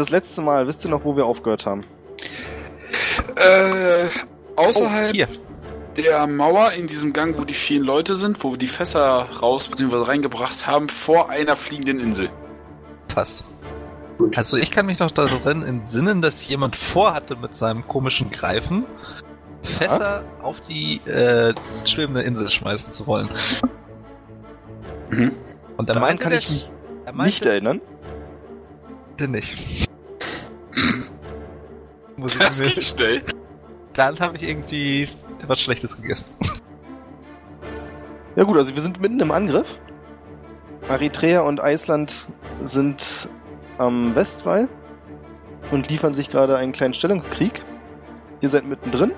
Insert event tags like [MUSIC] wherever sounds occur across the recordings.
Das letzte Mal, wisst ihr noch, wo wir aufgehört haben? Äh, außerhalb Oh, hier. der Mauer in diesem Gang, wo die vielen Leute sind, wo wir die Fässer raus bzw. reingebracht haben, vor einer fliegenden Insel. Passt. Also ich kann mich noch darin entsinnen, dass jemand vorhatte, mit seinem komischen Greifen Fässer auf die äh, schwebende Insel schmeißen zu wollen. Mhm. Und er Daran meinte, kann ich mich er Nicht erinnern. nicht. Muss ich Das mir, geht schnell. dann habe ich irgendwie was Schlechtes gegessen. Ja gut, also wir sind mitten im Angriff. Eritrea und Island sind am Westwall und liefern sich gerade einen kleinen Stellungskrieg. Ihr seid mittendrin.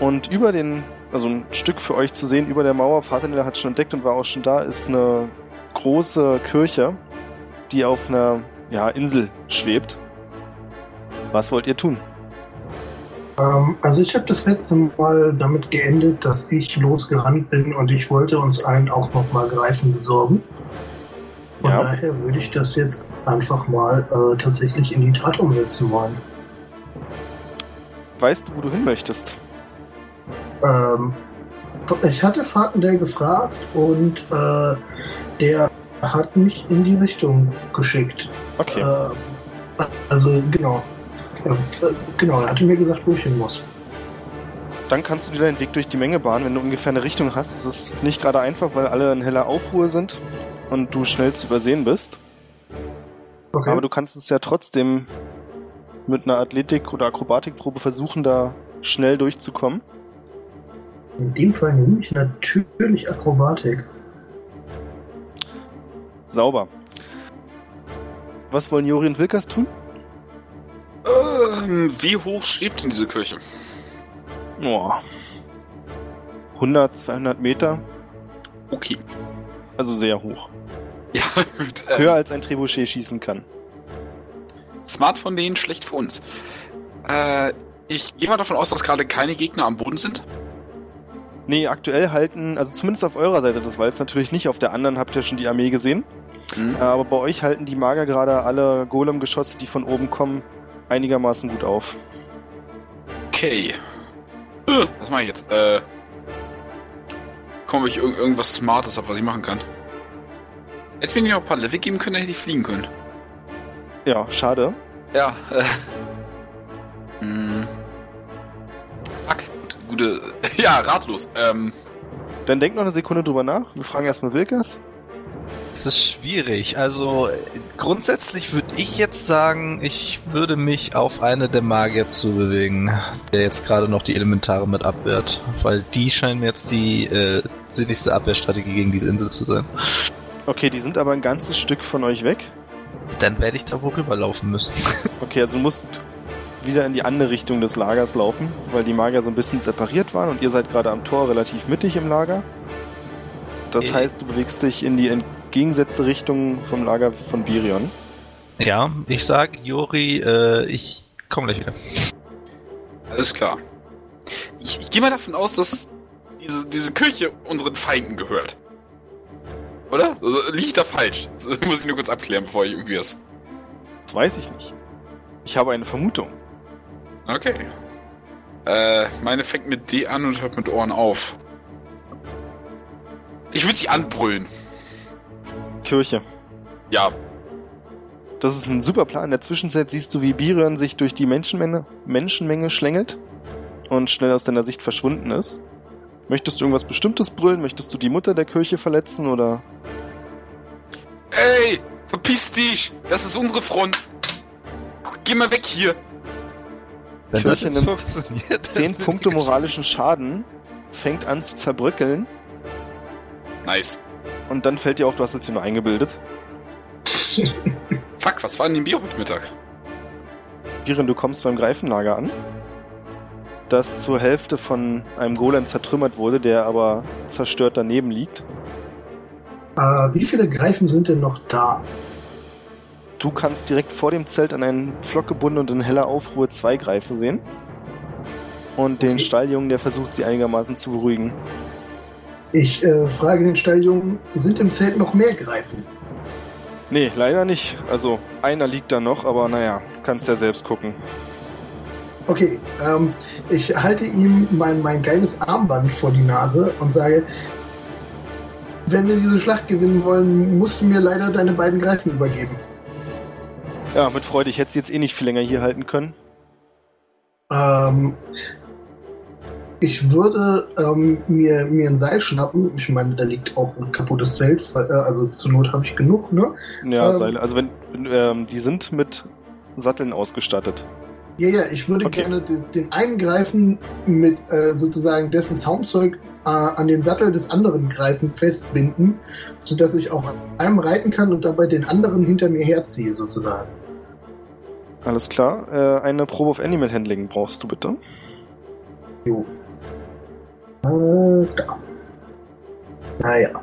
Und über den, also ein Stück für euch zu sehen, über der Mauer, Vaterniller hat schon entdeckt und war auch schon da, ist eine große Kirche, die auf einer ja, Insel schwebt. Was wollt ihr tun? Ähm, also ich habe das letzte Mal damit geendet, dass ich losgerannt bin und ich wollte uns allen auch nochmal Greifen besorgen. Von Ja. daher würde ich das jetzt einfach mal äh, tatsächlich in die Tat umsetzen wollen. Weißt du, wo du hin möchtest? Ähm, ich hatte Fatendale gefragt und äh, der hat mich in die Richtung geschickt. Okay. Äh, also genau. Ja, äh, genau, er hatte mir gesagt, wo ich hin muss. Dann kannst du dir deinen Weg durch die Menge bahnen, wenn du ungefähr eine Richtung hast. Es ist nicht gerade einfach, weil alle in heller Aufruhr sind und du schnell zu übersehen bist. Okay. Aber du kannst es ja trotzdem mit einer Athletik- oder Akrobatikprobe versuchen, da schnell durchzukommen. in dem Fall nehme ich natürlich Akrobatik. Sauber. Was wollen Jori und Wilkas tun? Ähm, wie hoch schwebt denn diese Kirche? Oh. 100, 200 Meter, Okay. also sehr hoch. Ja, gut. Ähm, Höher als ein Trebuchet schießen kann. Smart von denen, schlecht für uns. Äh, ich gehe mal davon aus, dass gerade keine Gegner am Boden sind. Nee, aktuell halten, also zumindest auf eurer Seite des Walds natürlich nicht, auf der anderen habt ihr schon die Armee gesehen. Hm. Äh, Aber bei euch halten die Mager gerade alle Golem-Geschosse, die von oben kommen, einigermaßen gut auf. Okay. Äh, Was mache ich jetzt? Äh. Komm, ob ich irg irgendwas Smartes habe, was ich machen kann. Jetzt mir noch ein paar Level geben können, dann hätte ich fliegen können. Ja, schade. Ja, äh. Hm. Fuck, gut, gute. [LAUGHS] Ja, ratlos. Ähm. Dann denkt noch eine Sekunde drüber nach. Wir fragen erstmal Wilkas. Es ist schwierig. Also grundsätzlich würde ich jetzt sagen, ich würde mich auf eine der Magier zu bewegen, der jetzt gerade noch die Elementare mit abwehrt. Weil die scheinen mir jetzt die äh, sinnigste Abwehrstrategie gegen diese Insel zu sein. Okay, die sind aber ein ganzes Stück von euch weg. Dann werde ich da wohl rüberlaufen müssen. [LAUGHS] Okay, also du musst wieder in die andere Richtung des Lagers laufen, weil die Magier so ein bisschen separiert waren und ihr seid gerade am Tor relativ mittig im Lager. Das Äh. heißt, du bewegst dich in die entgegengesetzte Richtung vom Lager von Birion. Ja, ich sag Jori, äh, ich komme gleich wieder. Alles klar. Ich, ich gehe mal davon aus, dass diese, diese Kirche unseren Feinden gehört. Oder? Also, liegt da falsch? Das muss ich nur kurz abklären, bevor ich irgendwie was. Das weiß ich nicht. Ich habe eine Vermutung. Okay. Äh, meine fängt mit D an und hört mit Ohren auf. Ich würde sie anbrüllen. Kirche. Ja, Das ist ein super Plan. In der Zwischenzeit siehst du, wie Birion sich durch die Menschenmenge, Menschenmenge schlängelt und schnell aus deiner Sicht verschwunden ist. Möchtest du irgendwas Bestimmtes brüllen? Möchtest du die Mutter der Kirche verletzen oder? Ey, Verpiss dich! Das ist unsere Front! Geh mal weg hier! Wenn das Kirche jetzt nimmt funktioniert. 10 Punkte moralischen Schaden, fängt an zu zerbröckeln Nice. und dann fällt dir auf, du hast es dir nur eingebildet. [LAUGHS] Fuck, was war denn im Bier heute Mittag? Girin, du kommst beim Greifenlager an, das zur Hälfte von einem Golem zertrümmert wurde, der aber zerstört daneben liegt. Äh, wie viele Greifen sind denn noch da? Du kannst direkt vor dem Zelt an einen Flock gebunden und in heller Aufruhr zwei Greife sehen. Und den Okay. Stalljungen, der versucht, sie einigermaßen zu beruhigen. Ich äh, frage den Stalljungen, sind im Zelt noch mehr Greifen? Nee, leider nicht. Also, einer liegt da noch, aber naja, kannst ja selbst gucken. Okay, ähm, ich halte ihm mein, mein geiles Armband vor die Nase und sage, wenn wir diese Schlacht gewinnen wollen, musst du mir leider deine beiden Greifen übergeben. Ja, mit Freude. Ich hätte sie jetzt eh nicht viel länger hier halten können. Ähm, ich würde ähm, mir, mir ein Seil schnappen. Ich meine, da liegt auch ein kaputtes Zelt. äh, Also zur Not habe ich genug, ne? Ja, Ähm. Seile. Also, wenn, ähm, die sind mit Satteln ausgestattet. Ja, ja, ich würde Okay. gerne den einen Greifen mit äh, sozusagen dessen Zaumzeug äh, an den Sattel des anderen Greifen festbinden, sodass ich auf einem reiten kann und dabei den anderen hinter mir herziehe, sozusagen. Alles klar. Äh, eine Probe auf Animal Handling brauchst du bitte. Jo. Äh, da. Naja.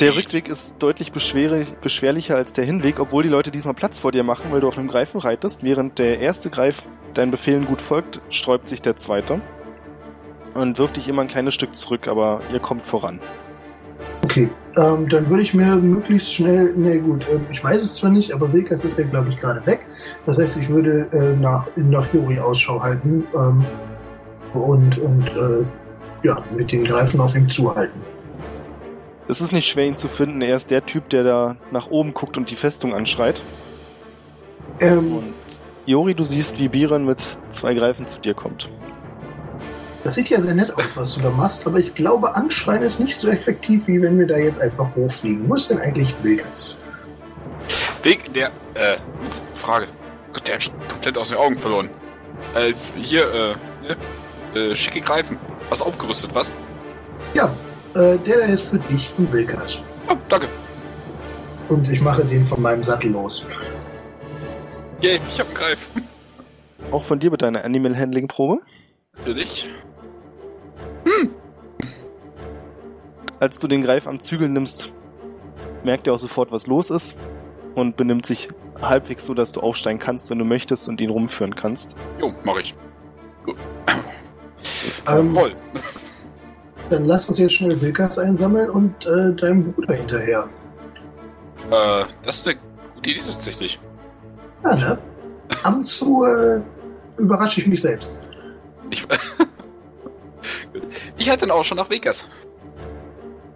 Der Rückweg ist deutlich beschwer beschwerlicher als der Hinweg, obwohl die Leute diesmal Platz vor dir machen, weil du auf einem Greifen reitest. Während der erste Greif deinen Befehlen gut folgt, sträubt sich der zweite und wirft dich immer ein kleines Stück zurück, aber ihr kommt voran. Okay, ähm, dann würde ich mir möglichst schnell, ne gut, ähm, ich weiß es zwar nicht, aber Wilkas ist ja glaube ich gerade weg. Das heißt, ich würde äh, nach, nach Juri Ausschau halten ähm, und, und äh, ja, mit den Greifen auf ihm zuhalten. Es ist nicht schwer, ihn zu finden. Er ist der Typ, der da nach oben guckt und die Festung anschreit. Ähm, Und Jori, du siehst, wie Biren mit zwei Greifen zu dir kommt. das sieht ja sehr nett aus, was du da machst, aber ich glaube, Anschreien ist nicht so effektiv, wie wenn wir da jetzt einfach hochfliegen. Wo ist denn eigentlich Wilkas? Weg, der, äh, Frage. Gott, der hat mich komplett aus den Augen verloren. Äh, hier, äh, ne? Äh, schicke Greifen. Was aufgerüstet, was? Ja, äh, der ist für dich und Wilkas. Oh, danke. Und ich mache den von meinem Sattel los. Yay, ich hab einen Greif. Auch von dir bitte eine Animal Handling Probe. Natürlich. Als du den Greif am Zügel nimmst, merkt er auch sofort, was los ist und benimmt sich halbwegs so, dass du aufsteigen kannst, wenn du möchtest und ihn rumführen kannst. Jo, mach ich. Gut. Ähm, Voll. Dann lass uns jetzt schnell Wilkas einsammeln und äh, deinem Bruder hinterher. Äh, das ist eine gute Idee tatsächlich. Ja, ne? Ab und zu äh, überrasche ich mich selbst. Ich, [LAUGHS] ich hätte dann auch schon nach Vegas.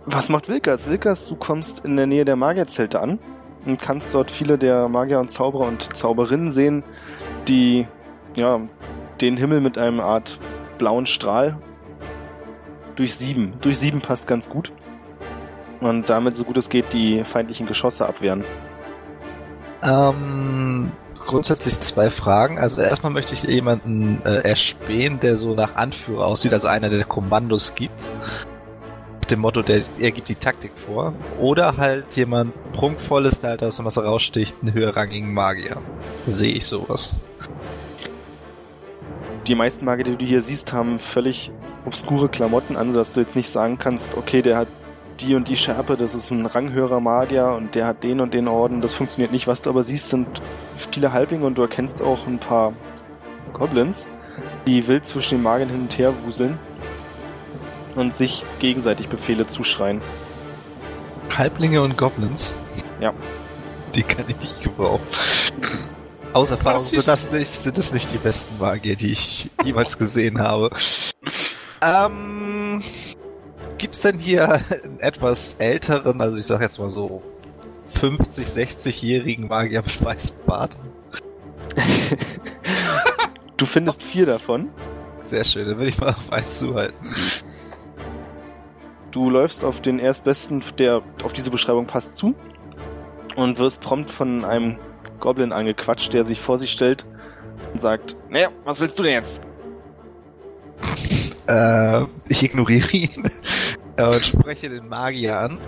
Was macht Wilkas? Wilkas, du kommst in der Nähe der Magierzelte an und kannst dort viele der Magier und Zauberer und Zauberinnen sehen, die ja den Himmel mit einem Art blauen Strahl durch sieben. Durch sieben passt ganz gut. Und damit, so gut es geht, die feindlichen Geschosse abwehren. Ähm, grundsätzlich zwei Fragen. Also erstmal möchte ich jemanden äh, erspähen, der so nach Anführer aussieht, also einer, der Kommandos gibt. Nach dem Motto, der, er gibt die Taktik vor. Oder halt jemand prunkvolles, der halt aus dem Wasser raussticht, einen höherrangigen Magier. Sehe ich sowas. Die meisten Magier, die du hier siehst, haben völlig obskure Klamotten an, sodass du jetzt nicht sagen kannst, okay, der hat die und die Schärpe, das ist ein ranghöherer Magier und der hat den und den Orden. Das funktioniert nicht. Was du aber siehst, sind viele Halblinge und du erkennst auch ein paar Goblins, die wild zwischen den Magiern hin und her wuseln und sich gegenseitig Befehle zuschreien. Halblinge und Goblins. Ja. Die kann ich nicht gebrauchen. Aus Erfahrung sind das nicht, sind das nicht die besten Magier, die ich [LAUGHS] jemals gesehen habe. Ähm, gibt's denn hier einen etwas älteren, also ich sag jetzt mal so 50, 60-jährigen Magier mit weißem Bart? du findest vier davon. Sehr schön, dann will ich mal auf einen zuhalten. Du läufst auf den erstbesten, der auf diese Beschreibung passt, zu. und wirst prompt von einem Goblin angequatscht, der sich vor sich stellt und sagt, naja, was willst du denn jetzt? [LAUGHS] Äh, ich ignoriere ihn [LAUGHS] und spreche den Magier an.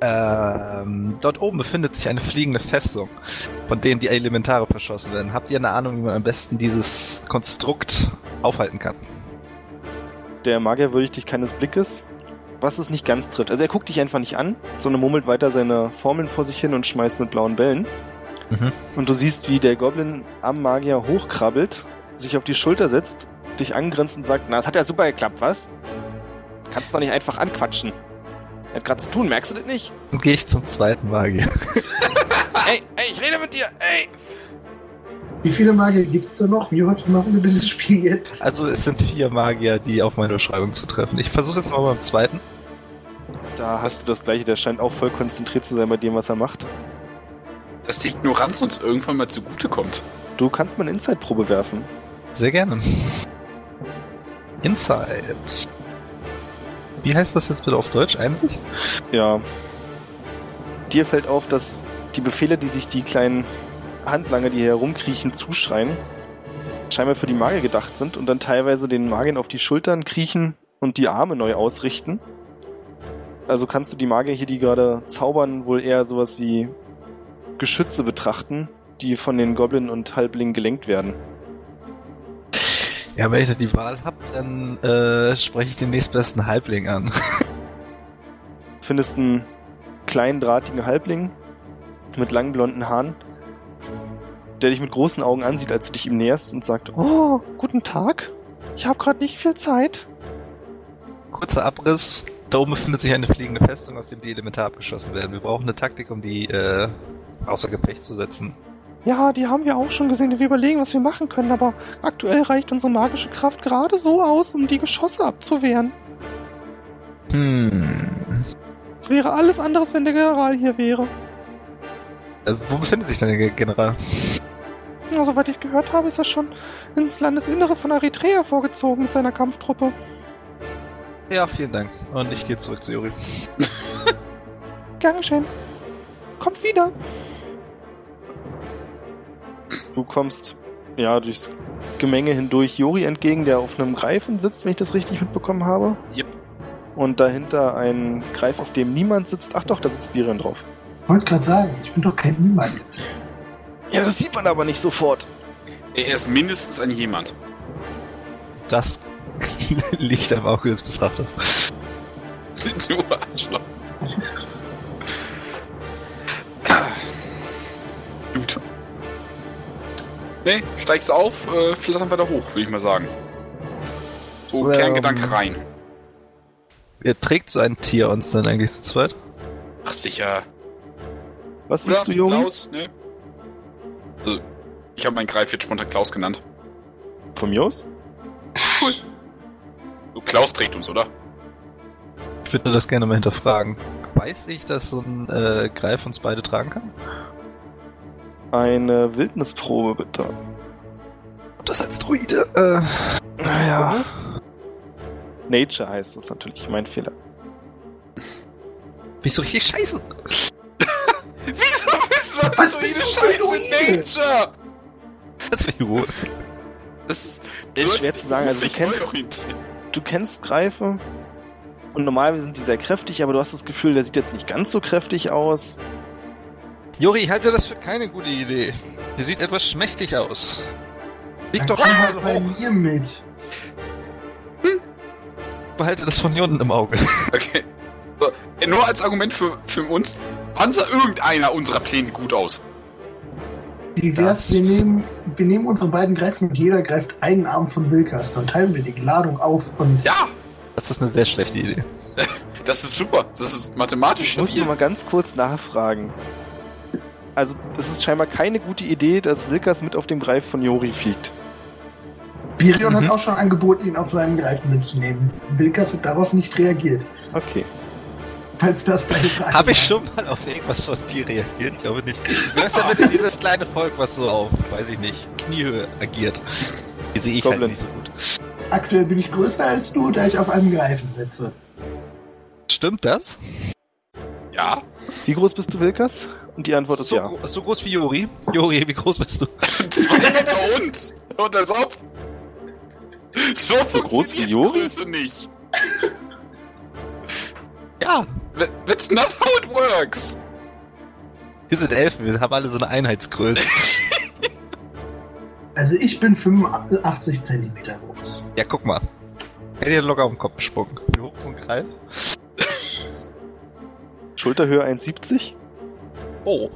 Ähm, dort oben befindet sich eine fliegende Festung, von denen die Elementare verschossen werden. Habt ihr eine Ahnung, wie man am besten dieses Konstrukt aufhalten kann? Der Magier würdigt dich keines Blickes, was es nicht ganz trifft. Also er guckt dich einfach nicht an, sondern murmelt weiter seine Formeln vor sich hin und schmeißt mit blauen Bällen. Mhm. Und du siehst, wie der Goblin am Magier hochkrabbelt, sich auf die Schulter setzt, dich angrinst und sagt, na, das hat ja super geklappt, was? Kannst doch nicht einfach anquatschen. Er hat gerade zu tun, merkst du das nicht? Dann gehe ich zum zweiten Magier. [LAUGHS] ey, ey, ich rede mit dir, ey! Wie viele Magier gibt es da noch? Wie häufig machen wir dieses Spiel jetzt? Also es sind vier Magier, die auf meine Beschreibung zu treffen. Ich versuche jetzt nochmal beim zweiten. Da hast du das gleiche, der scheint auch voll konzentriert zu sein bei dem, was er macht. Dass die Ignoranz uns irgendwann mal zugutekommt. Du kannst mal eine Inside-Probe werfen. Sehr gerne. Inside. Wie heißt das jetzt bitte auf Deutsch? Einsicht? Ja. Dir fällt auf, dass die Befehle, die sich die kleinen Handlanger, die hier herumkriechen, zuschreien, scheinbar für die Magier gedacht sind und dann teilweise den Magiern auf die Schultern kriechen und die Arme neu ausrichten. Also kannst du die Magier hier, die gerade zaubern, wohl eher sowas wie Geschütze betrachten, die von den Goblin und Halblingen gelenkt werden. Ja, wenn ich die Wahl hab, dann äh, spreche ich den nächstbesten Halbling an. Du [LAUGHS] findest einen kleinen, drahtigen Halbling mit langen blonden Haaren, der dich mit großen Augen ansieht, als du dich ihm näherst und sagt, Oh, guten Tag. Ich habe gerade nicht viel Zeit. Kurzer Abriss. Da oben befindet sich eine fliegende Festung, aus dem die Elementar abgeschossen werden. Wir brauchen eine Taktik, um die äh, außer Gefecht zu setzen. Ja, die haben wir auch schon gesehen. Wir überlegen, was wir machen können, aber aktuell reicht unsere magische Kraft gerade so aus, um die Geschosse abzuwehren. Hm. Es wäre alles anderes, wenn der General hier wäre. Äh, wo befindet sich denn der Ge- General? Ja, soweit ich gehört habe, ist er schon ins Landesinnere von Eritrea vorgezogen mit seiner Kampftruppe. Ja, vielen Dank. Und ich gehe zurück zu Juri. [LAUGHS] Gern geschehen. Kommt wieder. Du kommst ja durchs Gemenge hindurch Jori entgegen, der auf einem Greifen sitzt, wenn ich das richtig mitbekommen habe. Yep. Und dahinter ein Greif, auf dem niemand sitzt. Ach doch, da sitzt Birion drauf. Ich wollte gerade sagen, ich bin doch kein Niemand. Ja, das sieht man aber nicht sofort. Er ist mindestens ein jemand. Das [LAUGHS] liegt am Auge des Betrachters. [LAUGHS] du Arschloch. Gut. Nee, steigst auf, äh, flattern wir da hoch, würde ich mal sagen. So, Ähm. Kerngedanke rein. Er trägt so ein Tier uns dann eigentlich zu zweit? Ach sicher. Was willst du, Jori? Klaus, ne? Also, ich habe meinen Greif jetzt spontan Klaus genannt. Von mir aus? So, Klaus trägt uns, oder? Ich würde das gerne mal hinterfragen. Weiß ich, dass so ein äh, Greif uns beide tragen kann? Eine Wildnisprobe, bitte. Das als Druide? Äh, Naja. Nature heißt das natürlich, mein Fehler. ich so richtig scheiße? Bist du Was so bist eine du für ein Scheiße Nature? Das wäre Ruhe. Das ist, Ist schwer zu sagen, also du kennst-. Du kennst Greife und normalerweise sind die sehr kräftig, aber du hast das Gefühl, der sieht jetzt nicht ganz so kräftig aus. Juri, ich halte das für keine gute Idee. Der sieht etwas schmächtig aus. Lieg Dann doch komm mal halt so bei hoch. mir mit. Behalte das von hier unten im Auge. Okay. So, nur als Argument für, für uns. Sah irgendeiner unserer Pläne gut aus? Wie wär's, wir nehmen, wir nehmen unsere beiden Greifen und jeder greift einen Arm von Wilkas. Dann teilen wir die Ladung auf und Ja, Das ist eine sehr schlechte Idee. [LAUGHS] das ist super. Das ist mathematisch Ich muss nur mal ganz kurz nachfragen. Also, es ist scheinbar keine gute Idee, dass Wilkas mit auf dem Greif von Jori fliegt. Birion Mhm. hat auch schon angeboten, ihn auf seinen Greifen mitzunehmen. Wilkas hat darauf nicht reagiert. Okay. Falls das deine Frage Habe ich schon mal auf irgendwas von dir reagiert? Ich glaube nicht. Wer ist denn bitte dieses kleine Volk, was so auf, weiß ich nicht, Kniehöhe agiert? Die sehe ich halt Goblin. nicht so gut. Aktuell bin ich größer als du, da ich auf einem Greifen sitze. Stimmt das? Ja, Wie groß bist du, Wilkas? Und die Antwort ist so, ja. so groß wie Jori. Jori, wie groß bist du? Zwei Meter und? Und als ob? So, So groß wie Jori? Größe nicht. Ja, That's not how it works. wir sind Elfen, wir haben alle so eine Einheitsgröße. [LAUGHS] Also ich bin 85 Zentimeter groß. ja, guck mal. Hätte dir locker auf den Kopf gesprungen. Wie hoch ist ein Greif? Schulterhöhe 1,70? Oh.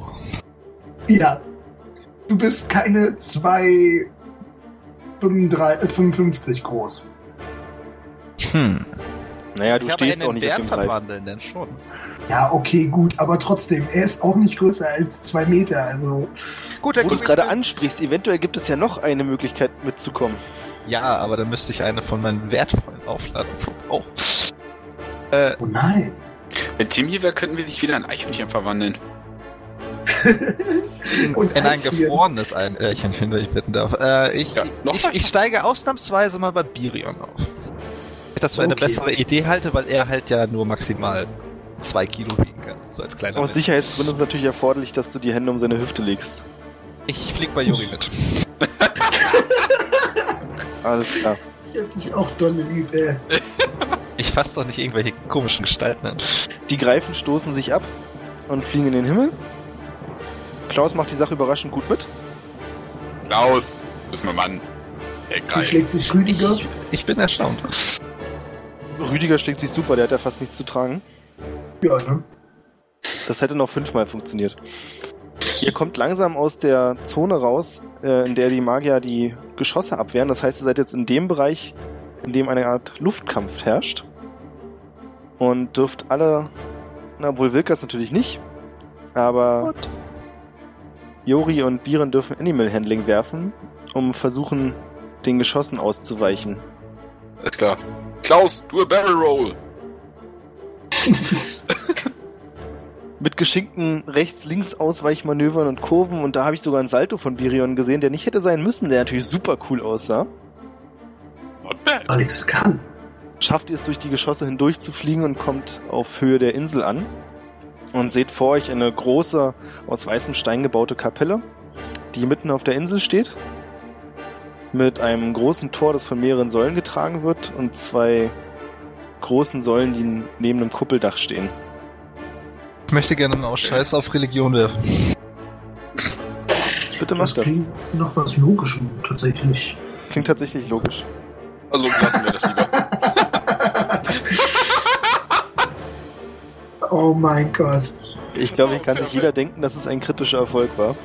Ja. Du bist keine 2 35, äh, 55 groß. Hm. Naja, du ich stehst auch in nicht den auf Bären dem verwandeln, denn schon. Ja, okay, gut, aber trotzdem, er ist auch nicht größer als 2 Meter, also. Gut, Wo du es gerade ansprichst, eventuell gibt es ja noch eine Möglichkeit mitzukommen. Ja, aber dann müsste ich eine von meinen wertvollen aufladen. [LAUGHS] Oh. Äh, Oh nein. Wenn Tim hier wäre, könnten wir dich wieder in Eichhörnchen verwandeln. [LAUGHS] Und in ein gefrorenes Eichhörnchen, wenn ich bitten darf. Äh, ich, Ja, ich, ich steige ausnahmsweise mal bei Birion auf. Ich das für eine Okay. bessere Idee halte, weil er halt ja nur maximal zwei Kilo wiegen kann. So als kleiner Aus. Sicherheitsgründen ist es natürlich erforderlich, dass du die Hände um seine Hüfte legst. Ich flieg bei Juri mit. [LAUGHS] Alles klar. Ich hab dich auch dolle lieb, ey. Ich fasse doch nicht irgendwelche komischen Gestalten an. Die Greifen stoßen sich ab und fliegen in den Himmel. Klaus macht die Sache überraschend gut mit. Klaus, bist mein Mann. Der Wie Greif. schlägt sich Rüdiger? Ich, ich bin erstaunt. Rüdiger schlägt sich super, der hat ja fast nichts zu tragen. Ja, ne? Das hätte noch fünfmal funktioniert. Ihr kommt langsam aus der Zone raus, äh, in der die Magier die Geschosse abwehren. Das heißt, ihr seid jetzt in dem Bereich, in dem eine Art Luftkampf herrscht. Und dürft alle, na wohl Wilkas natürlich nicht, aber Jori und Biren dürfen Animal Handling werfen, um versuchen, den Geschossen auszuweichen. Alles klar. Klaus, du a Barrel Roll. [LAUGHS] Mit geschickten Rechts-Links-Ausweichmanövern und Kurven und da habe ich sogar einen Salto von Birion gesehen, der nicht hätte sein müssen, der natürlich super cool aussah. Ich's kann. Schafft ihr es durch die Geschosse hindurch zu fliegen und kommt auf Höhe der Insel an und seht vor euch eine große, aus weißem Stein gebaute Kapelle, die mitten auf der Insel steht, mit einem großen Tor, das von mehreren Säulen getragen wird und zwei großen Säulen, die neben einem Kuppeldach stehen. Ich möchte gerne mal aus Scheiß auf Religion werfen. Bitte mach das. klingt noch was Logischem, tatsächlich. Klingt tatsächlich logisch. Also lassen wir das lieber. [LAUGHS] Oh mein Gott. Ich glaube, hier kann sich jeder denken, dass es ein kritischer Erfolg war.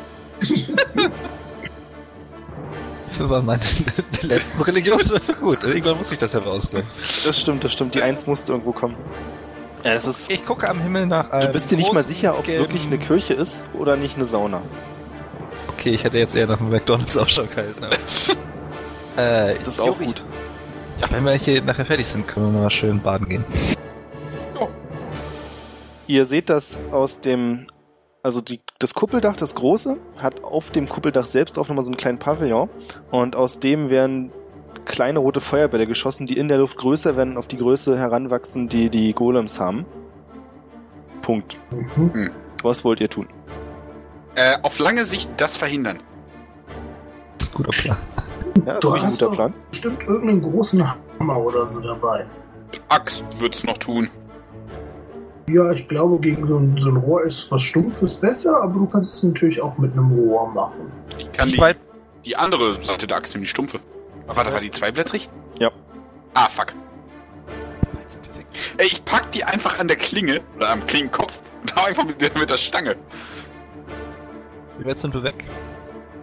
[LAUGHS] Für war meine letzten Religionswürfe gut. Irgendwann muss ich das ja rausgleichen. Das stimmt, das stimmt. Die Eins musste irgendwo kommen. Ja, das ist. Ich gucke am Himmel nach einem Du bist dir nicht mal sicher, ob es wirklich eine Kirche ist oder nicht eine Sauna. Okay, ich hätte jetzt eher nach einem McDonalds Ausschau gehalten. [LAUGHS] Äh, Das ist auch gut. Ja, wenn wir hier nachher fertig sind, können wir mal schön baden gehen. Ihr seht das aus dem, also die, das Kuppeldach, das große, hat auf dem Kuppeldach selbst auch nochmal so einen kleinen Pavillon und aus dem werden kleine rote Feuerbälle geschossen, die in der Luft größer werden, auf die Größe heranwachsen, die die Golems haben. Punkt. Mhm. Was wollt ihr tun? äh, auf lange Sicht das verhindern. Das ist ein guter Plan. Ja, das Du ist wirklich ein hast guter Plan. bestimmt irgendeinen großen Hammer oder so dabei. Axt wird's noch tun. Ja, ich glaube, gegen so ein, so ein Rohr ist was Stumpfes besser, aber du kannst es natürlich auch mit einem Rohr machen. Ich kann die, weit? die andere Seite der Axt, die stumpfe. Aber warte, war die zweiblättrig? Ja. Ah, fuck. Ey, ich pack die einfach an der Klinge oder am Klingenkopf [LAUGHS] und hau einfach mit der, mit der Stange. Wie weit sind wir weg?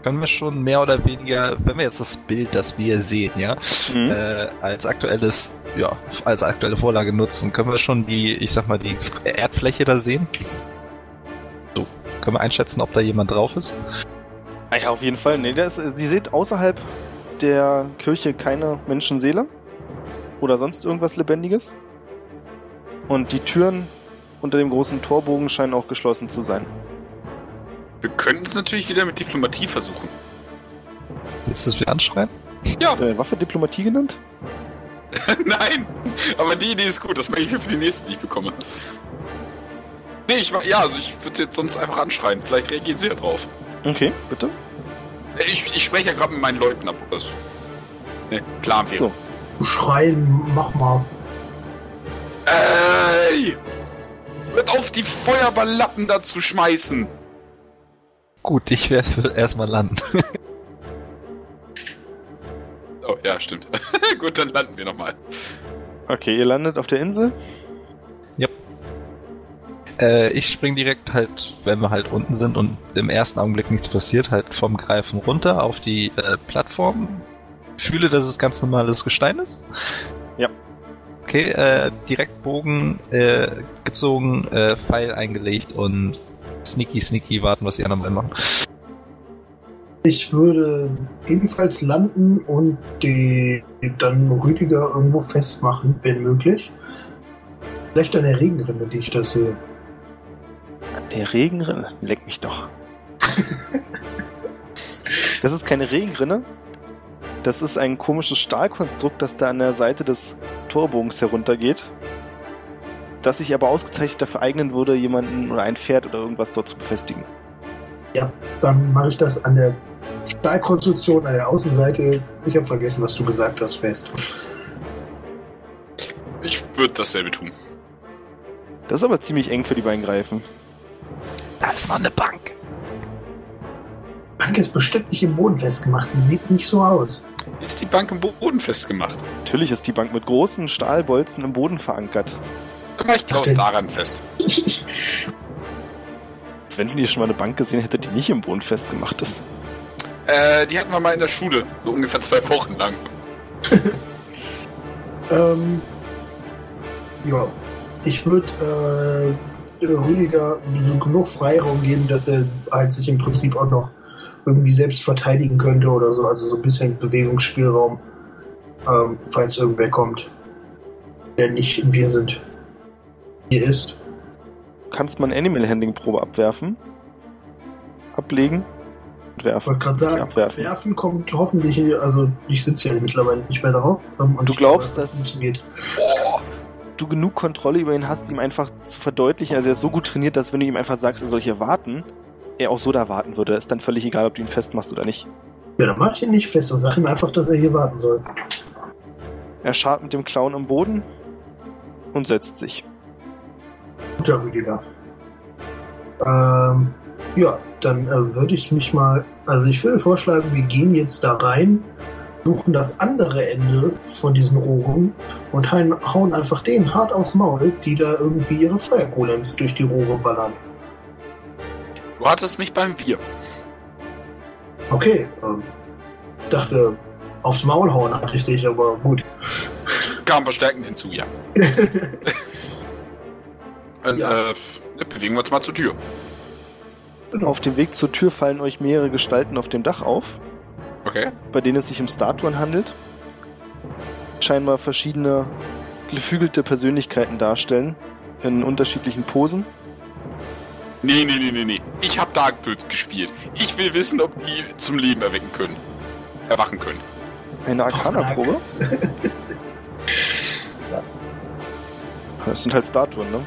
Können wir schon mehr oder weniger, wenn wir jetzt das Bild, das wir sehen, ja, Mhm. äh, als aktuelles, ja, als aktuelle Vorlage nutzen, können wir schon die, ich sag mal, die Erdfläche da sehen? So, können wir einschätzen, ob da jemand drauf ist? Ah ja, auf jeden Fall. Nee, das, sie seht außerhalb der Kirche keine Menschenseele oder sonst irgendwas Lebendiges. Und die Türen unter dem großen Torbogen scheinen auch geschlossen zu sein. Wir könnten es natürlich wieder mit Diplomatie versuchen. Willst du es wieder anschreien? Ja, Hast du eine Waffe Diplomatie genannt? [LAUGHS] nein! Aber die Idee ist gut, das mache ich mir für die nächste, die ich bekomme. Nee, ich ja, also ich würde sie jetzt sonst einfach anschreien. Vielleicht reagieren sie ja drauf. Okay, bitte. Ich, ich spreche ja gerade mit meinen Leuten ab. Das, ne, Plan wäre. So. Schreien, mach mal. Ey! Hört auf, die Feuerballlappen da zu schmeißen! Gut, ich werde erstmal landen. [LAUGHS] Oh, ja, stimmt. [LAUGHS] Gut, dann landen wir nochmal. Okay, ihr landet auf der Insel. Äh, ich spring direkt halt, wenn wir halt unten sind und im ersten Augenblick nichts passiert, halt vom Greifen runter auf die äh, Plattform. Fühle, dass es ganz normales Gestein ist. Ja. Okay, äh, direkt Bogen äh, gezogen, äh, Pfeil eingelegt und sneaky sneaky warten, was die anderen beiden machen. Ich würde ebenfalls landen und die dann Rüdiger irgendwo festmachen, wenn möglich. Vielleicht an der Regenrinne, die ich da sehe. An der Regenrinne? Leck mich doch. [LAUGHS] das ist keine Regenrinne. Das ist ein komisches Stahlkonstrukt, das da an der Seite des Torbogens heruntergeht. Das sich aber ausgezeichnet dafür eignen würde, jemanden oder ein Pferd oder irgendwas dort zu befestigen. Ja, dann mache ich das an der Stahlkonstruktion, an der Außenseite. Ich habe vergessen, was du gesagt hast, fest. Ich würde dasselbe tun. Das ist aber ziemlich eng für die beiden Greifen. Da ist noch eine Bank. Bank ist bestimmt nicht im Boden festgemacht. Die sieht nicht so aus. Ist die Bank im Boden festgemacht? Natürlich ist die Bank mit großen Stahlbolzen im Boden verankert. Dann mach ich Klaus Okay. daran fest. Als wenn ihr schon mal eine Bank gesehen hättet, die nicht im Boden festgemacht ist. Äh, die hatten wir mal in der Schule. So ungefähr zwei Wochen lang. [LAUGHS] Ähm, ja, ich würde äh, Rüdiger so genug Freiraum geben, dass er halt sich im Prinzip auch noch irgendwie selbst verteidigen könnte oder so. Also so ein bisschen Bewegungsspielraum, ähm, falls irgendwer kommt, der nicht wir sind. Hier ist. Du kannst eine Animal Handling Probe abwerfen. Ablegen und Ich werfen. wollte gerade sagen, Abwerfen. werfen. kommt hoffentlich, also ich sitze ja mittlerweile nicht mehr darauf. ähm, und Du ich glaubst, glaube, dass-. Boah. du genug Kontrolle über ihn hast, ihm einfach zu verdeutlichen. Also er ist so gut trainiert, dass wenn du ihm einfach sagst, er soll hier warten, er auch so da warten würde. Ist dann völlig egal, ob du ihn festmachst oder nicht. Ja, dann mach ich ihn nicht fest und sag ihm einfach, dass er hier warten soll. Er scharrt mit dem Clown am Boden und setzt sich. Guter Rüdiger. Ähm, ja, dann äh, würde ich mich mal, also ich würde vorschlagen, wir gehen jetzt da rein, suchen das andere Ende von diesen Rohren und hauen, hauen einfach denen hart aufs Maul, die da irgendwie ihre Feuergolems durch die Rohre ballern. Du hattest mich beim Bier. Okay, ähm, dachte, aufs Maul hauen hatte ich dich, aber gut. Kam verstärkend hinzu, ja. [LAUGHS] Und, Ja. äh, bewegen wir uns mal zur Tür. Auf dem Weg zur Tür fallen euch mehrere Gestalten auf dem Dach auf, Okay. bei denen es sich um Statuen handelt. Scheinbar verschiedene geflügelte Persönlichkeiten darstellen, in unterschiedlichen Posen. Nee, nee, nee, nee, nee. Ich hab Darkbirds gespielt. Ich will wissen, ob die zum Leben erwecken können. Erwachen können. Eine Arcana-Probe. [LAUGHS] Das sind halt Statuen, ne?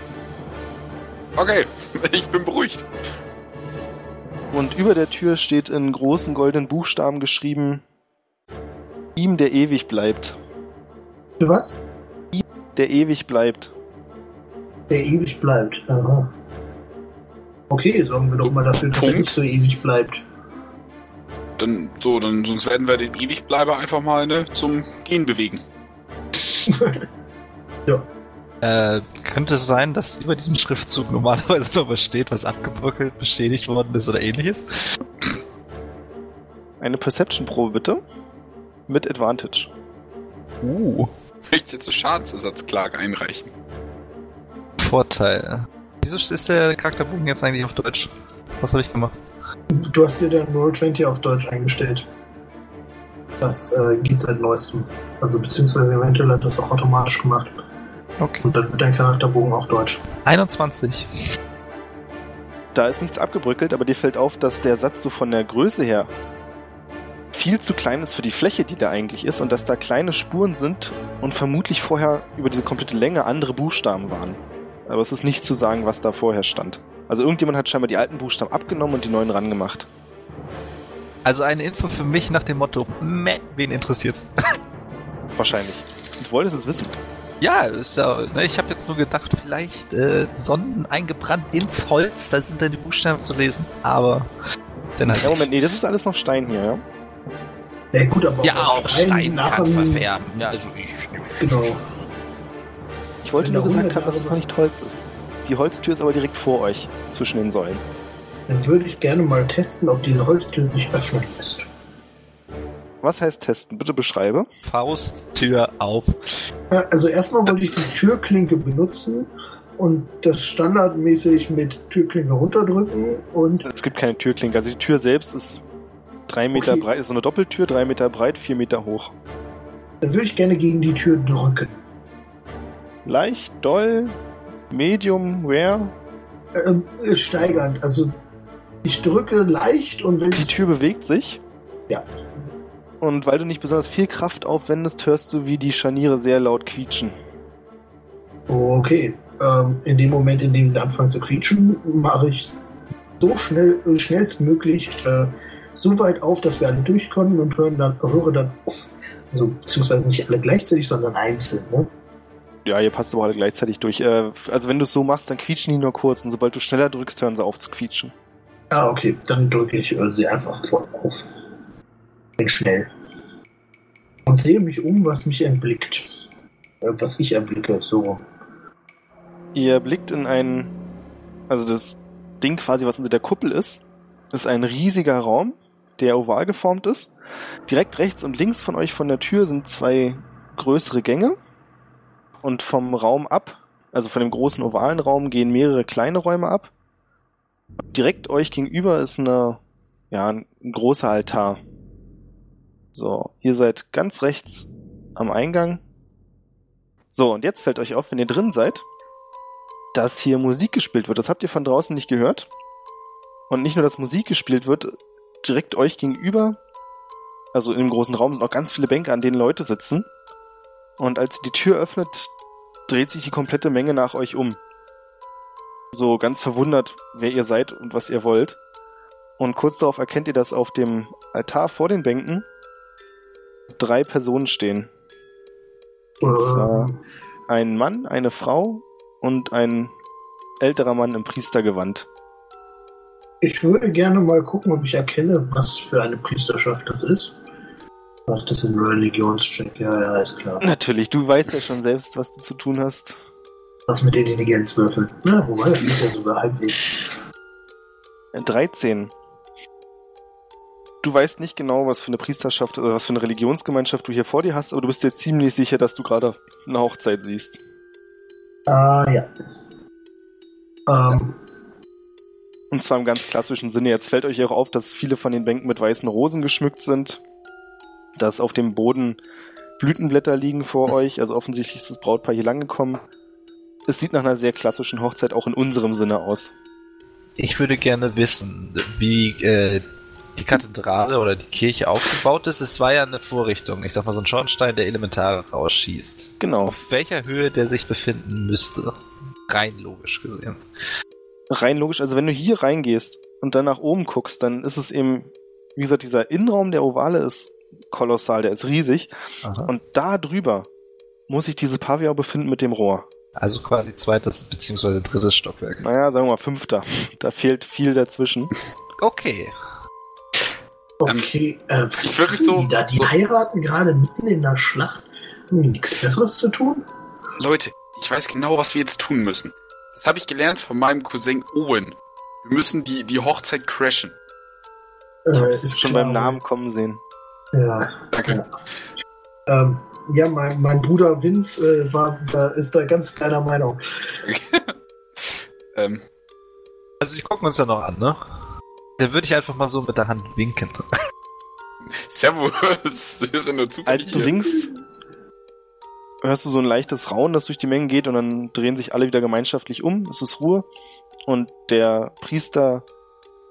Okay, [LAUGHS] ich bin beruhigt. Und über der Tür steht in großen goldenen Buchstaben geschrieben: Ihm, der ewig bleibt. Für was? Der ewig bleibt. Der ewig bleibt. Aha. Okay, sorgen wir doch mal dafür, dass er Punkt. nicht so ewig bleibt. Dann, so, dann, sonst werden wir den Ewigbleiber einfach mal, ne, zum Gehen bewegen. [LAUGHS] Äh, könnte es sein, dass über diesem Schriftzug normalerweise noch was steht, was abgebröckelt, beschädigt worden ist oder ähnliches? Eine Perception-Probe bitte. Mit Advantage. Uh. Möchte jetzt eine Schadensersatzklage einreichen. Vorteil. Wieso ist der Charakterbogen jetzt eigentlich auf Deutsch? Was habe ich gemacht? Du hast dir den Roll20 auf Deutsch eingestellt. Das äh, geht seit neuestem. Also beziehungsweise eventuell hat das auch automatisch gemacht. Okay. Und dann wird dein Charakterbogen auch Deutsch. 21. Da ist nichts abgebröckelt, aber dir fällt auf, dass der Satz so von der Größe her viel zu klein ist für die Fläche, die da eigentlich ist, und dass da kleine Spuren sind und vermutlich vorher über diese komplette Länge andere Buchstaben waren. Aber es ist nicht zu sagen, was da vorher stand. Also irgendjemand hat scheinbar die alten Buchstaben abgenommen und die neuen rangemacht. Also eine Info für mich nach dem Motto, meh, wen interessiert's? Wahrscheinlich. Und wolltest es wissen. Ja, ist ja, ne, ich habe jetzt nur gedacht, vielleicht äh, Sonden eingebrannt ins Holz, da sind dann die Buchstaben zu lesen, aber dann halt Ja. Moment, nee, das ist alles noch Stein hier, ja? Ja, gut, aber Ja, auch Stein nach kann verfärben. Ja, also ich. Genau. Ich wollte nur gesagt 100 haben, dass es noch nicht Holz ist. Die Holztür ist aber direkt vor euch, zwischen den Säulen. Dann würde ich gerne mal testen, ob diese Holztür sich öffnen lässt. Was heißt testen? Bitte beschreibe. Fausttür auf. Äh, Also erstmal wollte ich die Türklinke benutzen und das standardmäßig mit Türklinke runterdrücken und Es gibt keine Türklinke. Also die Tür selbst ist drei Meter Okay. breit, ist so eine Doppeltür, drei Meter breit, vier Meter hoch. dann würde ich gerne gegen die Tür drücken. Leicht, doll, medium, rare. Ähm, äh, steigernd. Also ich drücke leicht und wenn Die Tür bewegt sich. Ja. Und weil du nicht besonders viel Kraft aufwendest, hörst du, wie die Scharniere sehr laut quietschen. Okay. Ähm, in dem Moment, in dem sie anfangen zu quietschen, mache ich so schnell, äh, schnellstmöglich äh, so weit auf, dass wir alle durchkommen und hören dann, höre dann auf. Also, beziehungsweise nicht alle gleichzeitig, sondern einzeln. Ne? Ja, ihr passt aber alle gleichzeitig durch. Äh, also wenn du es so machst, dann quietschen die nur kurz. Und sobald du schneller drückst, hören sie auf zu quietschen. Ah, okay. Dann drücke ich äh, sie einfach voll auf. Bin schnell. Und sehe mich um, was mich erblickt. Äh, was ich erblicke, so. Ihr blickt in ein, also das Ding quasi, was unter der Kuppel ist, ist ein riesiger Raum, der oval geformt ist. Direkt rechts und links von euch von der Tür sind zwei größere Gänge. Und vom Raum ab, also von dem großen ovalen Raum, gehen mehrere kleine Räume ab. Direkt euch gegenüber ist eine, ja, ein großer Altar. So, ihr seid ganz rechts am Eingang. So, und jetzt fällt euch auf, wenn ihr drin seid, dass hier Musik gespielt wird. Das habt ihr von draußen nicht gehört. Und nicht nur, dass Musik gespielt wird, direkt euch gegenüber, also in dem großen Raum sind auch ganz viele Bänke, an denen Leute sitzen. Und als ihr die Tür öffnet, dreht sich die komplette Menge nach euch um. So ganz verwundert, wer ihr seid und was ihr wollt. Und kurz darauf erkennt ihr, dass auf dem Altar vor den Bänken drei Personen stehen. Und zwar Ähm, ein Mann, eine Frau und ein älterer Mann im Priestergewand. Ich würde gerne mal gucken, ob ich erkenne, was für eine Priesterschaft das ist. Ach, das ist ein Religionscheck, ja, ja, ist klar. Natürlich, du weißt ja schon selbst, was du zu tun hast. Was mit Intelligenzwürfeln? Na, wobei, das ist ja sogar halbwegs. 13. Du weißt nicht genau, was für eine Priesterschaft oder was für eine Religionsgemeinschaft du hier vor dir hast, aber du bist dir ziemlich sicher, dass du gerade eine Hochzeit siehst. Ah, ja. Ähm, Und zwar im ganz klassischen Sinne. Jetzt fällt euch auch auf, dass viele von den Bänken mit weißen Rosen geschmückt sind. Dass auf dem Boden Blütenblätter liegen vor euch. Also offensichtlich ist das Brautpaar hier lang gekommen. Es sieht nach einer sehr klassischen Hochzeit auch in unserem Sinne aus. Ich würde gerne wissen, wie äh, die Kathedrale oder die Kirche aufgebaut ist. Es war ja eine Vorrichtung. Ich sag mal so ein Schornstein, der Elementare rausschießt. Genau. Auf welcher Höhe der sich befinden müsste. Rein logisch gesehen. Rein logisch, also wenn du hier reingehst und dann nach oben guckst, dann ist es eben, wie gesagt, dieser Innenraum, der ovale ist kolossal, der ist riesig. Aha. Und da drüber muss sich diese Pavillon befinden mit dem Rohr. Also quasi zweites beziehungsweise drittes Stockwerk. Naja, sagen wir mal fünfter. Da fehlt viel dazwischen. [LAUGHS] Okay. Okay, äh, was ist wirklich so- Die, da? die so- heiraten gerade mitten in der Schlacht. Haben die nichts Besseres zu tun? Leute, ich weiß genau, was wir jetzt tun müssen. Das habe ich gelernt von meinem Cousin Owen. Wir müssen die, die Hochzeit crashen. Ich Äh, habe es schon beim Namen kommen sehen. Ja, Danke. ähm, ja mein, mein Bruder Vince äh, war, da ist da ganz deiner Meinung. [LAUGHS] Ähm, Also die gucken uns ja noch an, ne? Dann würde ich einfach mal so mit der Hand winken. [LAUGHS] Servus, wir sind nur zufällig Als du hier. winkst, hörst du so ein leichtes Raunen, das durch die Mengen geht und dann drehen sich alle wieder gemeinschaftlich um. Es ist Ruhe. Und der Priester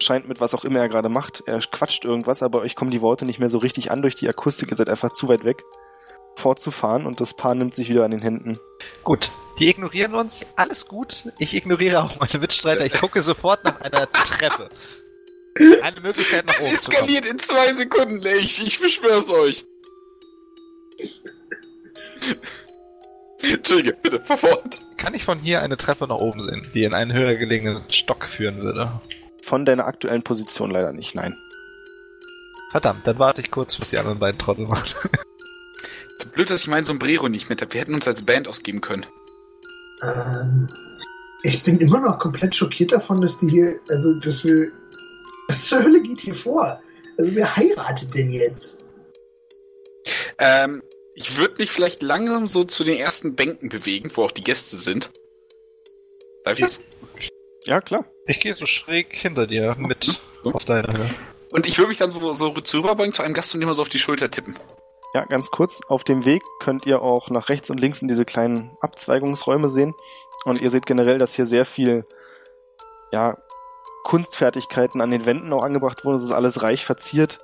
scheint mit was auch immer er gerade macht. Er quatscht irgendwas, aber euch kommen die Worte nicht mehr so richtig an durch die Akustik. Ihr seid einfach zu weit weg fortzufahren und das Paar nimmt sich wieder an den Händen. Gut, die ignorieren uns. Alles gut. Ich ignoriere auch meine Mitstreiter. Ich gucke sofort nach einer Treppe. Eine Möglichkeit nach Das oben kommen. eskaliert in zwei Sekunden, ich, ich beschwör's euch. Entschuldige, bitte, fahr fort. Kann ich von hier eine Treppe nach oben sehen, die in einen höher gelegenen Stock führen würde? Von deiner aktuellen Position leider nicht, nein. Verdammt, dann warte ich kurz, was die anderen beiden Trottel machen. So blöd, dass ich mein Sombrero nicht mit habe. Wir hätten uns als Band ausgeben können. Ähm, ich bin immer noch komplett schockiert davon, dass die hier, also dass wir. Was zur Hölle geht hier vor? Also wer heiratet denn jetzt? Ähm, ich würde mich vielleicht langsam so zu den ersten Bänken bewegen, wo auch die Gäste sind. Darf ich das? Ja, klar. Ich gehe so schräg hinter dir mit Hm? auf deiner Höhe. Und ich würde mich dann so, so zu rüberbeugen zu einem Gast und immer so auf die Schulter tippen. Ja, ganz kurz. Auf dem Weg könnt ihr auch nach rechts und links in diese kleinen Abzweigungsräume sehen. Und ihr seht generell, dass hier sehr viel, ja, Kunstfertigkeiten an den Wänden auch angebracht wurden. Es ist alles reich verziert.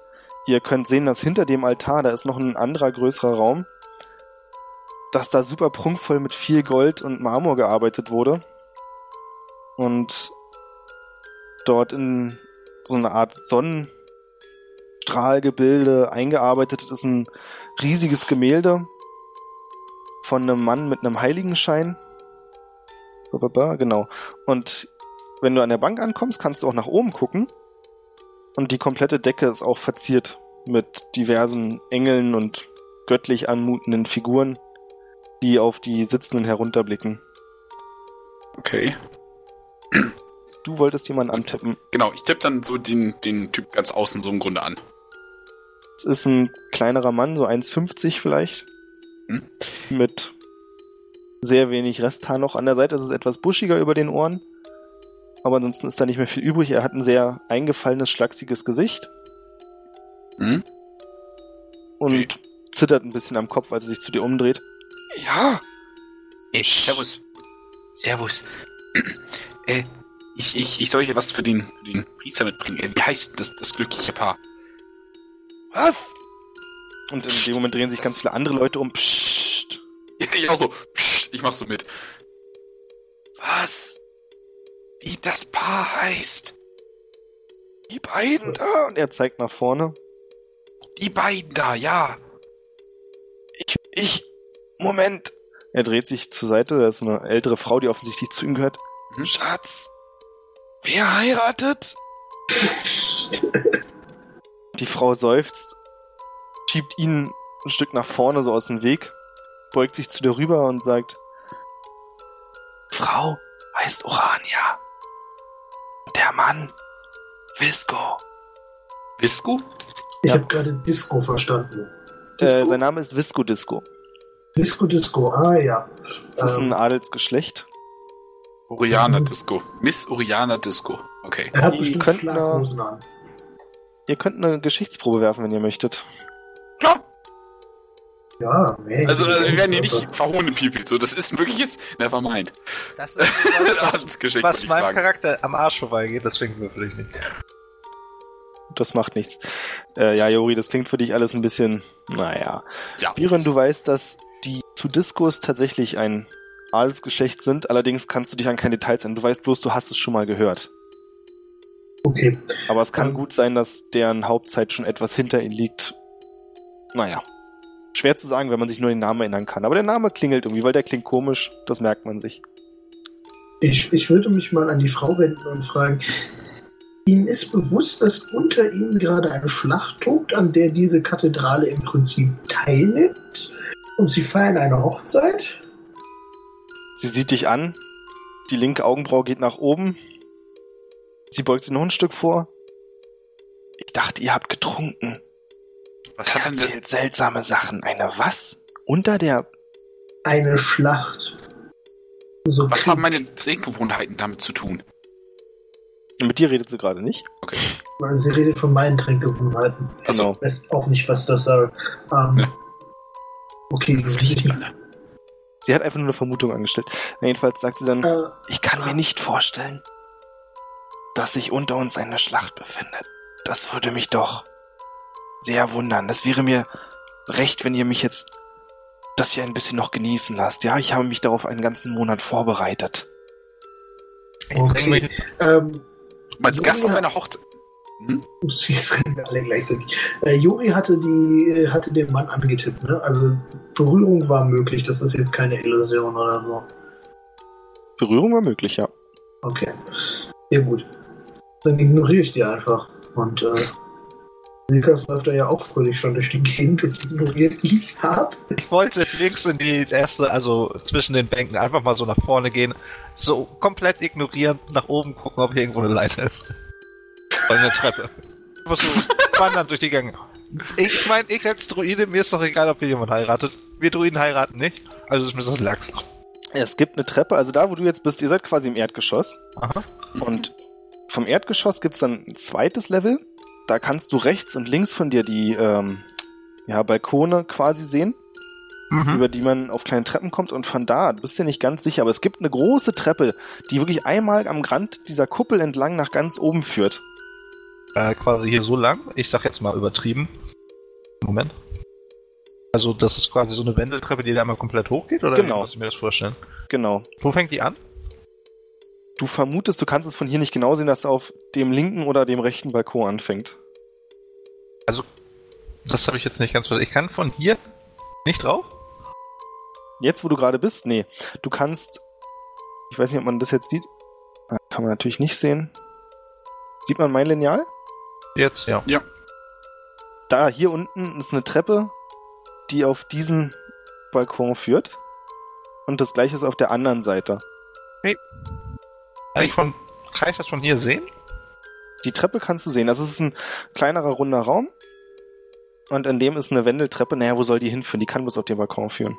Ihr könnt sehen, dass hinter dem Altar, da ist noch ein anderer größerer Raum, dass da super prunkvoll mit viel Gold und Marmor gearbeitet wurde. Und dort in so eine Art Sonnenstrahlgebilde eingearbeitet ist ein riesiges Gemälde von einem Mann mit einem Heiligenschein. Genau. Und wenn du an der Bank ankommst, kannst du auch nach oben gucken. Und die komplette Decke ist auch verziert mit diversen Engeln und göttlich anmutenden Figuren, die auf die Sitzenden herunterblicken. Okay. Du wolltest jemanden antippen. Genau, ich tippe dann so den, den Typ ganz außen so im Grunde an. Es ist ein kleinerer Mann, so 1,50 vielleicht. Hm. Mit sehr wenig Resthaar noch an der Seite. Es ist etwas buschiger über den Ohren. Aber ansonsten ist da nicht mehr viel übrig. Er hat ein sehr eingefallenes, schlachsiges Gesicht Hm? und Okay. zittert ein bisschen am Kopf, als er sich zu dir umdreht. Ja, Ey, servus. Servus. [CLEARS THROAT] äh, ich, ich, ich soll hier was für den, für den Priester mitbringen. Äh, wie heißt das, das glückliche Paar? was? Und in dem Moment drehen sich ganz viele andere Leute um. Psst. [LAUGHS] ich auch so. Psst, ich mach so mit. Was? Wie das Paar heißt. Die beiden da? Und er zeigt nach vorne. Die beiden da, ja. Ich, ich, Moment. Er dreht sich zur Seite, da ist eine ältere Frau, die offensichtlich zu ihm gehört. Mhm. Schatz, wer heiratet? [LAUGHS] Die Frau seufzt, schiebt ihn ein Stück nach vorne, so aus dem Weg, beugt sich zu dir rüber und sagt, Frau heißt Orania. Der Mann, Visco. Visco? Ich Ja. habe gerade Disco verstanden. Äh, Disco? sein Name ist Visco Disco. Disco Disco, ah ja. Das ist ein Ähm, Adelsgeschlecht. Oriana Mhm. Disco. Miss Oriana Disco. Okay. er hat bestimmt äh, Schlaghosen an. Ihr könnt eine Geschichtsprobe werfen, wenn ihr möchtet. Klar. Ja, nee. Also, also wir werden hier nicht verhohnen, Pipi. So, das ist ein wirkliches Nevermind. Das ist was, [LAUGHS] was, was meinem sagen. Charakter am Arsch vorbeigeht, deswegen würfel ich nicht. Das macht nichts. Äh, ja, Jori, das klingt für dich alles ein bisschen, naja. Ja. Biren, du weißt, dass die zu Discos tatsächlich ein Adelsgeschlecht sind, allerdings kannst du dich an keine Details erinnern. Du weißt bloß, du hast es schon mal gehört. Okay. Aber es kann Ähm. gut sein, dass deren Hauptzeit schon etwas hinter ihnen liegt. Naja. Schwer zu sagen, wenn man sich nur den Namen erinnern kann. Aber der Name klingelt irgendwie, weil der klingt komisch. Das merkt man sich. Ich, ich würde mich mal an die Frau wenden und fragen, Ihnen ist bewusst, dass unter Ihnen gerade eine Schlacht tobt, an der diese Kathedrale im Prinzip teilnimmt? Und Sie feiern eine Hochzeit? Sie sieht dich an. Die linke Augenbraue geht nach oben. Sie beugt sich noch ein Stück vor. Ich dachte, ihr habt getrunken. Was Er hat denn erzählt seltsame Sachen. Eine was? Unter der... Eine Schlacht. So was haben meine Trinkgewohnheiten damit zu tun? Mit dir redet sie gerade nicht. Okay. Sie redet von meinen Trinkgewohnheiten. Genau. Ich weiß auch nicht, was das soll. Ähm, Ja. Okay. Sie hat einfach nur eine Vermutung angestellt. Jedenfalls sagt sie dann, äh, ich kann mir nicht vorstellen, dass sich unter uns eine Schlacht befindet. Das würde mich doch sehr wundern. Das wäre mir recht, wenn ihr mich jetzt das hier ein bisschen noch genießen lasst. Ja, ich habe mich darauf einen ganzen Monat vorbereitet. Mich. Ähm, Als Gast auf einer Hochzeit. Hm? [LAUGHS] jetzt reden wir alle gleichzeitig. Äh, Juri hatte die äh, hatte den Mann angetippt, ne? Also Berührung war möglich, das ist jetzt keine Illusion oder so. Berührung war möglich, ja. Okay. Ja gut. Dann ignoriere ich die einfach. Und äh, Silkas läuft da ja auch fröhlich schon durch die Gegend und ignoriert die hart. Ich wollte links in die erste, also zwischen den Bänken, einfach mal so nach vorne gehen, so komplett ignorierend nach oben gucken, ob hier irgendwo eine Leiter ist. Oder eine Treppe. Einfach so wandern durch die Gänge. Ich meine, ich als Druide, mir ist doch egal, ob hier jemand heiratet. Wir Druiden heiraten nicht, also ist mir das Lachs. Es gibt eine Treppe, also da, wo du jetzt bist, ihr seid quasi im Erdgeschoss. Aha. Und vom Erdgeschoss gibt's dann ein zweites Level. Da kannst du rechts und links von dir die ähm, ja, Balkone quasi sehen, Mhm. über die man auf kleine Treppen kommt. Und von da, du bist dir nicht ganz sicher, aber es gibt eine große Treppe, die wirklich einmal am Rand dieser Kuppel entlang nach ganz oben führt. Äh, quasi hier so lang. Ich sag jetzt mal übertrieben. Moment. Also das ist quasi so eine Wendeltreppe, die da einmal komplett hochgeht, oder Genau. wie muss ich mir das vorstellen? Genau. Wo fängt die an? Du vermutest, du kannst es von hier nicht genau sehen, dass es auf dem linken oder dem rechten Balkon anfängt. Das habe ich jetzt nicht ganz verstanden. Ich kann von hier nicht drauf? Jetzt, wo du gerade bist, nee. Du kannst, ich weiß nicht, ob man das jetzt sieht. Ah, Kann man natürlich nicht sehen. Sieht man mein Lineal? Jetzt, ja. Da, hier unten ist eine Treppe, die auf diesen Balkon führt. Und das gleiche ist auf der anderen Seite. Kann ich, von, kann ich das von hier sehen? Die Treppe kannst du sehen. Das ist ein kleinerer, runder Raum. Und an dem ist eine Wendeltreppe. Naja, wo soll die hinführen? Die kann bloß auf den Balkon führen.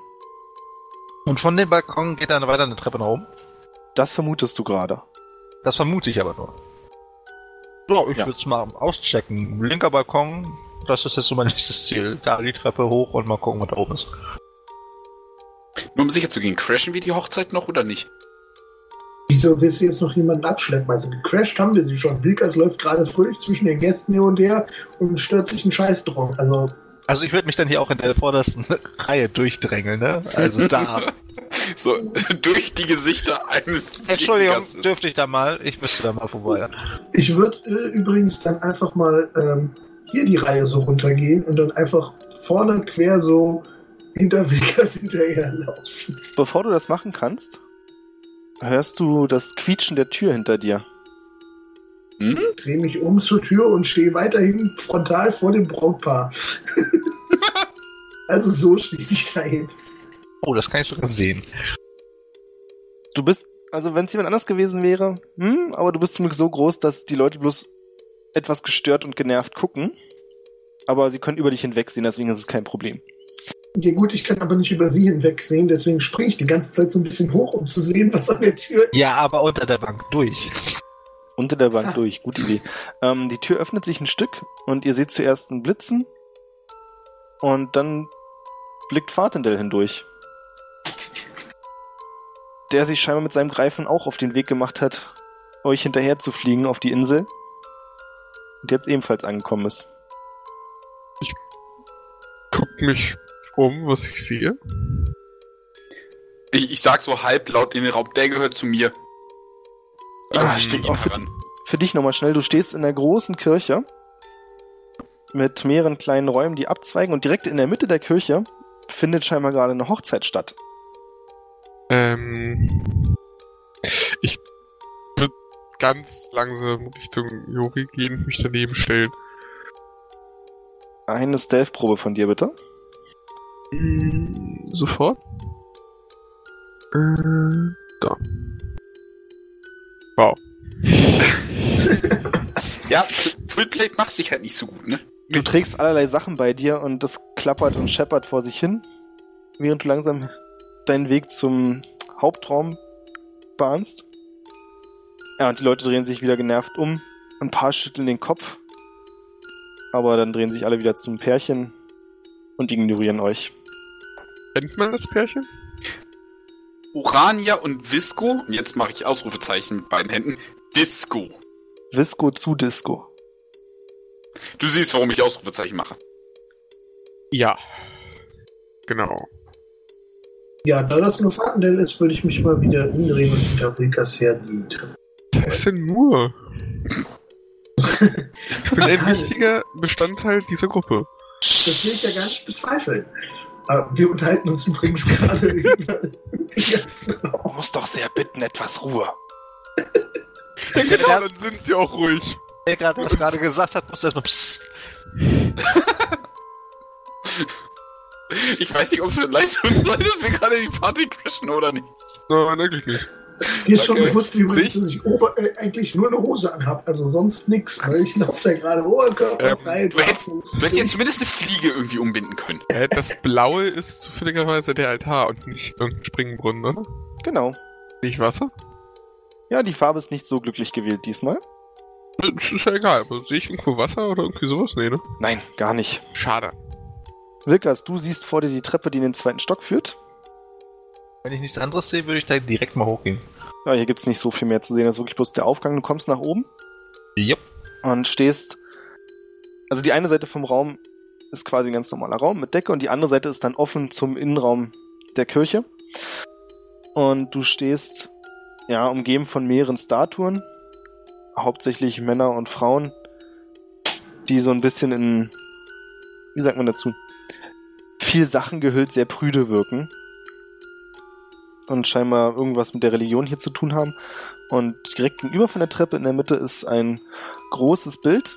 Und von dem Balkon geht dann weiter eine Treppe nach oben? Das vermutest du gerade. Das vermute ich aber nur. Ja, ich Ja. würde es mal auschecken. Linker Balkon, das ist jetzt so mein [LAUGHS] nächstes Ziel. Da die Treppe hoch und mal gucken, was da oben ist. Nur um sicher zu gehen, crashen wir die Hochzeit noch oder nicht? Wieso willst du jetzt noch jemanden abschleppen? Also gecrashed haben wir sie schon. Wilkas läuft gerade fröhlich zwischen den Gästen hier und her und stört sich einen Scheiß drum. Also Also ich würde mich dann hier auch in der vordersten [LAUGHS] Reihe durchdrängeln, ne? Also da. [LAUGHS] So, durch die Gesichter eines Entschuldigung, Gastes. dürfte ich da mal? Ich müsste da mal vorbei. ich würde äh, übrigens dann einfach mal ähm, hier die Reihe so runtergehen und dann einfach vorne quer so hinter Wilkas [LAUGHS] hinterherlaufen. Bevor du das machen kannst, hörst du das Quietschen der Tür hinter dir. Hm? Dreh mich um zur Tür und stehe weiterhin frontal vor dem Brautpaar. [LAUGHS] also so stehe ich da jetzt. Oh, das kann ich sogar sehen. Du bist, also wenn es jemand anders gewesen wäre, hm, aber du bist zum Glück so groß, dass die Leute bloß etwas gestört und genervt gucken. Aber sie können über dich hinwegsehen, deswegen ist es kein Problem. Ja gut, ich kann aber nicht über sie hinwegsehen, deswegen springe ich die ganze Zeit so ein bisschen hoch, um zu sehen, was an der Tür Ja, aber unter der Bank durch. Unter der Bank Ah. durch, gute Idee. Ähm, die Tür öffnet sich ein Stück und ihr seht zuerst ein Blitzen und dann blickt Fatendell hindurch. Der sich scheinbar mit seinem Greifen auch auf den Weg gemacht hat, euch hinterher zu fliegen auf die Insel. Und jetzt ebenfalls angekommen ist. Guck mich um, was ich sehe. Ich, ich sag so halblaut in den Raum, der gehört zu mir. Ich Ah, stehe stimmt ihn auch für heran. Für dich nochmal schnell, du stehst in der großen Kirche mit mehreren kleinen Räumen, die abzweigen und direkt in der Mitte der Kirche findet scheinbar gerade eine Hochzeit statt. Ähm, ich würde ganz langsam Richtung Jori gehen und mich daneben stellen. Eine Stealth-Probe von dir, bitte. Mm, Sofort. Äh, da. Wow. [LAUGHS] Ja, Fullplate macht sich halt nicht so gut, ne? Du trägst allerlei Sachen bei dir und das klappert und scheppert vor sich hin, während du langsam deinen Weg zum Hauptraum bahnst. Ja, und die Leute drehen sich wieder genervt um. Ein paar schütteln den Kopf. Aber dann drehen sich alle wieder zum Pärchen und ignorieren euch. Kennt man das Pärchen? Urania und Visco, und jetzt mache ich Ausrufezeichen mit beiden Händen, Disco. Visco zu Disco. Du siehst, warum ich Ausrufezeichen mache. Ja. Genau. Ja, da das nur Fatendell ist, würde ich mich mal wieder umdrehen und hinter Wilkas her die Treppe. Was ist denn nur? [LAUGHS] Ich bin ein wichtiger Bestandteil dieser Gruppe. Das will ich ja gar nicht bezweifeln. Aber wir unterhalten uns übrigens gerade [LAUGHS] über. Du musst doch sehr bitten, etwas Ruhe. Ja, genau, dann sind sie auch ruhig. Der gerade was gerade gesagt hat, musst du erstmal psst. Ich weiß nicht, ob es eine Leistung soll, dass wir gerade die Party crashen oder nicht. Nein, eigentlich nicht. Dir ist schon Danke. bewusst, Sich- dass ich Ober äh, eigentlich nur eine Hose anhab, also sonst nix, weil ich laufe da gerade oberkörperfrei. Ähm, du hättest- Du hättest jetzt zumindest eine Fliege irgendwie umbinden können. Äh, das Blaue ist zufälligerweise der Altar und nicht irgendein Springbrunnen, oder? Genau. Nicht Wasser? Ja, die Farbe ist nicht so glücklich gewählt diesmal. Das ist ja egal, aber sehe ich irgendwo Wasser oder irgendwie sowas? Nee, ne? Nein, gar nicht. Schade. Wilkas, du siehst vor dir die Treppe, die in den zweiten Stock führt. Wenn ich nichts anderes sehe, würde ich da direkt mal hochgehen. Ja, hier gibt's nicht so viel mehr zu sehen. Das ist wirklich bloß der Aufgang. Du kommst nach oben Jupp. und stehst. Also die eine Seite vom Raum ist quasi ein ganz normaler Raum mit Decke und die andere Seite ist dann offen zum Innenraum der Kirche. Und du stehst ja umgeben von mehreren Statuen, hauptsächlich Männer und Frauen, die so ein bisschen in, wie sagt man dazu, viel Sachen gehüllt, sehr prüde wirken und scheinbar irgendwas mit der Religion hier zu tun haben. Und direkt gegenüber von der Treppe in der Mitte ist ein großes Bild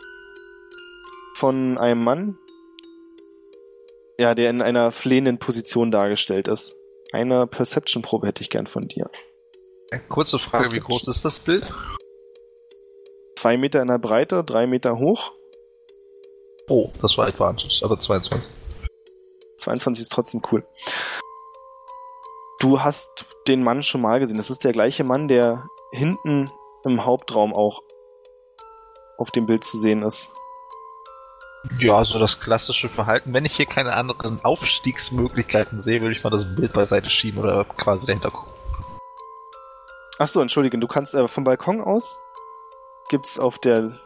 von einem Mann, ja, der in einer flehenden Position dargestellt ist. Eine Perception-Probe hätte ich gern von dir. Äh, Kurze Frage, wie groß ist das Bild? Zwei Meter in der Breite, drei Meter hoch. Oh, das war Advantage, aber 22. 22 ist trotzdem cool. Du hast den Mann schon mal gesehen. Das ist der gleiche Mann, der hinten im Hauptraum auch auf dem Bild zu sehen ist. Ja, so das klassische Verhalten. Wenn ich hier keine anderen Aufstiegsmöglichkeiten sehe, würde ich mal das Bild beiseite schieben oder quasi dahinter gucken. Ach so, entschuldige, du kannst äh, vom Balkon aus gibt's auf der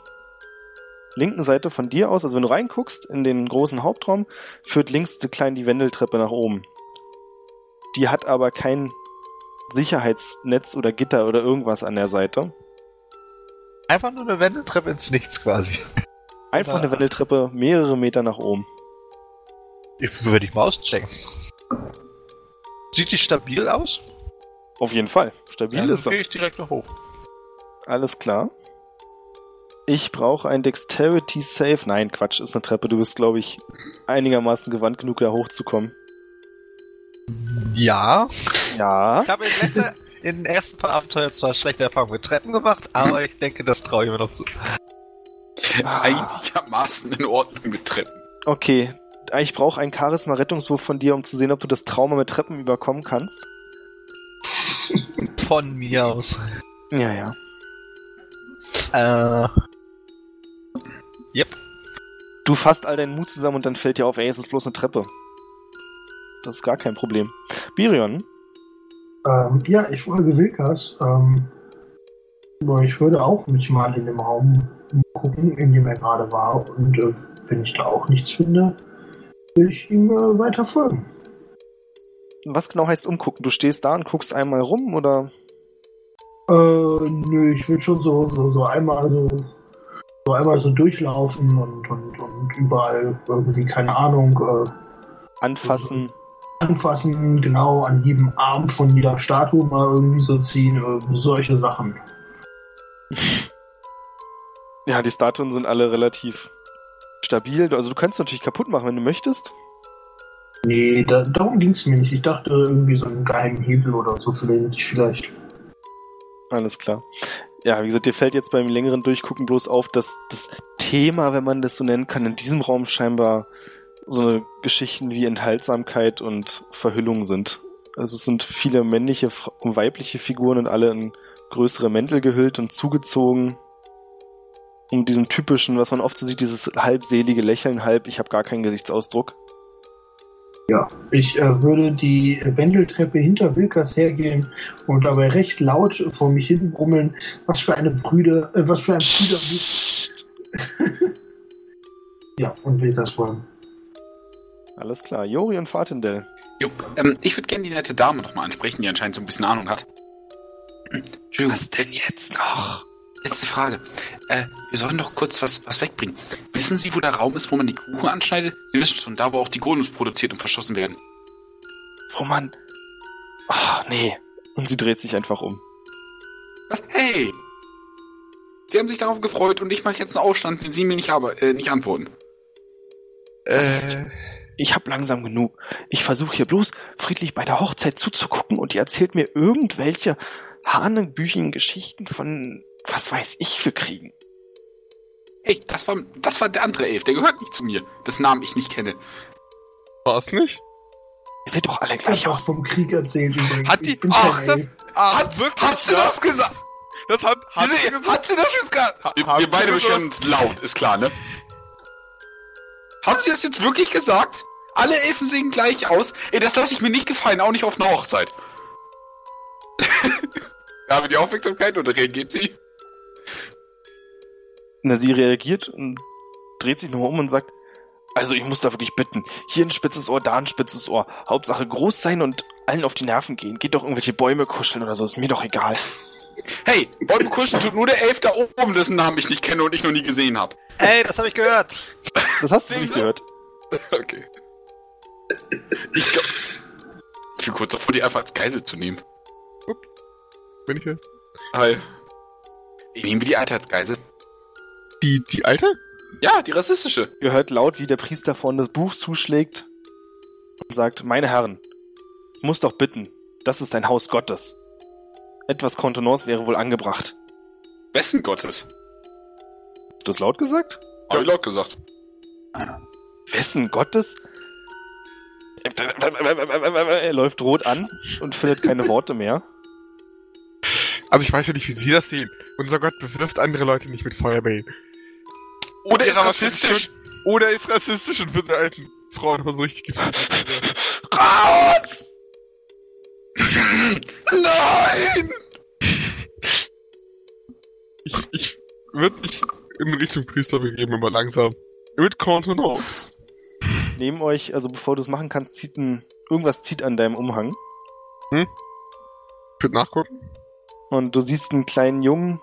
linken Seite von dir aus, also wenn du reinguckst in den großen Hauptraum, führt links die kleine die Wendeltreppe nach oben. Die hat aber kein Sicherheitsnetz oder Gitter oder irgendwas an der Seite. Einfach nur eine Wendeltreppe ins Nichts quasi. Einfach Ja. eine Wendeltreppe mehrere Meter nach oben. Ich würde ich mal auschecken. Sieht die stabil aus? Auf jeden Fall. Stabil Dann ist er. gehe ich direkt noch hoch. Alles klar. Ich brauche ein Dexterity Save. Nein, Quatsch, ist eine Treppe. Du bist, glaube ich, einigermaßen gewandt genug, da hochzukommen. Ja. Ja. Ich habe in, letzter, in den ersten paar Abenteuern zwar schlechte Erfahrungen mit Treppen gemacht, aber ich denke, das traue ich mir noch zu. Ah. Einigermaßen in Ordnung mit Treppen. Okay. Ich brauche einen Charisma-Rettungswurf von dir, um zu sehen, ob du das Trauma mit Treppen überkommen kannst. Von mir aus. Ja, ja. Äh. Yep. Du fasst all deinen Mut zusammen und dann fällt dir auf, ey, es ist bloß eine Treppe. Das ist gar kein Problem. Birion, Ähm, ja, ich frage Wilkas. Ähm, aber ich würde auch mich mal in dem Raum gucken, in dem er gerade war. Und äh, wenn ich da auch nichts finde, will ich ihm äh, weiter folgen. was genau heißt umgucken? Du stehst da und guckst einmal rum oder? Äh, nö, ich will schon so, so, so einmal so, so einmal so durchlaufen und, und, und überall irgendwie, keine Ahnung, äh, Anfassen. Anfassen, genau an jedem Arm von jeder Statue mal irgendwie so ziehen, äh, solche Sachen. Ja, die Statuen sind alle relativ stabil. Also du kannst natürlich kaputt machen, wenn du möchtest. Nee, da, darum ging's mir nicht. Ich dachte irgendwie so einen geheimen Hebel oder so finde ich vielleicht. Alles klar. Ja, wie gesagt, dir fällt jetzt beim längeren Durchgucken bloß auf, dass das Thema, wenn man das so nennen kann, in diesem Raum scheinbar so eine Geschichten wie Enthaltsamkeit und Verhüllung sind. Also es sind viele männliche und weibliche Figuren und alle in größere Mäntel gehüllt und zugezogen. Und diesem typischen, was man oft so sieht, dieses halbselige Lächeln, halb, ich habe gar keinen Gesichtsausdruck. Ich äh, würde die Wendeltreppe hinter Wilkas hergehen und dabei recht laut vor mich hin brummeln, was für eine Brüder, äh, was für ein Brüder. [LAUGHS] ja, und Wilkas folgen. Alles klar. Jori und Fatendell. Jo, ähm, ich würde gerne die nette Dame nochmal ansprechen, die anscheinend so ein bisschen Ahnung hat. Was denn jetzt noch? letzte Frage. Äh, wir sollen doch kurz was, was wegbringen. Wissen Sie, wo der Raum ist, wo man die Kuchen anschneidet? Sie wissen schon, da wo auch die Golems produziert und verschossen werden. Wo man... Ach, nee. Und sie dreht sich einfach um. Was? Hey! Sie haben sich darauf gefreut und ich mache jetzt einen Aufstand, wenn Sie mir nicht, aber, äh, nicht antworten. Was ist- Äh, Ich hab langsam genug. Ich versuche hier bloß friedlich bei der Hochzeit zuzugucken und die erzählt mir irgendwelche hanebüchigen Geschichten von was weiß ich für Kriegen. Hey, das war, das war der andere Elf, der gehört nicht zu mir. Das Namen ich nicht kenne. war's nicht? Ihr seht doch alle gleich aus. vom Krieg erzählt übrigens. Hat die- Ach, das-. Ah, Hat, hat sie das gesagt? Das hat, hat sie gesagt? hat sie das jetzt gesagt? Ha- Wir, wir beide beschweren uns laut, ist klar, ne? Haben sie das jetzt wirklich gesagt? Alle Elfen sehen gleich aus. Ey, das lasse ich mir nicht gefallen, auch nicht auf einer Hochzeit. [LAUGHS] Habe die Aufmerksamkeit oder reagiert sie? Na, sie reagiert und dreht sich nochmal um und sagt, also ich muss da wirklich bitten. Hier ein spitzes Ohr, da ein spitzes Ohr. Hauptsache groß sein und allen auf die Nerven gehen. Geht doch irgendwelche Bäume kuscheln oder so, ist mir doch egal. Hey, Bäume kuscheln tut nur der Elf da oben, dessen Namen ich nicht kenne und ich noch nie gesehen habe. Ey, das habe ich gehört. Das hast du nicht gehört. [LAUGHS] Okay. Ich, glaub, ich bin kurz davor, die einfach als Geisel zu nehmen. Bin ich hier? Hi. Nehmen wir die Alte als Geisel? Die, die alte? Ja, die rassistische. Ihr hört laut, wie der Priester vorne das Buch zuschlägt und sagt, meine Herren, ich muss doch bitten, das ist ein Haus Gottes. Etwas Kontenance wäre wohl angebracht. Wessen Gottes? Hast du das laut gesagt? Hab ich laut gesagt. Wessen Gottes? Er läuft rot an und findet keine Worte mehr. Also ich weiß ja nicht, wie Sie das sehen. Unser Gott bewirft andere Leute nicht mit Feuerbällen. Oder ist rassistisch. Oder ist rassistisch und wird der alten Frau nochmal so richtig gefühlt. Raus! Nein! Ich, ich würde mich in Richtung Priester begeben, aber langsam. Mit Kontenance. Neben euch, also bevor du es machen kannst, zieht ein, irgendwas zieht an deinem Umhang. Ich würde nachgucken. Und du siehst einen kleinen Jungen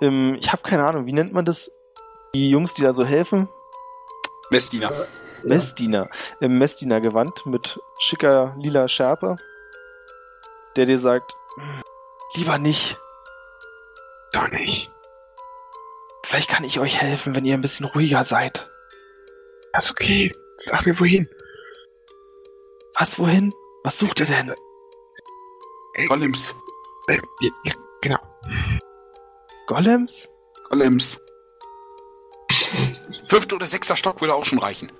im, ich habe keine Ahnung, wie nennt man das? Die Jungs, die da so helfen? Messdiener. Ja. Messdiener. Im Messdiener-Gewand mit schicker lila Schärpe. Der dir sagt, "Hm, lieber nicht. Doch nicht. Vielleicht kann ich euch helfen, wenn ihr ein bisschen ruhiger seid. Das ist okay. Sag mir wohin. Was, wohin? Was sucht ihr denn? Golems. Äh, ja, ja, genau. Golems? Golems. Fünfter oder sechster Stock würde auch schon reichen.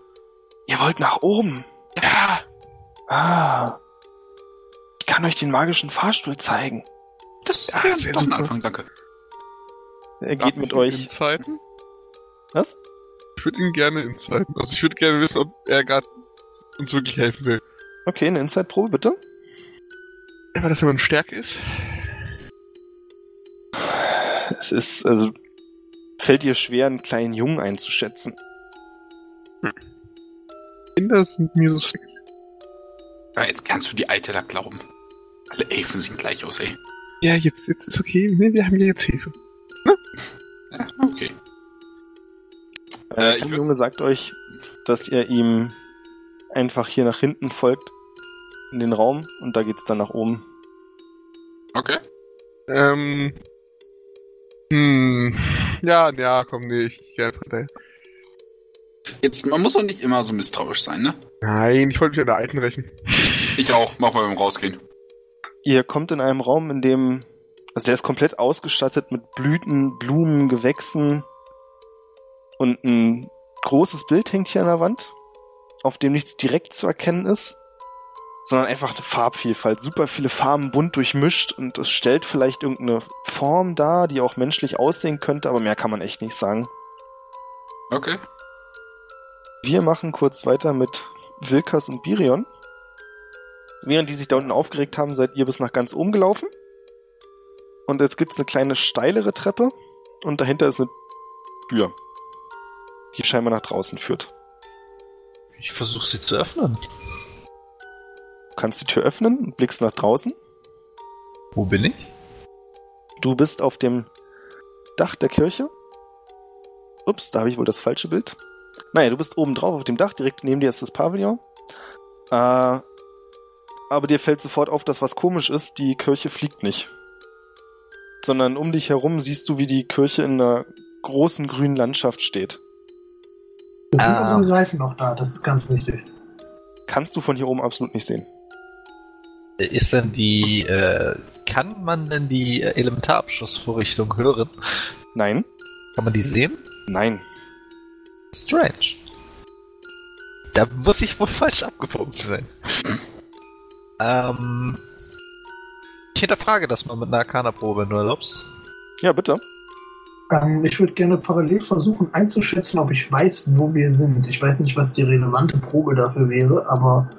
Ihr wollt nach oben? Ja. Ah. Ich kann euch den magischen Fahrstuhl zeigen. Das Ja, wäre das wär ein. Anfang, danke. Er Darf geht mit ich ihn euch. Insighten? Was? Ich würde ihn gerne insighten. Also ich würde gerne wissen, ob er gerade uns wirklich helfen will. Okay, eine Inside-Probe, bitte. Ja, weil das immer eine Stärke ist. Es ist, also, fällt dir schwer, einen kleinen Jungen einzuschätzen. Kinder sind mir so sexy. Ja, jetzt kannst du die Alte da glauben. Alle Elfen sehen gleich aus, ey. Ja, jetzt, jetzt ist okay. Nee, wir haben ja jetzt Hilfe. Ja, okay. Äh, Äh, der wür- Junge sagt euch, dass ihr ihm einfach hier nach hinten folgt in den Raum und da geht's dann nach oben. Okay. Ähm. Hm. Ja, ja, komm, nee, ich geh einfach dahin. Jetzt, man muss doch nicht immer so misstrauisch sein, ne? Nein, ich wollte mich an der alten rächen. Ich auch. Mach mal beim Rausgehen. Ihr kommt in einem Raum, in dem, also der ist komplett ausgestattet mit Blüten, Blumen, Gewächsen und ein großes Bild hängt hier an der Wand, auf dem nichts direkt zu erkennen ist, sondern einfach eine Farbvielfalt. Super viele Farben bunt durchmischt und es stellt vielleicht irgendeine Form dar, die auch menschlich aussehen könnte, aber mehr kann man echt nicht sagen. Okay. Wir machen kurz weiter mit Wilkas und Birion. Während die sich da unten aufgeregt haben, seid ihr bis nach ganz oben gelaufen. Und jetzt gibt's eine kleine steilere Treppe und dahinter ist eine Tür, die scheinbar nach draußen führt. Ich versuche sie zu öffnen. Du kannst die Tür öffnen und blickst nach draußen. Wo bin ich? Du bist auf dem Dach der Kirche. Ups, da habe ich wohl das falsche Bild. Naja, du bist oben drauf auf dem Dach, direkt neben dir ist das Pavillon. Äh, aber dir fällt sofort auf, dass was komisch ist, die Kirche fliegt nicht. Sondern um dich herum siehst du, wie die Kirche in einer großen grünen Landschaft steht. Es sind Ah. unsere Reifen noch da, das ist ganz wichtig. Kannst du von hier oben absolut nicht sehen. Ist denn die, äh, kann man denn die äh, Elementarabschussvorrichtung hören? Nein? Kann man die sehen? Nein. Strange. Da muss ich wohl [LAUGHS] falsch abgebogen sein. ähm, ich hinterfrage das mal mit einer Arcana-Probe, wenn du erlaubst. Ja, bitte. Ähm, ich würde gerne parallel versuchen einzuschätzen, ob ich weiß, wo wir sind. Ich weiß nicht, was die relevante Probe dafür wäre, aber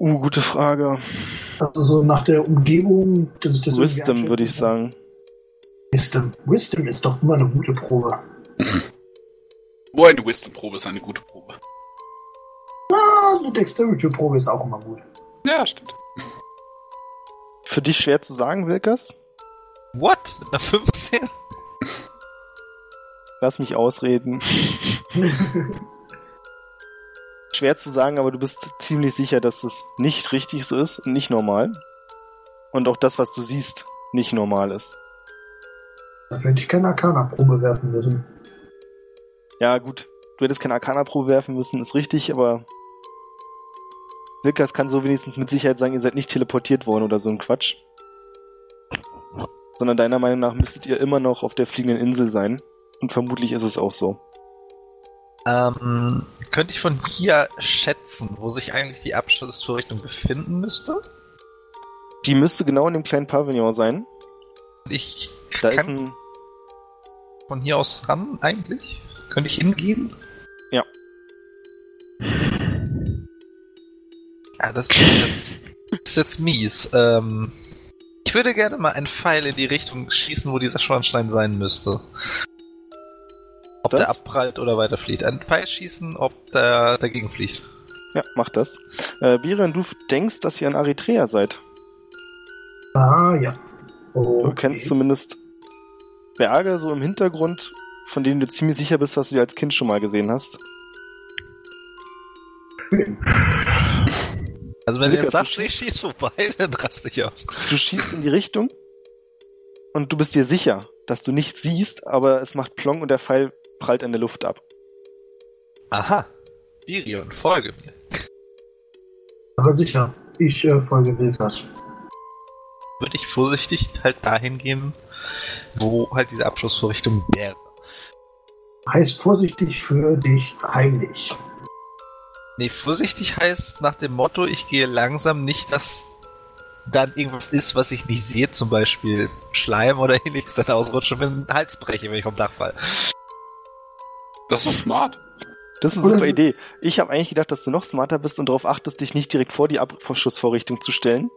Uh, gute Frage. also so nach der Umgebung, dass ich das irgendwie Wisdom, würde ich sagen. Wisdom. Wisdom ist doch immer eine gute Probe. [LAUGHS] Wo eine Wisdom-Probe ist eine gute Probe. Ah, eine Dexterity-Probe ist auch immer gut. Ja, stimmt. Für dich schwer zu sagen, Wilkers? What? Mit einer 15? Lass mich ausreden. Schwer zu sagen, aber du bist ziemlich sicher, dass es nicht richtig so ist und nicht normal. Und auch das, was du siehst, nicht normal ist. Da hätte ich keine Arcana-Probe werfen müssen. Ja, gut. Du hättest keine Arcana-Probe werfen müssen, ist richtig, aber Wilkers kann so wenigstens mit Sicherheit sagen, ihr seid nicht teleportiert worden oder so ein Quatsch. Sondern deiner Meinung nach müsstet ihr immer noch auf der fliegenden Insel sein. Und vermutlich ist es auch so. Ähm, könnte ich von hier schätzen, wo sich eigentlich die Abschlussvorrichtung befinden müsste? Die müsste genau in dem kleinen Pavillon sein. Ich Da kann ist ein. von hier aus ran eigentlich. Könnte ich hingehen? Ja. Ja, das ist jetzt, das ist jetzt mies. Ähm, ich würde gerne mal einen Pfeil in die Richtung schießen, wo dieser Schornstein sein müsste. Ob Das? der abprallt oder weiterfliegt. Ein Pfeil schießen, ob der dagegen fliegt. Ja, mach das. Äh, Biren, du denkst, dass ihr in Eritrea seid. Ah, ja. Du Okay. kennst zumindest Berge so im Hintergrund, von denen du ziemlich sicher bist, dass du die als Kind schon mal gesehen hast. Also wenn du Lukas, jetzt sagst, du ich schieß vorbei, [LAUGHS] dann raste ich aus. Du schießt in die Richtung und du bist dir sicher, dass du nichts siehst, aber es macht Plong und der Pfeil prallt in der Luft ab. Aha. Virion, folge mir. Aber sicher, ich äh, folge Wilkas. Würde ich vorsichtig halt dahin gehen, wo halt diese Abschlussvorrichtung wäre. Heißt vorsichtig für dich heilig. Nee, vorsichtig heißt nach dem Motto, ich gehe langsam nicht, dass dann irgendwas ist, was ich nicht sehe, zum Beispiel Schleim oder ähnliches, dann ausrutsche und mir den Hals breche, wenn ich vom Dach falle. Das ist smart. Das ist eine super Idee. Ich habe eigentlich gedacht, dass du noch smarter bist und darauf achtest, dich nicht direkt vor die Abschussvorrichtung zu stellen.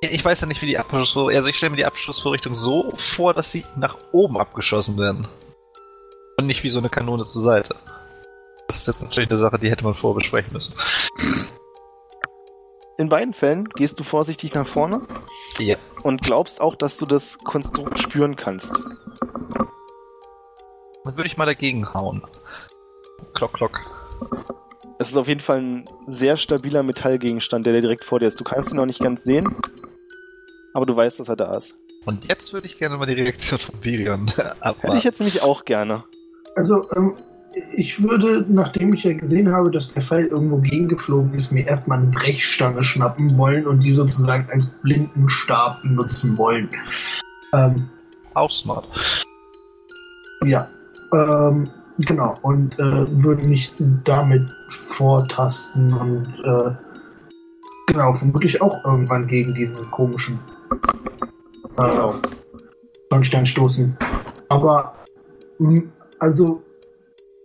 Ich weiß ja nicht, wie die Abschussvorrichtung, also ich stelle mir die Abschussvorrichtung so vor, dass sie nach oben abgeschossen werden. Und nicht wie so eine Kanone zur Seite. Das ist jetzt natürlich eine Sache, die hätte man vorher besprechen müssen. In beiden Fällen gehst du vorsichtig nach vorne Ja. und glaubst auch, dass du das Konstrukt spüren kannst. Dann würde ich mal dagegen hauen. Klock, klock. Es ist auf jeden Fall ein sehr stabiler Metallgegenstand, der dir direkt vor dir ist. Du kannst ihn noch nicht ganz sehen, aber du weißt, dass er da ist. Und jetzt würde ich gerne mal die Reaktion von Virion [LAUGHS] Hätte ich jetzt nämlich auch gerne. Also, ähm, ich würde, nachdem ich ja gesehen habe, dass der Pfeil irgendwo gegengeflogen ist, mir erstmal eine Brechstange schnappen wollen und die sozusagen als Blindenstab benutzen wollen. Ähm, Auch smart. ja. Ähm, genau. Und äh, würde mich damit vortasten und äh, genau, vermutlich auch irgendwann gegen diesen komischen äh, Schornstein stoßen. Aber mh, also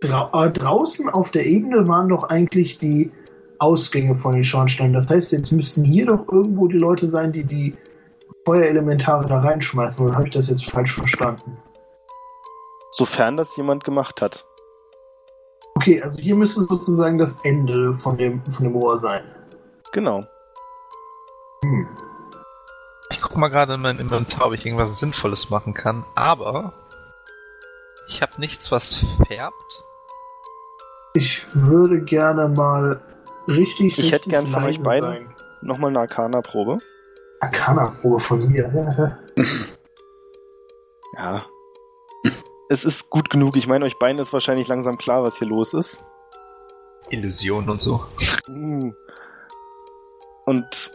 drau äh, draußen auf der Ebene waren doch eigentlich die Ausgänge von den Schornsteinen. Das heißt, jetzt müssten hier doch irgendwo die Leute sein, die die Feuerelementare da reinschmeißen. Oder habe ich das jetzt falsch verstanden? Sofern das jemand gemacht hat. Okay, also hier müsste sozusagen das Ende von dem, von dem Rohr sein. Genau. Hm. Ich guck mal gerade in mein Inventar, ob ich irgendwas Sinnvolles machen kann, aber ich habe nichts, was färbt. Ich würde gerne mal richtig. Ich hätte richtig gern von euch beiden- sein. Nochmal eine Arcana-Probe. Arcana-Probe von mir. Ja. Es ist gut genug. Ich meine, euch beiden ist wahrscheinlich langsam klar, was hier los ist. Illusionen und so. Uh. Und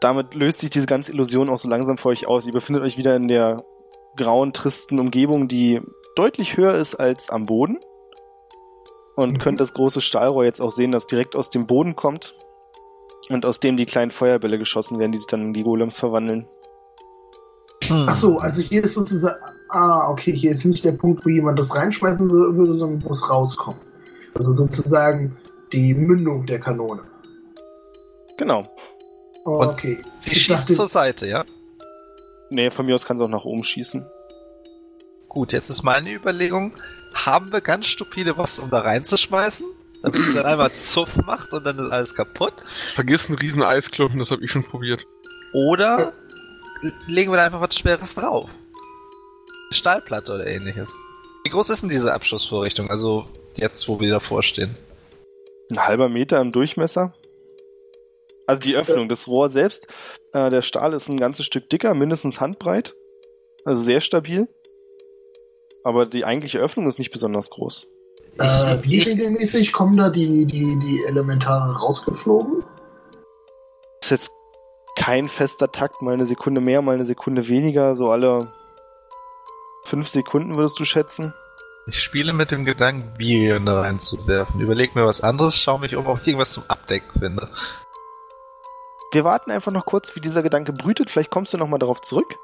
damit löst sich diese ganze Illusion auch so langsam für euch aus. Ihr befindet euch wieder in der grauen, tristen Umgebung, die deutlich höher ist als am Boden. Und Mhm. könnt das große Stahlrohr jetzt auch sehen, das direkt aus dem Boden kommt. Und aus dem die kleinen Feuerbälle geschossen werden, die sich dann in die Golems verwandeln. Hm. Ach so, also hier ist sozusagen. Ah, okay, hier ist nicht der Punkt, wo jemand das reinschmeißen würde, sondern wo es rauskommt. Also sozusagen die Mündung der Kanone. Genau. Oh, Und okay. Sie Ich schießt dachte- zur Seite, ja? Nee, von mir aus kann es auch nach oben schießen. Gut, jetzt ist meine Überlegung, haben wir ganz stupide was, um da reinzuschmeißen? Damit es dann einmal Zuff macht und dann ist alles kaputt? Vergiss einen riesen Eisklumpen, das habe ich schon probiert. Oder legen wir da einfach was Schweres drauf? Stahlplatte oder ähnliches. Wie groß ist denn diese Abschussvorrichtung? Also jetzt, wo wir davor stehen. Ein halber Meter im Durchmesser. Also die Öffnung, das Rohr selbst, äh, der Stahl ist ein ganzes Stück dicker, mindestens handbreit. Also sehr stabil. Aber die eigentliche Öffnung ist nicht besonders groß. Äh, wie regelmäßig kommen da die, die, die Elementare rausgeflogen? Kein fester Takt, mal eine Sekunde mehr, mal eine Sekunde weniger, so alle fünf Sekunden würdest du schätzen. Ich spiele mit dem Gedanken, Viren da reinzuwerfen. Überleg mir was anderes, schau mich um, ob ich irgendwas zum Abdecken finde. Wir warten einfach noch kurz, wie dieser Gedanke brütet. Vielleicht kommst du nochmal darauf zurück.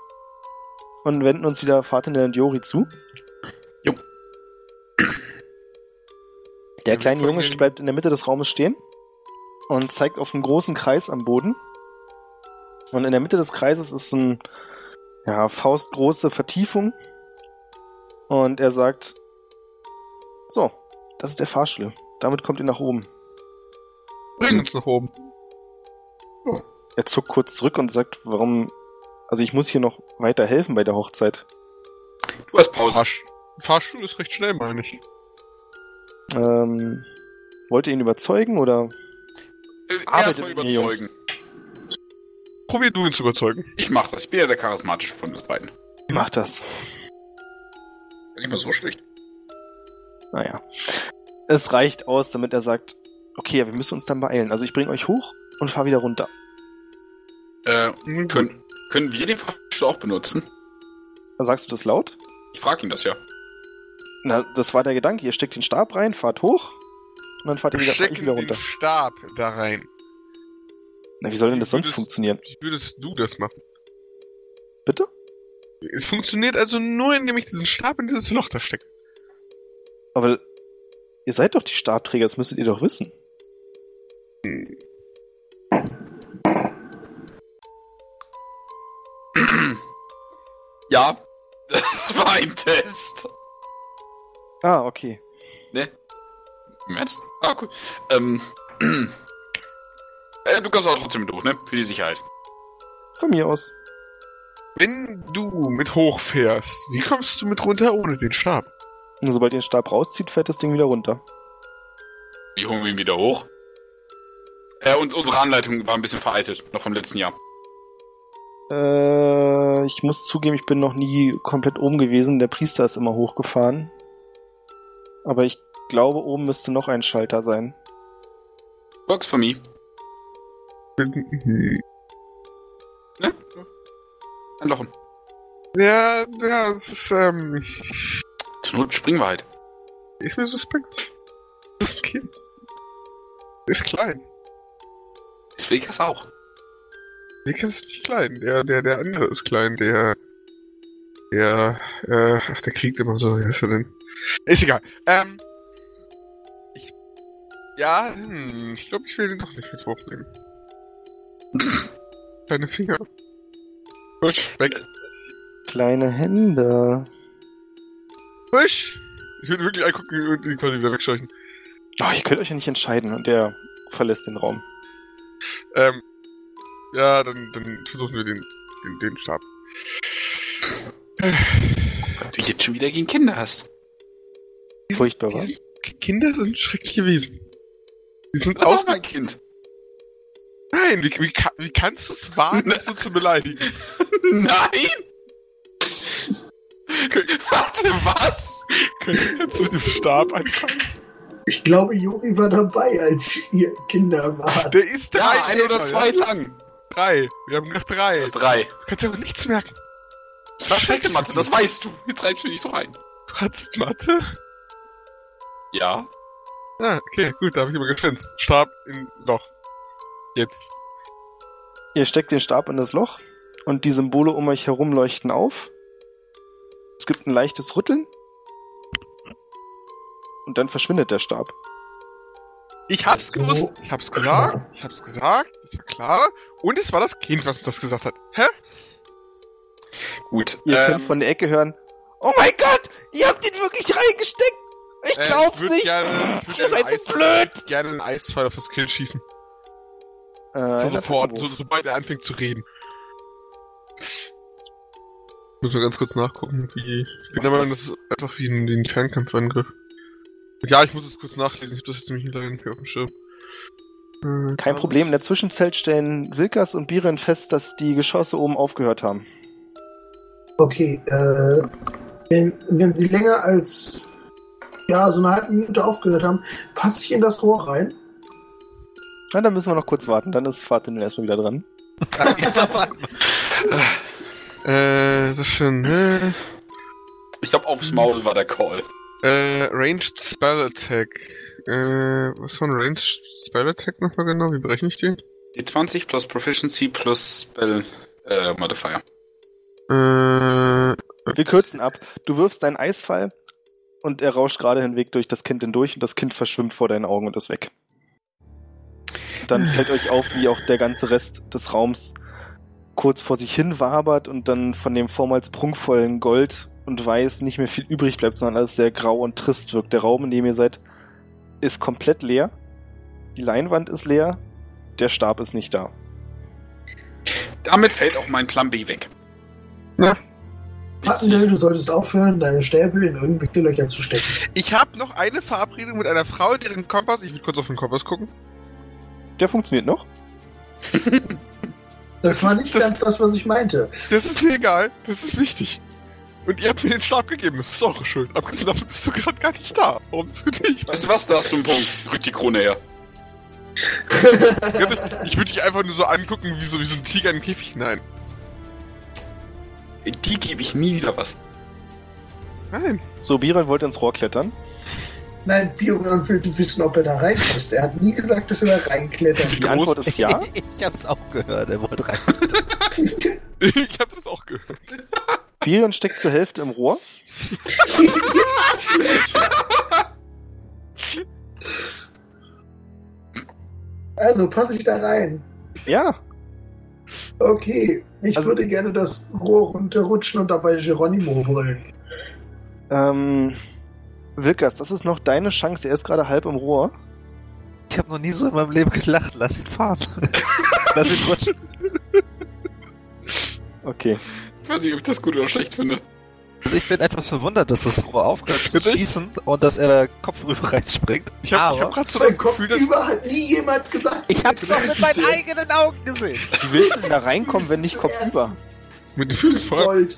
Und wenden uns wieder Fatin und Jori zu. Jo. Der kleine Junge bleibt in der Mitte des Raumes stehen und zeigt auf einen großen Kreis am Boden. Und in der Mitte des Kreises ist so ein ja, faustgroße Vertiefung. Und er sagt, so, das ist der Fahrstuhl. Damit kommt ihr nach oben. Bring uns nach oben. Er zuckt kurz zurück und sagt, warum, also ich muss hier noch weiter helfen bei der Hochzeit. Du hast Pause. Fahrsch Fahrstuhl ist recht schnell, meine ich. Ähm, wollt ihr ihn überzeugen oder? Äh, Arbeitet mit mir, Jungs. Probier du ihn zu überzeugen. Ich mach das. Ich bin ja der charismatische von uns beiden. Macht das. Nicht mal so schlecht. Naja. Es reicht aus, damit er sagt, okay, wir müssen uns dann beeilen. Also ich bringe euch hoch und fahr wieder runter. Äh, Mhm. können, können wir den Fahrstuhl auch benutzen? Sagst du das laut? Ich frage ihn das ja. Na, das war der Gedanke. Ihr steckt den Stab rein, fahrt hoch und dann fahrt ihr wieder, ich wieder den runter. Stab da rein. Na, wie soll denn das sonst Würdest- funktionieren? Wie würdest du das machen? Bitte? Es funktioniert also nur, indem ich diesen Stab in dieses Loch da stecke. Aber ihr seid doch die Stabträger, das müsstet ihr doch wissen. [CLEARS THROAT] Ja, das [LAUGHS] war ein Test. Ah, okay. Im Ernst? Ah, cool. Ähm, [CLEARS THROAT] äh, du kommst auch trotzdem mit hoch, ne? Für die Sicherheit. Von mir aus. Wenn du mit hochfährst, wie kommst du mit runter ohne den Stab? Und sobald ihr den Stab rauszieht, fährt das Ding wieder runter. Wie holen wir ihn wieder hoch? Äh, und unsere Anleitung war ein bisschen veraltet, noch vom letzten Jahr. Äh, ich muss zugeben, ich bin noch nie komplett oben gewesen. Der Priester ist immer hochgefahren. Aber ich glaube, oben müsste noch ein Schalter sein. Works for me. Ne? Einlochen. Ja, ja, es ist, ähm, Zur Not springen wir halt. ist mir suspekt. Das ist ein Kind. Ist klein. Ist Vegas auch. Vegas ist nicht klein. Der, der, der andere ist klein. Der, der, äh, ach, der kriegt immer so. Wie heißt er denn? Ist egal. Ähm, ich, ja, hm, ich glaube, ich will den doch nicht mit hochnehmen. Kleine Finger. Husch, weg. Kleine Hände. Husch! Ich würde wirklich angucken und ihn quasi wieder wegscheuchen. Oh, ihr könnt euch ja nicht entscheiden. Und der verlässt den Raum. Ähm, Ja, dann, dann versuchen wir den, den, den Stab. Du jetzt schon wieder gegen Kinder hast. Furchtbar, was? Kinder sind schreckliche Wesen. Die sind Das ist aus. auch mein Kind. Nein, wie, wie, wie kannst du es wagen, so zu beleidigen? Nein! Warte, was? Können wir jetzt mit dem Stab anfangen? Ich glaube, Juri war dabei, als ihr Kinder wart. Der ist drei. Ja, ein oder zwei Ja? lang. Drei. Wir haben gesagt drei. Das Du ist drei. kannst ja aber nichts merken. War schlechte Mathe, das weißt du. Jetzt reibst du nicht so rein. Du hattest Mathe? Ja? Ah, okay, gut, da habe ich immer geschwänzt. Stab in Loch. Jetzt. Ihr steckt den Stab in das Loch und die Symbole um euch herum leuchten auf. Es gibt ein leichtes Rütteln. Und dann verschwindet der Stab. Ich hab's gewusst. Ich hab's gesagt. Ich hab's gesagt. Das war klar. Und es war das Kind, was uns das gesagt hat. Hä? Gut. Ihr ähm, könnt von der Ecke hören, Oh mein Gott, ihr habt ihn wirklich reingesteckt. Ich Äh, glaub's würd nicht. Gerne, ich Ihr seid so blöd. Ich würd gerne einen Eispfeil auf das Kill schießen. Äh, sofort, so, sobald er anfängt zu reden. Muss mal ganz kurz nachgucken, wie. Ich bin der Meinung, das ist einfach wie ein, wie ein Fernkampfangriff. Ja, ich muss es kurz nachlesen, ich hab das jetzt nämlich mehr auf dem Schirm. Äh, Kein Problem. In der Zwischenzeit stellen Wilkas und Biren fest, dass die Geschosse oben aufgehört haben. Okay, äh, wenn, wenn sie länger als ja, so eine halbe Minute aufgehört haben, passe ich in das Rohr rein. Na, dann müssen wir noch kurz warten. Dann ist Fatin erstmal wieder dran. Jetzt auf einmal. Äh, das ist schön. Äh, ich glaube, aufs Maul war der Call. äh, Ranged Spell Attack. Äh, was war ein Ranged Spell Attack nochmal genau? Wie berechne ich den? Die 20 plus Proficiency plus Spell äh, Modifier. Äh, Wir kürzen ab. Du wirfst deinen Eisfall und er rauscht gerade hinweg durch das Kind hindurch und das Kind verschwimmt vor deinen Augen und ist weg. Dann fällt euch auf, wie auch der ganze Rest des Raums kurz vor sich hin wabert und dann von dem vormals prunkvollen Gold und Weiß nicht mehr viel übrig bleibt, sondern alles sehr grau und trist wirkt. Der Raum, in dem ihr seid, ist komplett leer. Die Leinwand ist leer. Der Stab ist nicht da. Damit fällt auch mein Plan B weg. Pattendale, du solltest aufhören, deine Stäbe in irgendwelche Löcher zu stecken. ich habe noch eine Verabredung mit einer Frau, deren Kompass. Ich will kurz auf den Kompass gucken. Der funktioniert noch. [LAUGHS] Das war nicht Das- ganz das, was ich meinte. Das ist mir egal. Das ist wichtig. Und ihr habt mir den Stab gegeben. Das ist eure Schuld. Abgesehen davon bist du gerade gar nicht da. Warum diskutiere ich? Weißt du was, da hast du einen Punkt. Rück die Krone her. Ich würde dich einfach nur so angucken, wie so, wie so ein Tiger in den Käfig hinein. Die gebe ich nie wieder was. Nein. So, Biren wollte ins Rohr klettern. Nein, Bioran will du wissen, ob er da reinpasst. Er hat nie gesagt, dass er da reinklettert. Die Antwort ist ja. [LAUGHS] Ich hab's auch gehört, er wollte rein. [LAUGHS] Ich habe das auch gehört. Biren steckt zur Hälfte im Rohr. [LAUGHS] also passe ich da rein. Ja, Okay, ich Also- würde gerne das Rohr runterrutschen und dabei Geronimo brüllen. ähm. Wilkas, das ist noch deine Chance. Er ist gerade halb im Rohr. Ich habe noch nie so in meinem Leben gelacht. Lass ihn fahren. [LAUGHS] Lass ihn rutschen. Okay. Ich weiß nicht, ob ich das gut oder schlecht finde. Also ich bin etwas verwundert, dass das Rohr aufgehört zu Bitte? schießen und dass er da Kopf rüber reinspringt. Ich habe hab gerade so Kopf Gefühl, dass. über hat nie jemand gesagt. ich hab's doch mit meinen eigenen Augen gesehen. Wie willst du denn da reinkommen, wenn nicht kopfüber? Mit den Füßen voll.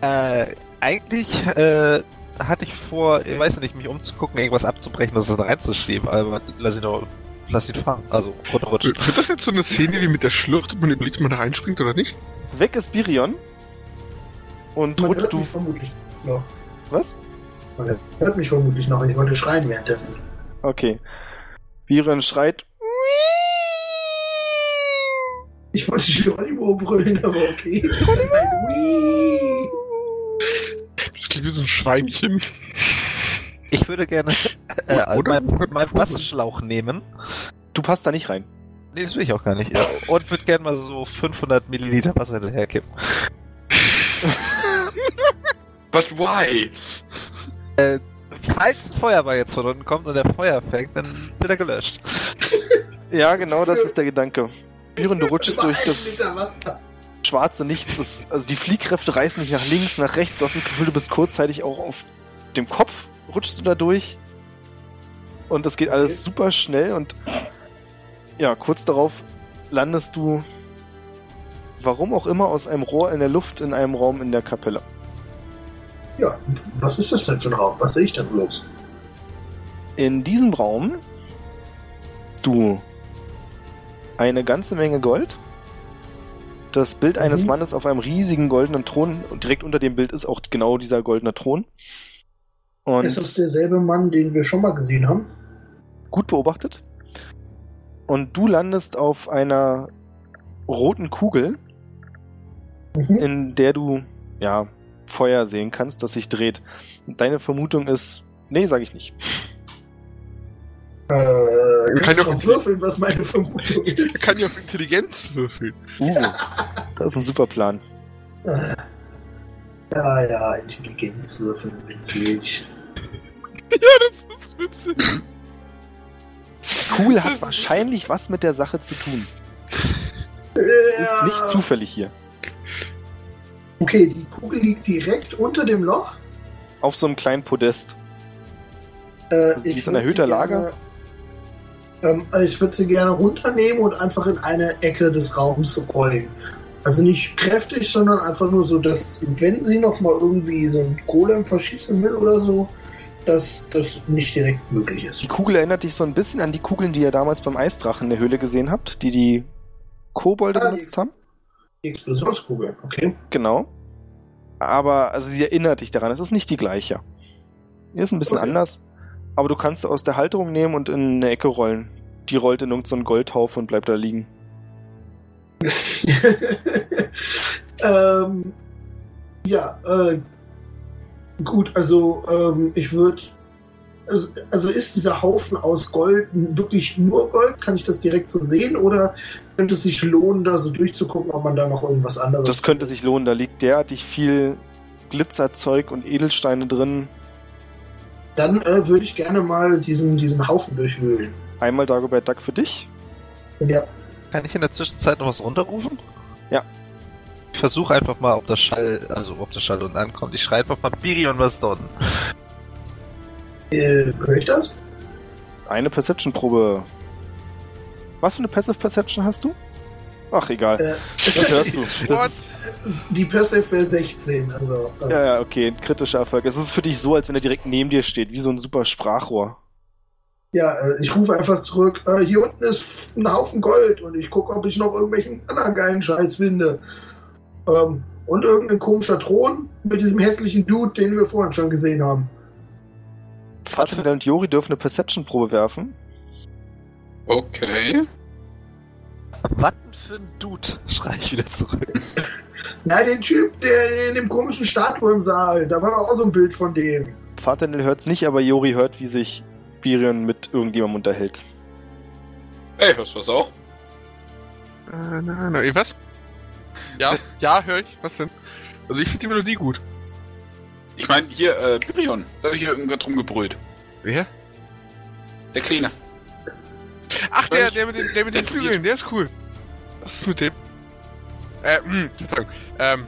Äh, eigentlich äh, hatte ich vor, ich weiß nicht, mich umzugucken, irgendwas abzubrechen, das dann reinzuschieben, aber lass ihn doch, lass ihn fahren. Also runterrutschen. Wird das jetzt so eine Szene wie mit der Schlucht und man überlegt, ob man da reinspringt oder nicht? Weg ist Birion. Und Man hört du. mich vermutlich noch. Was? Man hört mich vermutlich noch. Ich wollte schreien währenddessen. Okay. Birion schreit. Ich wollte Geronimo brüllen, aber okay. Geronimo! Das klingt wie so ein Schweinchen. Ich würde gerne äh, meinen mein Wasserschlauch nehmen. Du passt da nicht rein. Nee, das will ich auch gar nicht. Ja, und würde gerne mal so 500 Milliliter Wasser hinterherkippen. [LAUGHS] But why? Falls ein Feuerball jetzt von unten kommt und der Feuer fängt, dann wird er gelöscht. [LAUGHS] Ja, genau, das ist der Gedanke. Büren, du rutschst durch das Liter Wasser. Schwarze Nichts. Das, also die Fliehkräfte reißen dich nach links, nach rechts. Du hast das Gefühl, du bist kurzzeitig auch auf dem Kopf, rutschst du da durch. Und das geht alles Okay. super schnell und ja, kurz darauf landest du, warum auch immer, aus einem Rohr in der Luft in einem Raum in der Kapelle. Ja, was ist das denn für ein Raum? Was sehe ich denn bloß? In diesem Raum du eine ganze Menge Gold. Das Bild Mhm. eines Mannes auf einem riesigen goldenen Thron und direkt unter dem Bild ist auch genau dieser goldene Thron. Und ist das derselbe Mann, den wir schon mal gesehen haben? gut beobachtet. Und du landest auf einer roten Kugel, Mhm. in der du ja Feuer sehen kannst, das sich dreht. Deine Vermutung ist, nee, sag ich nicht. Äh, ich kann doch- drauf würfeln, was meine Vermutung [LAUGHS] Er ist. kann ja auf Intelligenz würfeln. Uh, das ist ein super Plan. Äh, Ja, ja, Intelligenzwürfeln witzig. [LAUGHS] Ja, das ist witzig. Die Kugel hat wahrscheinlich was mit der Sache zu tun. Ist Ja. nicht zufällig hier. Okay, die Kugel liegt direkt unter dem Loch. Auf so einem kleinen Podest. Äh, Also die ich ist in erhöhter Lage? Ähm, also ich würde sie gerne runternehmen und einfach in eine Ecke des Raums rollen. Also nicht kräftig, sondern einfach nur so, dass, wenn sie noch mal irgendwie so ein Golem verschießen will oder so, dass das nicht direkt möglich ist. Die Kugel erinnert dich so ein bisschen an die Kugeln, die ihr damals beim Eisdrachen in der Höhle gesehen habt, die die Kobolde Ah, die- benutzt haben. Die Explosionskugel, okay. Genau. Aber also sie erinnert dich daran. Es ist nicht die gleiche. Die ist ein bisschen Okay. anders. Aber du kannst aus der Halterung nehmen und in eine Ecke rollen. Die rollt in irgendeinen Goldhaufen und bleibt da liegen. [LAUGHS] ähm, ja, äh, gut, also ähm, ich würde. Also, also ist dieser Haufen aus Gold wirklich nur Gold? Kann ich das direkt so sehen? Oder könnte es sich lohnen, da so durchzugucken, ob man da noch irgendwas anderes. Das könnte sich lohnen. Da liegt derartig viel Glitzerzeug und Edelsteine drin. Dann äh, würde ich gerne mal diesen, diesen Haufen durchwühlen. Einmal Dagobert Duck für dich. Ja, Kann ich in der Zwischenzeit noch was runterrufen? Ja. Ich versuche einfach mal, ob das Schall, also ob das Schall unten ankommt. Ich schreibe einfach mal Birion, was unten. äh, höre ich das? Eine Perception-Probe. Was für eine Passive Perception hast du? Ach, egal. Äh, Das hörst du. Das Die Persev wäre 16, also. Äh, ja, ja, okay, ein kritischer Erfolg. Es ist für dich so, als wenn er direkt neben dir steht, wie so ein super Sprachrohr. Ja, äh, ich rufe einfach zurück. Äh, hier unten ist ein Haufen Gold und ich gucke, ob ich noch irgendwelchen anderen geilen Scheiß finde. Ähm, und irgendein komischer Thron mit diesem hässlichen Dude, den wir vorhin schon gesehen haben. Fatima und Jori dürfen eine Perception-Probe werfen. Okay. Was denn für ein Dude? Schrei ich wieder zurück. [LAUGHS] Na, den Typ, der in dem komischen Statue im Saal, da war doch auch so ein Bild von dem. Fatanel hört's nicht, aber Jori hört, wie sich Birion mit irgendjemandem unterhält. Ey, hörst du das auch? Äh, nein, nein, was? Ja, [LAUGHS] ja, höre ich. Was denn? Also ich finde die Melodie gut. Ich meine, hier, äh, Birion. Da hab ich hier irgendwas rumgebrüllt. Wer? Der Kleine. Ach, der, der mit den, der mit den Flügeln, der ist cool. Was ist mit dem? Äh, hm, Verzeihung. Ähm,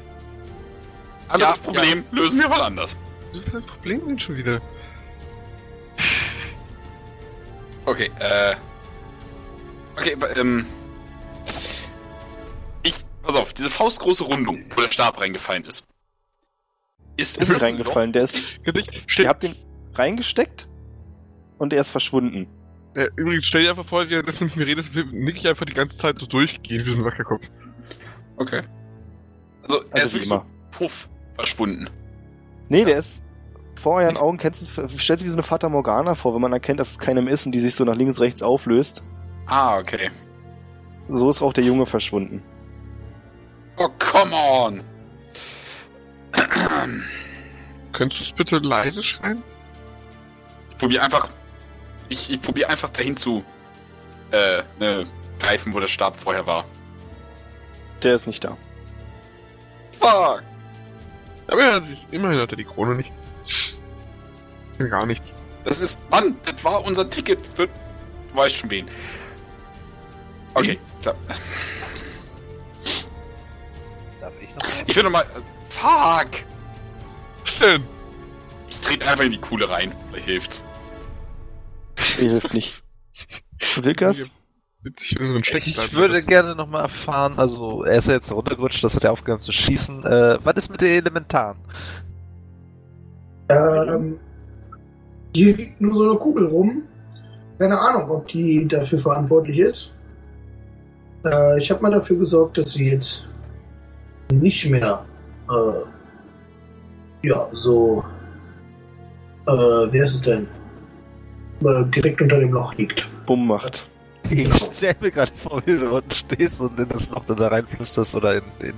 Anderes Ja, Problem lösen wir mal anders. was ist das Problem denn schon wieder? Okay, äh. Okay, ähm. Ich, pass auf, diese faustgroße Rundung, wo der Stab reingefallen ist. Ist, Ist das ein reingefallen, der ist. Ihr habt den reingesteckt und er ist verschwunden. äh, übrigens, stell dir einfach vor, währenddessen mit mir redest, nick ich einfach die ganze Zeit so durchgehen wie so ein Wackerkopf. Okay. Also, er Also ist wie wirklich immer. so puff verschwunden. Nee, der ist vor euren Augen, kennst du, stellt sich wie so eine Fata Morgana vor, wenn man erkennt, dass es keinem ist und die sich so nach links, rechts auflöst. Ah, okay. So ist auch der Junge verschwunden. Oh, come on! Könntest du es bitte leise schreien? Ich probier einfach. Ich, ich probier einfach dahin zu. Äh, ne, greifen, wo der Stab vorher war. Der ist nicht da. Fuck! Aber er hat sich, immerhin hat er die Krone nicht. Gar nichts. Das ist. Mann, das war unser Ticket für. Du weißt schon wen. Okay, klar. Ich noch Ich will nochmal. Fuck! Was denn? Ich trete einfach in die Kuhle rein. Vielleicht hilft's. Mir hilft nicht. Wilkas? [LAUGHS] Witzig, wenn Stecken Ich würde gerne noch mal erfahren, also er ist ja jetzt runtergerutscht, das hat er aufgehört zu schießen. Äh, was ist mit den Elementaren? Ähm, hier liegt nur so eine Kugel rum. Keine Ahnung, ob die dafür verantwortlich ist. Äh, ich habe mal dafür gesorgt, dass sie jetzt nicht mehr äh, ja, so äh, wie heißt es denn? Äh, direkt unter dem Loch liegt. Bumm macht. Ich stell mir gerade vor, wie du unten stehst und in das Loch dann da reinflüsterst oder in, in,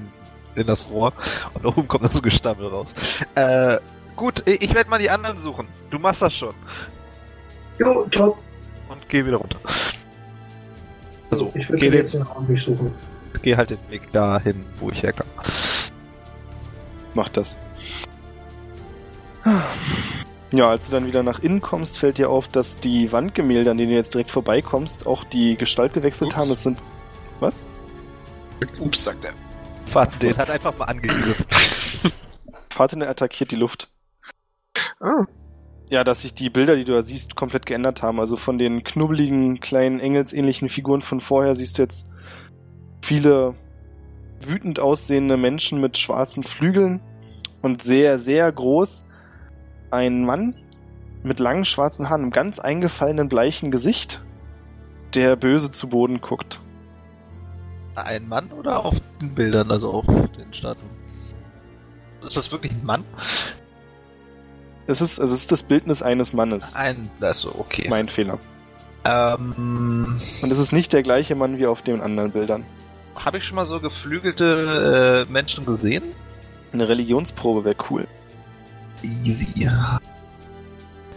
in das Rohr und oben kommt noch so Gestammel raus. Äh, gut, ich, werde mal die anderen suchen. Du machst das schon. Jo, top. Und geh wieder runter. Also, ich würde geh, den, jetzt den Raum durchsuchen. geh halt den Weg dahin, wo ich herkomme. Macht das. Ja, als du dann wieder nach innen kommst, fällt dir auf, dass die Wandgemälde, an denen du jetzt direkt vorbeikommst, auch die Gestalt gewechselt Ups. haben. Es sind. Was? Ups, sagt er. Warte, den hat einfach mal angegriffen. [LAUGHS] Fatina attackiert die Luft. Ah, Ja, dass sich die Bilder, die du da siehst, komplett geändert haben. Also von den knubbeligen, kleinen, engelsähnlichen Figuren von vorher siehst du jetzt viele wütend aussehende Menschen mit schwarzen Flügeln und sehr, sehr groß. Ein Mann mit langen schwarzen Haaren, einem ganz eingefallenen, bleichen Gesicht, der böse zu Boden guckt. Ein Mann oder auf den Bildern, also auf den Statuen? Ist das wirklich ein Mann? Es ist, es ist das Bildnis eines Mannes. Ein, also okay. Mein Fehler. Ähm, Und es ist nicht der gleiche Mann wie auf den anderen Bildern. habe ich schon mal so geflügelte äh, Menschen gesehen? Eine Religionsprobe wäre cool. Easy.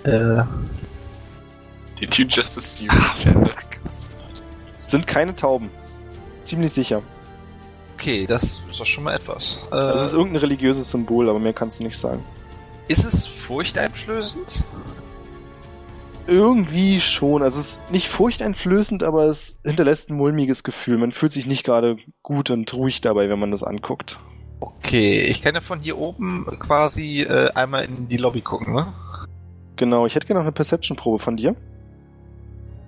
Äh, Did you just assume ah, gender? Sind keine Tauben. Ziemlich sicher. Okay, das ist doch schon mal etwas. Äh, Das ist irgendein religiöses Symbol, aber mehr kannst du nicht sagen. ist es furchteinflößend? Irgendwie schon. Also es ist nicht furchteinflößend, aber es hinterlässt ein mulmiges Gefühl. Man fühlt sich nicht gerade gut und ruhig dabei, wenn man das anguckt. Okay, ich kann ja von hier oben quasi äh, einmal in die Lobby gucken, ne? Genau, ich hätte gerne noch eine Perception-Probe von dir.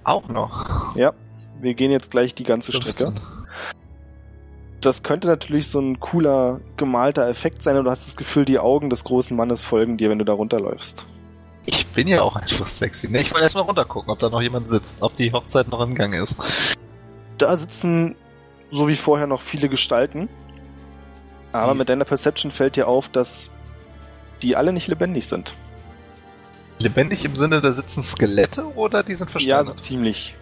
Auch noch. Ja, wir gehen jetzt gleich die ganze Strecke. 15. Das könnte natürlich so ein cooler, gemalter Effekt sein und du hast das Gefühl, die Augen des großen Mannes folgen dir, wenn du da runterläufst. Ich bin ja auch einfach sexy. Ne? Ich wollte erstmal runtergucken, ob da noch jemand sitzt, ob die Hochzeit noch im Gang ist. Da sitzen, so wie vorher, noch viele Gestalten. Aber Die- mit deiner Perception fällt dir auf, dass die alle nicht lebendig sind. Lebendig im Sinne, da sitzen Skelette oder die sind Ja, so ziemlich.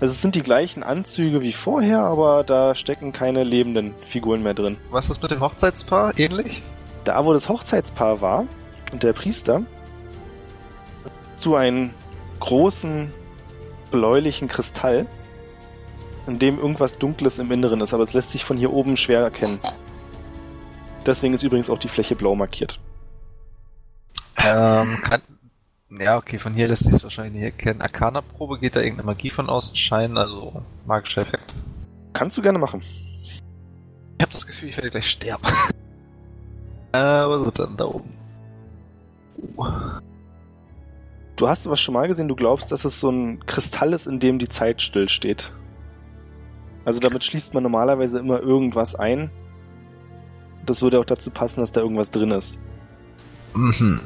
Also es sind die gleichen Anzüge wie vorher, aber da stecken keine lebenden Figuren mehr drin. Was ist mit dem Hochzeitspaar? Ähnlich? Da, wo das Hochzeitspaar war und der Priester, du einen großen, bläulichen Kristall, in dem irgendwas Dunkles im Inneren ist, aber es lässt sich von hier oben schwer erkennen. Deswegen ist übrigens auch die Fläche blau markiert. Ähm, kann. Ja, okay, von hier lässt sich es wahrscheinlich nicht erkennen. Arcana-Probe geht da irgendeine Magie von außen scheinen, also magischer Effekt. Kannst du gerne machen. Ich habe das Gefühl, ich werde gleich sterben. [LAUGHS] äh, was ist denn da oben? Oh. Du hast was schon mal gesehen, du glaubst, dass es so ein Kristall ist, in dem die Zeit stillsteht. Also damit schließt man normalerweise immer irgendwas ein. Das würde auch dazu passen, dass da irgendwas drin ist. Mhm.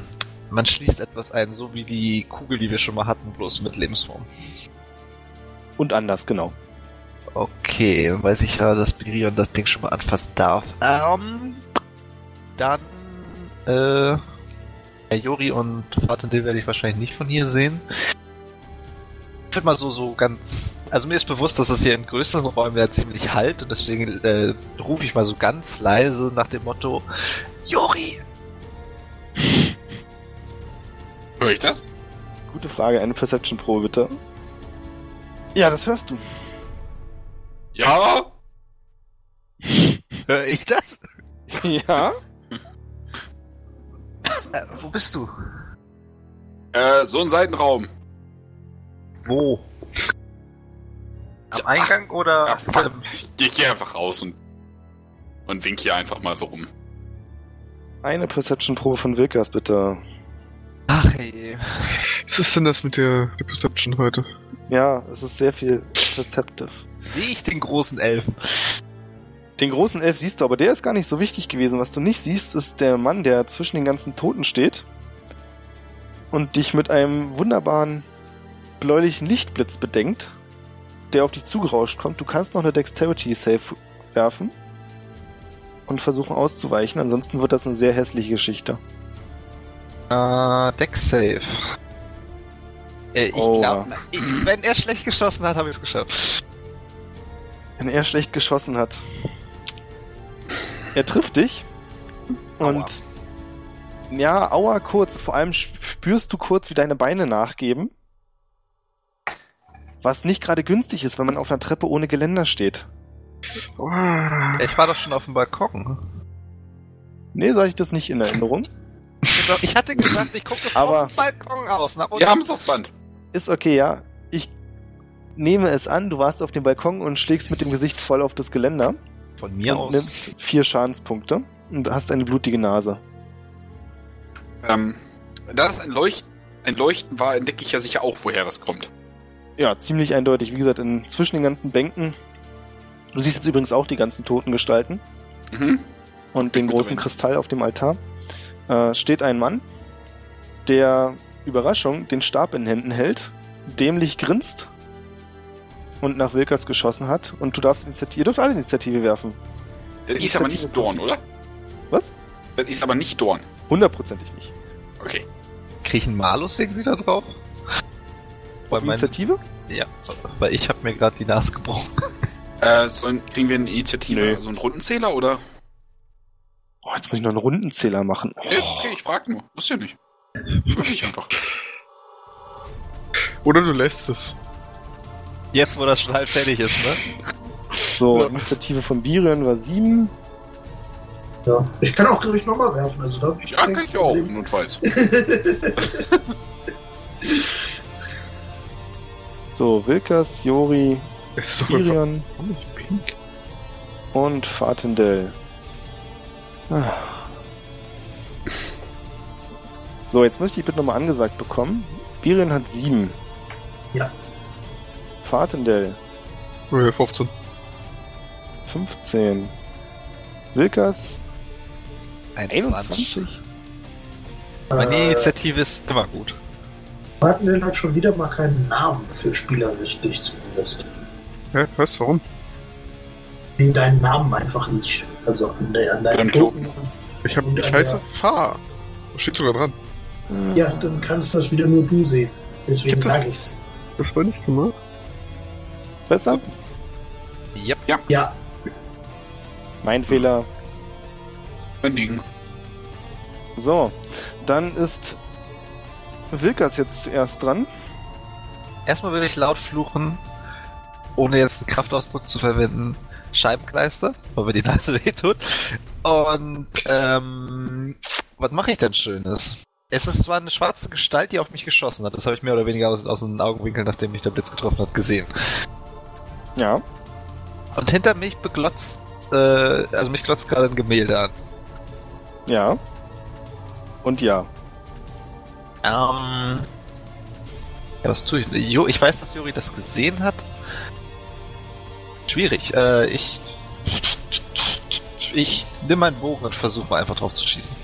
Man schließt etwas ein, so wie die Kugel, die wir schon mal hatten, bloß mit Lebensform. Und anders, genau. Okay, dann weiß ich ja, dass Birion das Ding schon mal anfassen darf. Ähm, dann, äh, Herr Jori und Fatendil werde ich wahrscheinlich nicht von hier sehen. Ich würde mal so, so ganz, also mir ist bewusst, dass es hier in größeren Räumen ja ziemlich halt und deswegen äh, rufe ich mal so ganz leise nach dem Motto, Jori! [LAUGHS] Hör ich das? Gute Frage, eine Perception-Probe bitte. Ja, das hörst du. Ja? [LAUGHS] Hör ich das? [LAUGHS] ja? Äh, wo bist du? Äh, so ein Seitenraum. Wo? Am Eingang oder? Ja, fuck. Ich, ich geh einfach raus und Und wink hier einfach mal so rum. Eine Perception-Probe von Wilkas, bitte. Ach ey. Was ist denn das mit der, der Perception heute? Ja, es ist sehr viel Perceptive. Sehe ich den großen Elfen? Den großen Elf siehst du, aber der ist gar nicht so wichtig gewesen. Was du nicht siehst, ist der Mann, der zwischen den ganzen Toten steht und dich mit einem wunderbaren bläulichen Lichtblitz bedenkt, der auf dich zugerauscht kommt. Du kannst noch eine Dexterity Save werfen und versuchen auszuweichen, ansonsten wird das eine sehr hässliche Geschichte. Äh, Deck Save. Äh, ich Oh. glaube, wenn er schlecht geschossen hat, habe ich es geschafft. Wenn er schlecht geschossen hat. Er trifft dich und ja, aua kurz. Vor allem spürst du kurz, wie deine Beine nachgeben. Was nicht gerade günstig ist, wenn man auf einer Treppe ohne Geländer steht. Ich war doch schon auf dem Balkon. Nee, hatte ich das nicht in Erinnerung. [LAUGHS] Ich hatte gesagt, ich gucke Aber- vom Balkon aus nach unten. Wir haben es auf Band. Ist okay, ja. Ich nehme es an, du warst auf dem Balkon und schlägst mit dem Gesicht voll auf das Geländer Von mir und aus. nimmst vier Schadenspunkte und hast eine blutige Nase. Ähm, da das ein, Leucht ein Leuchten war, entdecke ich ja sicher auch, woher das kommt. Ja, ziemlich eindeutig. Wie gesagt, in, zwischen den ganzen Bänken. Du siehst jetzt übrigens auch die ganzen toten Gestalten Mhm. und den großen. Kristall auf dem Altar. Äh, steht ein Mann, der Überraschung den Stab in Händen hält, dämlich grinst und nach Wilkers geschossen hat. Und du darfst Initiative, ihr dürft alle Initiative werfen. Das ist aber nicht Dorn, oder? Was? Das ist aber nicht Dorn. Hundertprozentig nicht. Okay. Krieg ich einen Malus irgendwie da drauf? Weil Auf mein, Initiative? ja, weil ich habe mir gerade die Nase gebrochen. [LAUGHS] Äh, sollen, kriegen wir eine Initiative, Nö. so einen Rundenzähler oder? Oh, jetzt muss ich noch einen Rundenzähler machen. Oh. Nee, okay, ich frag nur. Muss ja nicht. Mach ich einfach. Oder du lässt es. Jetzt, wo das schon halb fertig ist, ne? So, Ja. Initiative von Birion war 7. Ja. Ich kann auch, glaube ich, nochmal werfen. Also da Ja, kann ich auch, notfalls. [LAUGHS] So, Wilkers, Jori, pink. und Fatendell. Ah. So, jetzt muss ich die bitte nochmal angesagt bekommen. Birion hat 7. Ja. Fatendell Oh, 15. 15. Wilkers 21. 21. Meine Äh, Initiative ist immer gut. Hatten denn halt schon wieder mal keinen Namen für Spieler richtig zumindest. Hä? Was? Warum? Den deinen Namen einfach nicht. Also an, der, an deinen Beim Token. Ich hab. Ich heiße Fahr. Steht sogar dran. Ja, dann kannst das wieder nur du sehen. Deswegen sage ich's. Das war nicht gemacht. Besser? Yep. Ja, Mein Fehler. Mein Ding. So, dann ist Wilkers jetzt zuerst dran. Erstmal würde ich laut fluchen, ohne jetzt einen Kraftausdruck zu verwenden, Scheibenkleister, weil mir die Nase [LAUGHS] wehtut. Und, ähm, was mache ich denn Schönes? Es ist zwar eine schwarze Gestalt, die auf mich geschossen hat. Das habe ich mehr oder weniger aus, aus den Augenwinkeln, nachdem mich der Blitz getroffen hat, gesehen. Ja. Und hinter mich beglotzt, äh, also mich glotzt gerade ein Gemälde an. Ja. Und ja. Ähm. Ja, was tue ich? Jo, ich weiß, dass Juri das gesehen hat. Schwierig. Äh, ich. Ich nehme meinen Bogen und versuche mal einfach drauf zu schießen.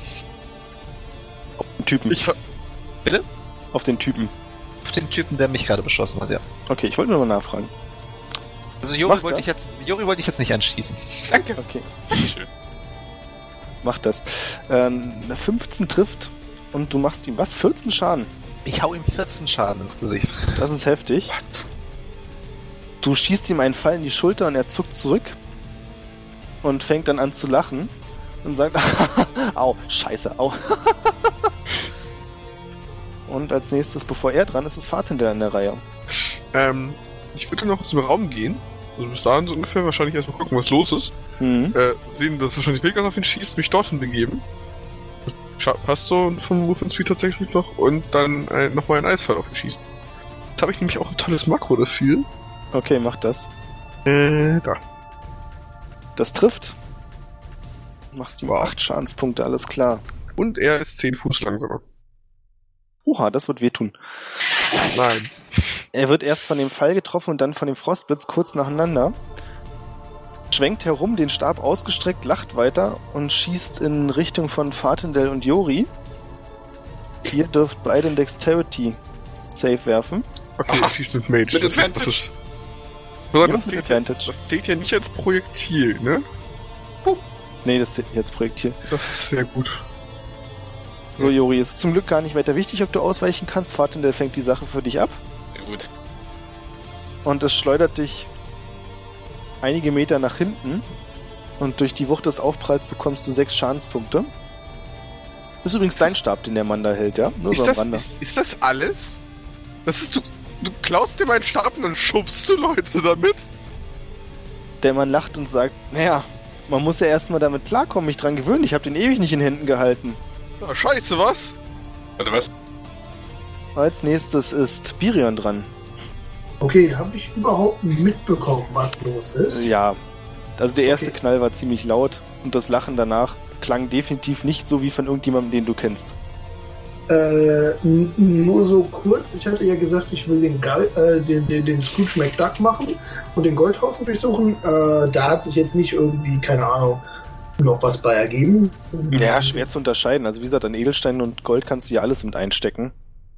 Den Typen. Ich hab. Auf den Typen. Auf den Typen, der mich gerade beschossen hat, ja. Okay, ich wollte nur mal nachfragen. Also Juri wollte ich jetzt. Juri wollte ich jetzt nicht anschießen. Danke. Okay, Schön. mach das. Ähm, eine 15 trifft und du machst ihm was? 14 Schaden. Ich hau ihm 14 Schaden ins Gesicht. Das ist heftig. Du schießt ihm einen Pfeil in die Schulter und er zuckt zurück und fängt dann an zu lachen und sagt, [LAUGHS] au, scheiße, au. [LAUGHS] und als nächstes, bevor er dran ist, ist Fatender in der Reihe. Ähm, ich würde noch aus dem Raum gehen. Also bis dahin so ungefähr wahrscheinlich erstmal gucken, was los ist. Mhm. Äh, sehen, dass wahrscheinlich Vegas auf ihn schießt, mich dorthin begeben. Passt so vom Movement Speed tatsächlich noch. Und dann äh, nochmal einen Eisfall auf ihn schießen. Jetzt habe ich nämlich auch ein tolles Makro dafür. Okay, mach das. Äh, da. Das trifft. Machst ihm Wow. 8 Schadenspunkte, alles klar. Und er ist 10 Fuß langsamer. Oha, das wird wehtun. Nein. Er wird erst von dem Pfeil getroffen und dann von dem Frostblitz kurz nacheinander. Schwenkt herum, den Stab ausgestreckt, lacht weiter und schießt in Richtung von Fatendel und Jori. Ihr dürft beide einen Dexterity Save werfen. Okay, Aha. er schießt mit Mage. Mit das, ist, das, Advantage. ist, das, mit zählt ja, Advantage. das zählt ja nicht als Projektil, ne? Nee, das ist jetzt Projektil. Das ist sehr gut. So, Jori, es ist zum Glück gar nicht weiter wichtig, ob du ausweichen kannst. Fatendel fängt die Sache für dich ab. Sehr gut. Und es schleudert dich einige Meter nach hinten. Und durch die Wucht des Aufpralls bekommst du sechs Schadenspunkte. Ist übrigens dein Stab, den der Mann da hält, ja? Nur so Ist am das, ist, ist das alles? Das ist, du, du klaust dir meinen Stab und dann schubst du Leute damit? Der Mann lacht und sagt, naja, man muss ja erstmal damit klarkommen, mich dran gewöhnen. Ich habe den ewig nicht in Händen gehalten. Ja, scheiße, was? Warte, was? Als nächstes ist Birion dran. Okay, habe ich überhaupt mitbekommen, was los ist? Ja, also der erste Okay. Knall war ziemlich laut und das Lachen danach klang definitiv nicht so wie von irgendjemandem, den du kennst. Äh, nur so kurz, ich hatte ja gesagt, ich will den, Gal äh, den, den, den Scrooge McDuck machen und den Goldhaufen durchsuchen. Äh, da hat sich jetzt nicht irgendwie, keine Ahnung, noch was bei ergeben. Ja, schwer zu unterscheiden. Also wie gesagt, an Edelsteinen und Gold kannst du ja alles mit einstecken.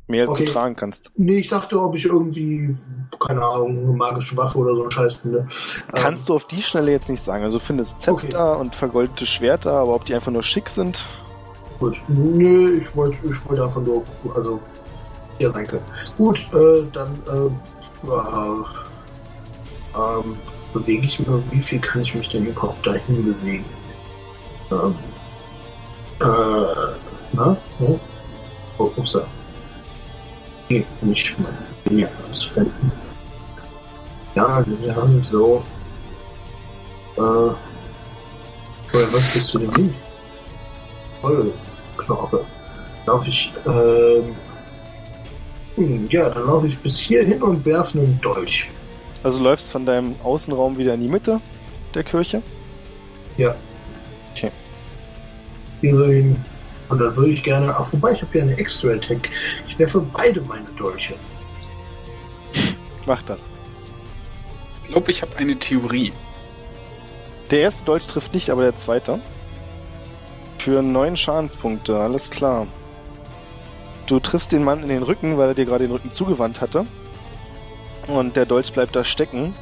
Mehr als Okay. du tragen kannst. Nee, ich dachte, ob ich irgendwie, keine Ahnung, eine magische Waffe oder so einen Scheiß finde. Kannst du auf die Schnelle jetzt nicht sagen. Also du findest Zepter und vergoldete Schwerter, aber ob die einfach nur schick sind, Gut, nö, ich wollte ich wollte einfach nur, also, ja, sein können. Gut, äh, dann, äh, äh, ähm, bewege ich mich, wie viel kann ich mich denn überhaupt dahin bewegen? Ähm, äh, na, oh, oh, ups, nee, nicht, ja, was finden. Ja, wir haben so, äh, oder was bist du denn hin? Voll Knorke. Laufe ich, ähm, hm, ja, dann laufe ich bis hierhin und werfe einen Dolch. also du läufst von deinem Außenraum wieder in die Mitte der Kirche. Ja. Okay. Hier so hin. Und dann würde ich gerne, ach, wobei ich habe ja eine Extra Attack. Ich werfe beide meine Dolche. Mach das. Ich glaube, ich habe eine Theorie. Der erste Dolch trifft nicht, aber der zweite. Für neun Schadenspunkte, alles klar. Du triffst den Mann in den Rücken, weil er dir gerade den Rücken zugewandt hatte. Und der Dolch bleibt da stecken,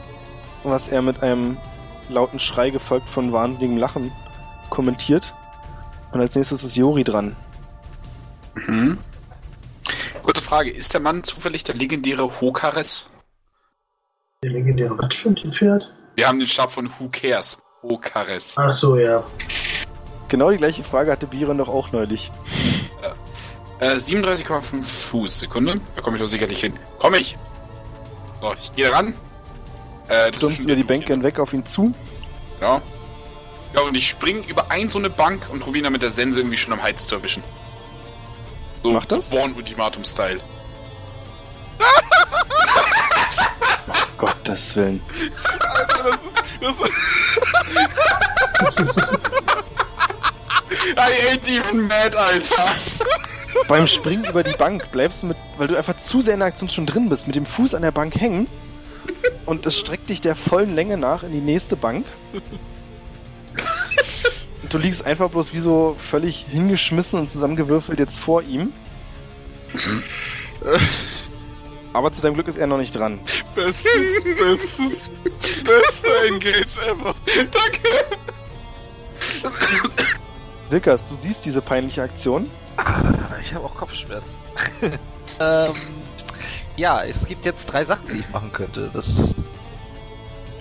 was er mit einem lauten Schrei gefolgt von wahnsinnigem Lachen kommentiert. Und als nächstes ist Jori dran. Mhm. Kurze Frage, ist der Mann zufällig der legendäre Hokares? Der legendäre was für ein Pferd? Wir haben den Stab von Who Cares. Hokares. Ach so, ja. Genau die gleiche Frage hatte Biron doch auch neulich. Äh, 37,5 Fuß. Sekunde. Da komme ich doch sicherlich hin. Komm ich! So, ich gehe ran. Äh, ist wieder die Bänke hinweg auf ihn zu. Ja. Ja, und ich spring über ein so eine Bank und probiere dann mit der Sense irgendwie schon am Hals zu erwischen. So, Mach das. So Born-Ultimatum-Style. Gottes Willen. Alter, das ist, das ist, [LAUGHS] I ain't even mad, Alter! Beim Springen über die Bank bleibst du mit, weil du einfach zu sehr in der Aktion schon drin bist, mit dem Fuß an der Bank hängen und es streckt dich der vollen Länge nach in die nächste Bank. Du liegst einfach bloß wie so völlig hingeschmissen und zusammengewürfelt jetzt vor ihm. Aber zu deinem Glück ist er noch nicht dran. bestes, bestes, bester Engage ever. Danke! Wilkas, du siehst diese peinliche Aktion. Ah, ich habe auch Kopfschmerzen. [LAUGHS] ähm, ja, es gibt jetzt drei Sachen, die ich machen könnte. Das ist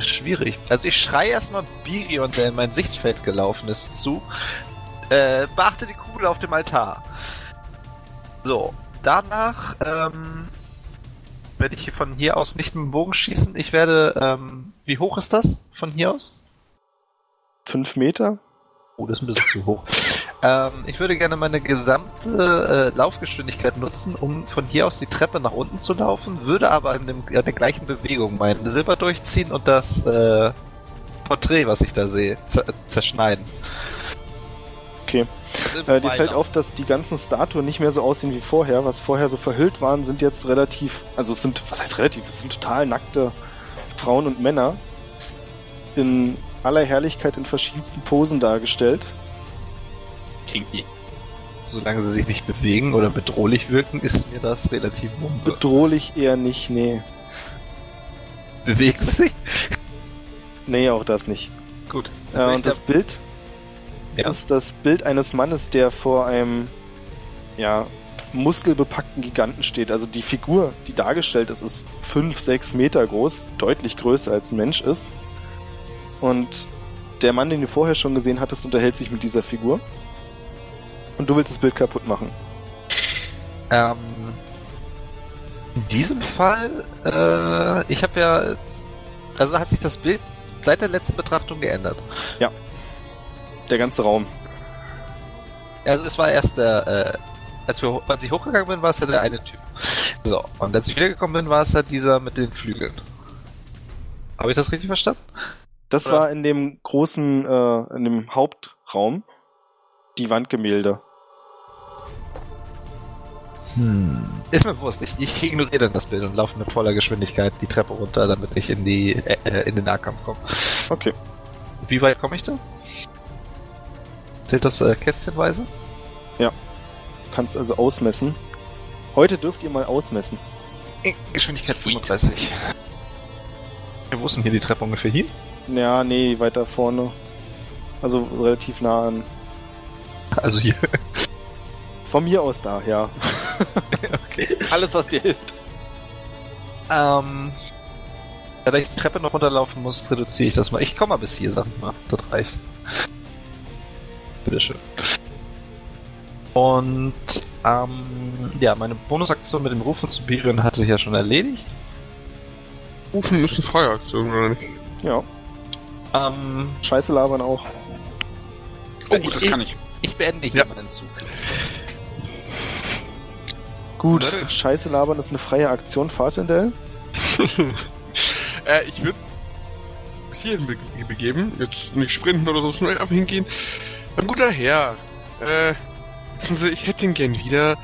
schwierig. Also ich schreie erstmal Birion, der in mein Sichtfeld gelaufen ist, zu. Äh, beachte die Kugel auf dem Altar. So, danach ähm, werde ich von hier aus nicht mit dem Bogen schießen. Ich werde, ähm, wie hoch ist das von hier aus? Fünf Meter. Oh, das ist ein bisschen zu hoch. Ähm, ich würde gerne meine gesamte äh, Laufgeschwindigkeit nutzen, um von hier aus die Treppe nach unten zu laufen, würde aber in, dem, in der gleichen Bewegung mein Silber durchziehen und das äh, Porträt, was ich da sehe, zer zerschneiden. Okay. Äh, dir fällt auf, dass die ganzen Statuen nicht mehr so aussehen wie vorher. Was vorher so verhüllt waren, sind jetzt relativ, also es sind, was heißt relativ, es sind total nackte Frauen und Männer in aller Herrlichkeit in verschiedensten Posen dargestellt. Kinky. Solange sie sich nicht bewegen oder bedrohlich wirken, ist mir das relativ wumpe. Bedrohlich eher nicht, nee. Bewegen sich? Nee, auch das nicht. Gut. Äh, und das Bild Ja. ist das Bild eines Mannes, der vor einem ja, muskelbepackten Giganten steht. Also die Figur, die dargestellt ist, ist 5, 6 Meter groß, deutlich größer als ein Mensch ist. Und der Mann, den du vorher schon gesehen hattest, unterhält sich mit dieser Figur. Und du willst das Bild kaputt machen. Ähm, in diesem Fall, äh, ich habe ja, also hat sich das Bild seit der letzten Betrachtung geändert. Der ganze Raum. Also es war erst der, äh, als, wir, als ich hochgegangen bin, war es ja der eine Typ. So, und als ich wiedergekommen bin, war es halt dieser mit den Flügeln. Habe ich das richtig verstanden? Das Oder- war in dem großen, äh, in dem Hauptraum die Wandgemälde. Hm. Ist mir bewusst, ich, ich ignoriere dann das Bild und laufe mit voller Geschwindigkeit die Treppe runter, damit ich in die äh, äh, in den Nahkampf komme. Okay. Wie weit komme ich da? Zählt das äh, kästchenweise? Kannst also ausmessen. Heute dürft ihr mal ausmessen. Geschwindigkeit Sweet. 35. Ja, wo ist denn hier die Treppe ungefähr hier? Ja, nee, weiter vorne. Also relativ nah an. Also hier. Von mir aus da, ja. [LAUGHS] Okay. Alles, was dir hilft. Ähm. Da ich die Treppe noch runterlaufen muss, reduziere ich das mal. Ich komme mal bis hier, sag ich mal. Das reicht. Bitteschön. Und, ähm, ja, meine Bonusaktion mit dem Rufen zu Birion hatte sich ja schon erledigt. Rufen ist eine freie Aktion, oder nicht? Ja, Ähm, Scheiße labern auch. Oh, das kann ich. ich beende hier Ja. meinen Zug. Gut, Warte. Scheiße labern ist eine freie Aktion, Fahrtendell. [LAUGHS] äh, ich würde hierhin be begeben, jetzt nicht sprinten oder so, schnell einfach hingehen. Mein guter Herr, äh, wissen Sie, ich hätte ihn gern wieder.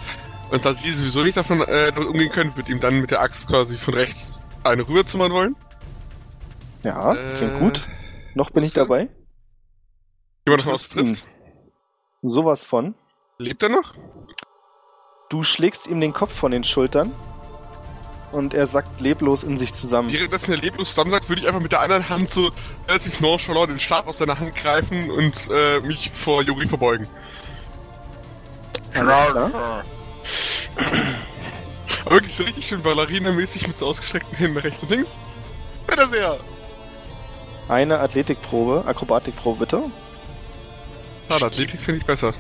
Und da Sie sowieso nicht davon äh, umgehen können, wird ihm dann mit der Axt quasi von rechts eine rüberzimmern wollen. Ja, Äh, klingt gut. Noch bin ich dabei. Aus, Triffst ihn. trifft. Sowas von. Lebt er noch? Du schlägst ihm den Kopf von den Schultern und er sackt leblos in sich zusammen. Währenddessen er leblos zusammen sagt, würde ich einfach mit der anderen Hand so relativ nonchalant den Stab aus seiner Hand greifen und äh, mich vor Juri verbeugen. Aber wirklich so richtig schön Ballerina-mäßig mit so ausgestreckten Händen rechts und links. Bitte sehr! Eine Athletikprobe, Akrobatikprobe bitte. Schade, Athletik finde ich besser.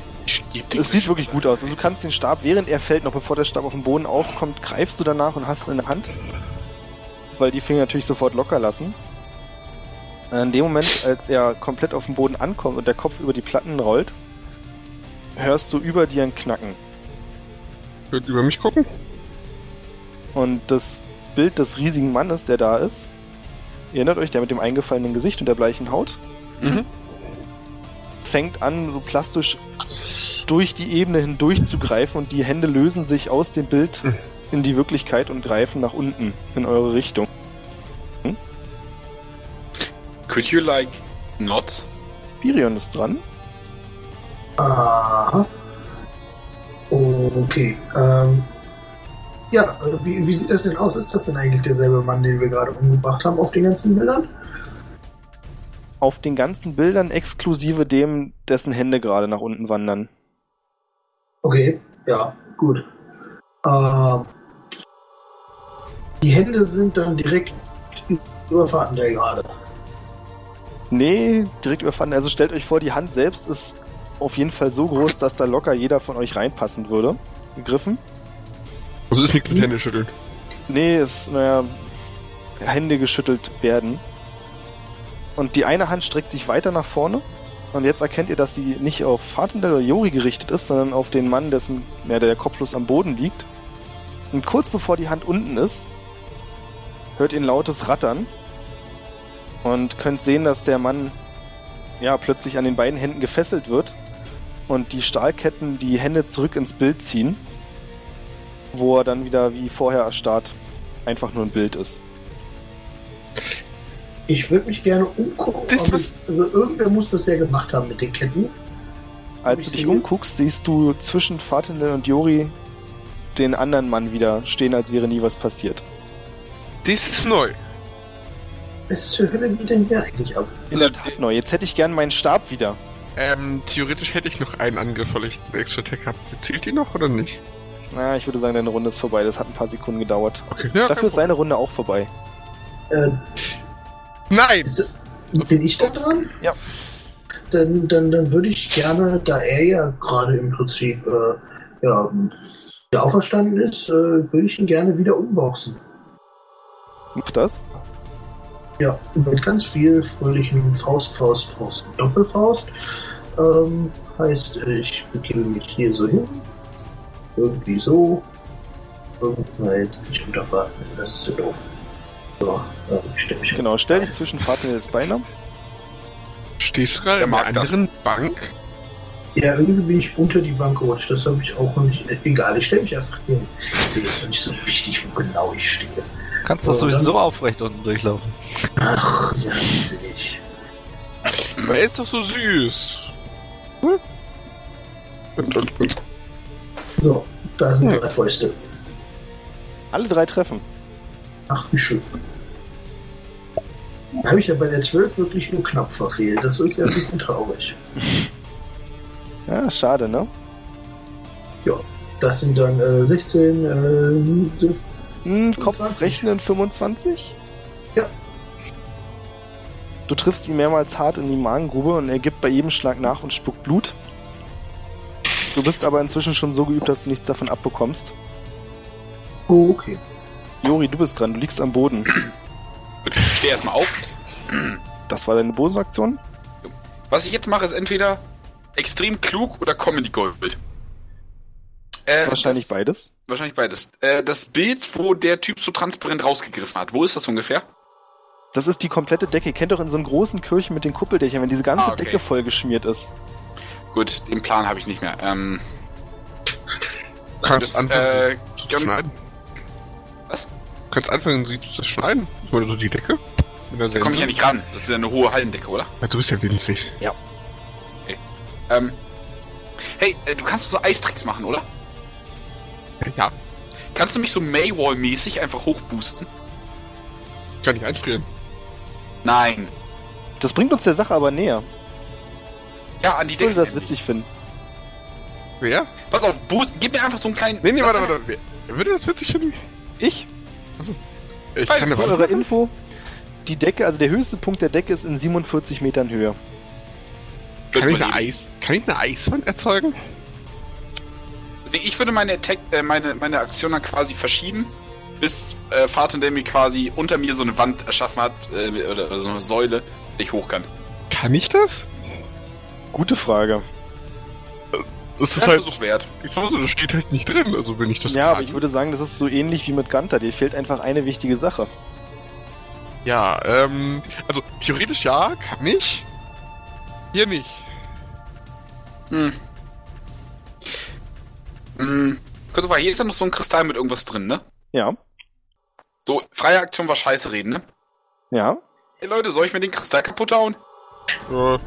Es sieht wirklich gut aus. Also du kannst den Stab, während er fällt, noch bevor der Stab auf dem Boden aufkommt, greifst du danach und hast ihn in der Hand. Weil die Finger natürlich sofort locker lassen. In dem Moment, als er komplett auf dem Boden ankommt und der Kopf über die Platten rollt, hörst du über dir ein Knacken. Könnt über mich gucken? Und das Bild des riesigen Mannes, der da ist, erinnert euch, der mit dem eingefallenen Gesicht und der bleichen Haut, Mhm. Fängt an, so plastisch durch die Ebene hindurch zu greifen und die Hände lösen sich aus dem Bild in die Wirklichkeit und greifen nach unten in eure Richtung. Could you like not? Birion ist dran. Aha. Okay. Ähm, ja, wie, wie sieht das denn aus? Ist das denn eigentlich derselbe Mann, den wir gerade umgebracht haben auf den ganzen Bildern? Auf den ganzen Bildern exklusive dem, dessen Hände gerade nach unten wandern. Okay, ja, gut. Ähm, die Hände sind dann direkt über Fahrtendell gerade. Nee, direkt überfahren. Also stellt euch vor, die Hand selbst ist auf jeden Fall so groß, dass da locker jeder von euch reinpassen würde. Gegriffen. Also ist nicht mit Hände schütteln. Nee, es, naja, Hände geschüttelt werden. Und die eine Hand streckt sich weiter nach vorne. Und jetzt erkennt ihr, dass sie nicht auf Fatendell oder Jori gerichtet ist, sondern auf den Mann, dessen, ja, der kopflos am Boden liegt. Und kurz bevor die Hand unten ist, hört ihr ein lautes Rattern. Und könnt sehen, dass der Mann ja plötzlich an den beiden Händen gefesselt wird und die Stahlketten die Hände zurück ins Bild ziehen, wo er dann wieder wie vorher erstarrt einfach nur ein Bild ist. Ich würde mich gerne umgucken. Das was- also irgendwer muss das ja gemacht haben mit den Ketten. Als du dich sehe- umguckst, siehst du zwischen Fatinel und Jori den anderen Mann wieder stehen, als wäre nie was passiert. Das ist neu. Was zur Hölle geht denn hier eigentlich ab? In der Tat neu. Jetzt hätte ich gern meinen Stab wieder. Ähm, theoretisch hätte ich noch einen Angriff, weil ich einen extra Attack habe. Zählt die noch oder nicht? Na, ich würde sagen, deine Runde ist vorbei. Das hat ein paar Sekunden gedauert. Okay, ja, Dafür ist seine Runde auch vorbei. Äh, Nein! bin ich da dran? Ja. Dann, dann, dann würde ich gerne, da er ja gerade im Prinzip äh, ja, wieder auferstanden ist, äh, würde ich ihn gerne wieder umboxen. Mach das. Ja, mit ganz viel fröhlichen Faust, Faust, Faust, Doppelfaust. Ähm, heißt, ich begebe mich hier so hin. Irgendwie so. Und, na, jetzt nicht unterfahren, das ist so doof. So, äh, ich stelle mich Genau, stell dich zwischen Fatinels Beine. Stehst du gerade in einer mag das. anderen Bank? Ja, irgendwie bin ich unter die Bank gerutscht. Das habe ich auch nicht. Egal, ich stelle mich einfach hin. Mir ist nicht so wichtig, wo genau ich stehe. Kannst doch So, sowieso dann- aufrecht unten durchlaufen. Ach, ja, sehe ich. Er ist doch so süß. Und. So, da sind Hm. drei Fäuste. Alle drei treffen. Ach, wie schön. Da habe ich ja bei der 12 wirklich nur knapp verfehlt. Das ist ja ein bisschen traurig. [LAUGHS] Ja, schade, ne? Das sind dann äh, 16, äh, Hm, 25. Kopfrechnen 25? Ja. Du triffst ihn mehrmals hart in die Magengrube und er gibt bei jedem Schlag nach und spuckt Blut. Du bist aber inzwischen schon so geübt, dass du nichts davon abbekommst. oh, okay. Jori, du bist dran, du liegst am Boden. Gut, ich steh erstmal auf. Das war deine Bonusaktion? Was ich jetzt mache, ist entweder extrem klug oder Comedy Gold. Äh, Wahrscheinlich das, beides. Wahrscheinlich beides. Äh, das Bild, wo der Typ so transparent rausgegriffen hat, wo ist das ungefähr? Das ist die komplette Decke. Ihr kennt doch in so einen großen Kirchen mit den Kuppeldächern, wenn diese ganze Ah, okay. Decke voll geschmiert ist. Gut, den Plan habe ich nicht mehr. Ähm, Kannst das, äh, ganz- schneiden. Was? Kannst anfangen, sie zu schneiden. Meine, so die Decke. Da komme ich ja nicht ran. Das ist ja eine hohe Hallendecke, oder? Ja, du bist ja winzig. Ähm, hey, äh, du kannst so Eistricks machen, oder? Ja, Kannst du mich so Maywall-mäßig einfach hochboosten? kann ich einfrieren. Nein. Das bringt uns der Sache aber näher. Ja, an die Ich würde Decke. das witzig finden. Wer? Pass auf, boost, gib mir einfach so einen kleinen... Nee, nee, warte, warte. Wer würde das witzig finden? Ich, Ich Halt, kann für eure. Info, die Decke, also der höchste Punkt der Decke ist in 47 Metern Höhe. Kann ich eine. Eis, kann ich eine Eiswand erzeugen? Nee, Ich würde meine, Attack, äh, meine, meine Aktion dann quasi verschieben, bis äh, mir quasi unter mir so eine Wand erschaffen hat, äh, oder, oder so eine Säule, die ich hoch kann. Kann ich das? Gute Frage. Das ist halt, Versuch wert. ich sag mal so, das steht halt nicht drin, also wenn ich das ja, aber ich würde sagen, das ist so ähnlich wie mit Gunter. Dir fehlt einfach eine wichtige Sache. Ja, ähm, also theoretisch ja, kann ich. Hier nicht. Hm. Hm. Kurz mal, hier ist ja noch so ein Kristall mit irgendwas drin, ne? Ja, So, freie Aktion war scheiße reden, ne? ja. Hey Leute, soll ich mir den Kristall kaputt hauen? Äh,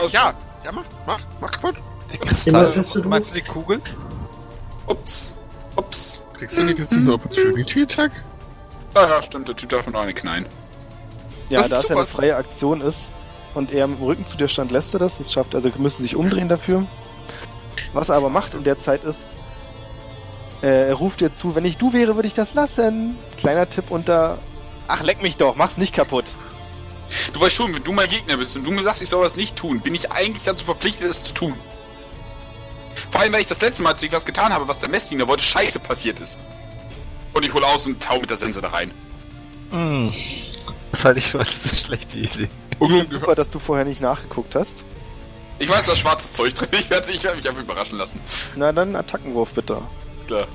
Also, ja, ja, mach, mach, mach kaputt. Den Immer Kristall. feste du. Meinst du die Kugel? Ups. Ups. Kriegst du nicht jetzt einen Opportunity Attack? Ah ja, stimmt, der Typ darf noch eine knallen. Ja, Das da es ja eine freie Aktion ist und er dem Rücken zu dir stand, lässt er das. Das schafft, also müsste sich umdrehen dafür. Was er aber macht in der Zeit ist, äh, er ruft dir zu, wenn ich du wäre, würde ich das lassen. Kleiner Tipp unter. Ach, leck mich doch, mach's nicht kaputt. Du weißt schon, wenn du mein Gegner bist und du mir sagst, ich soll das nicht tun, bin ich eigentlich dazu verpflichtet, es zu tun. Vor allem, weil ich das letzte Mal, als ich was getan habe, was der Messdiener wollte, scheiße passiert ist. Und ich hole aus und hau mit der Sense da rein. Hm. Das halte ich für eine sehr schlechte Idee. Super, dass du vorher nicht nachgeguckt hast. Ich weiß, da ist schwarzes Zeug drin. [LAUGHS] Ich werde ich werd mich einfach überraschen lassen. Na dann Attackenwurf bitte. Klar.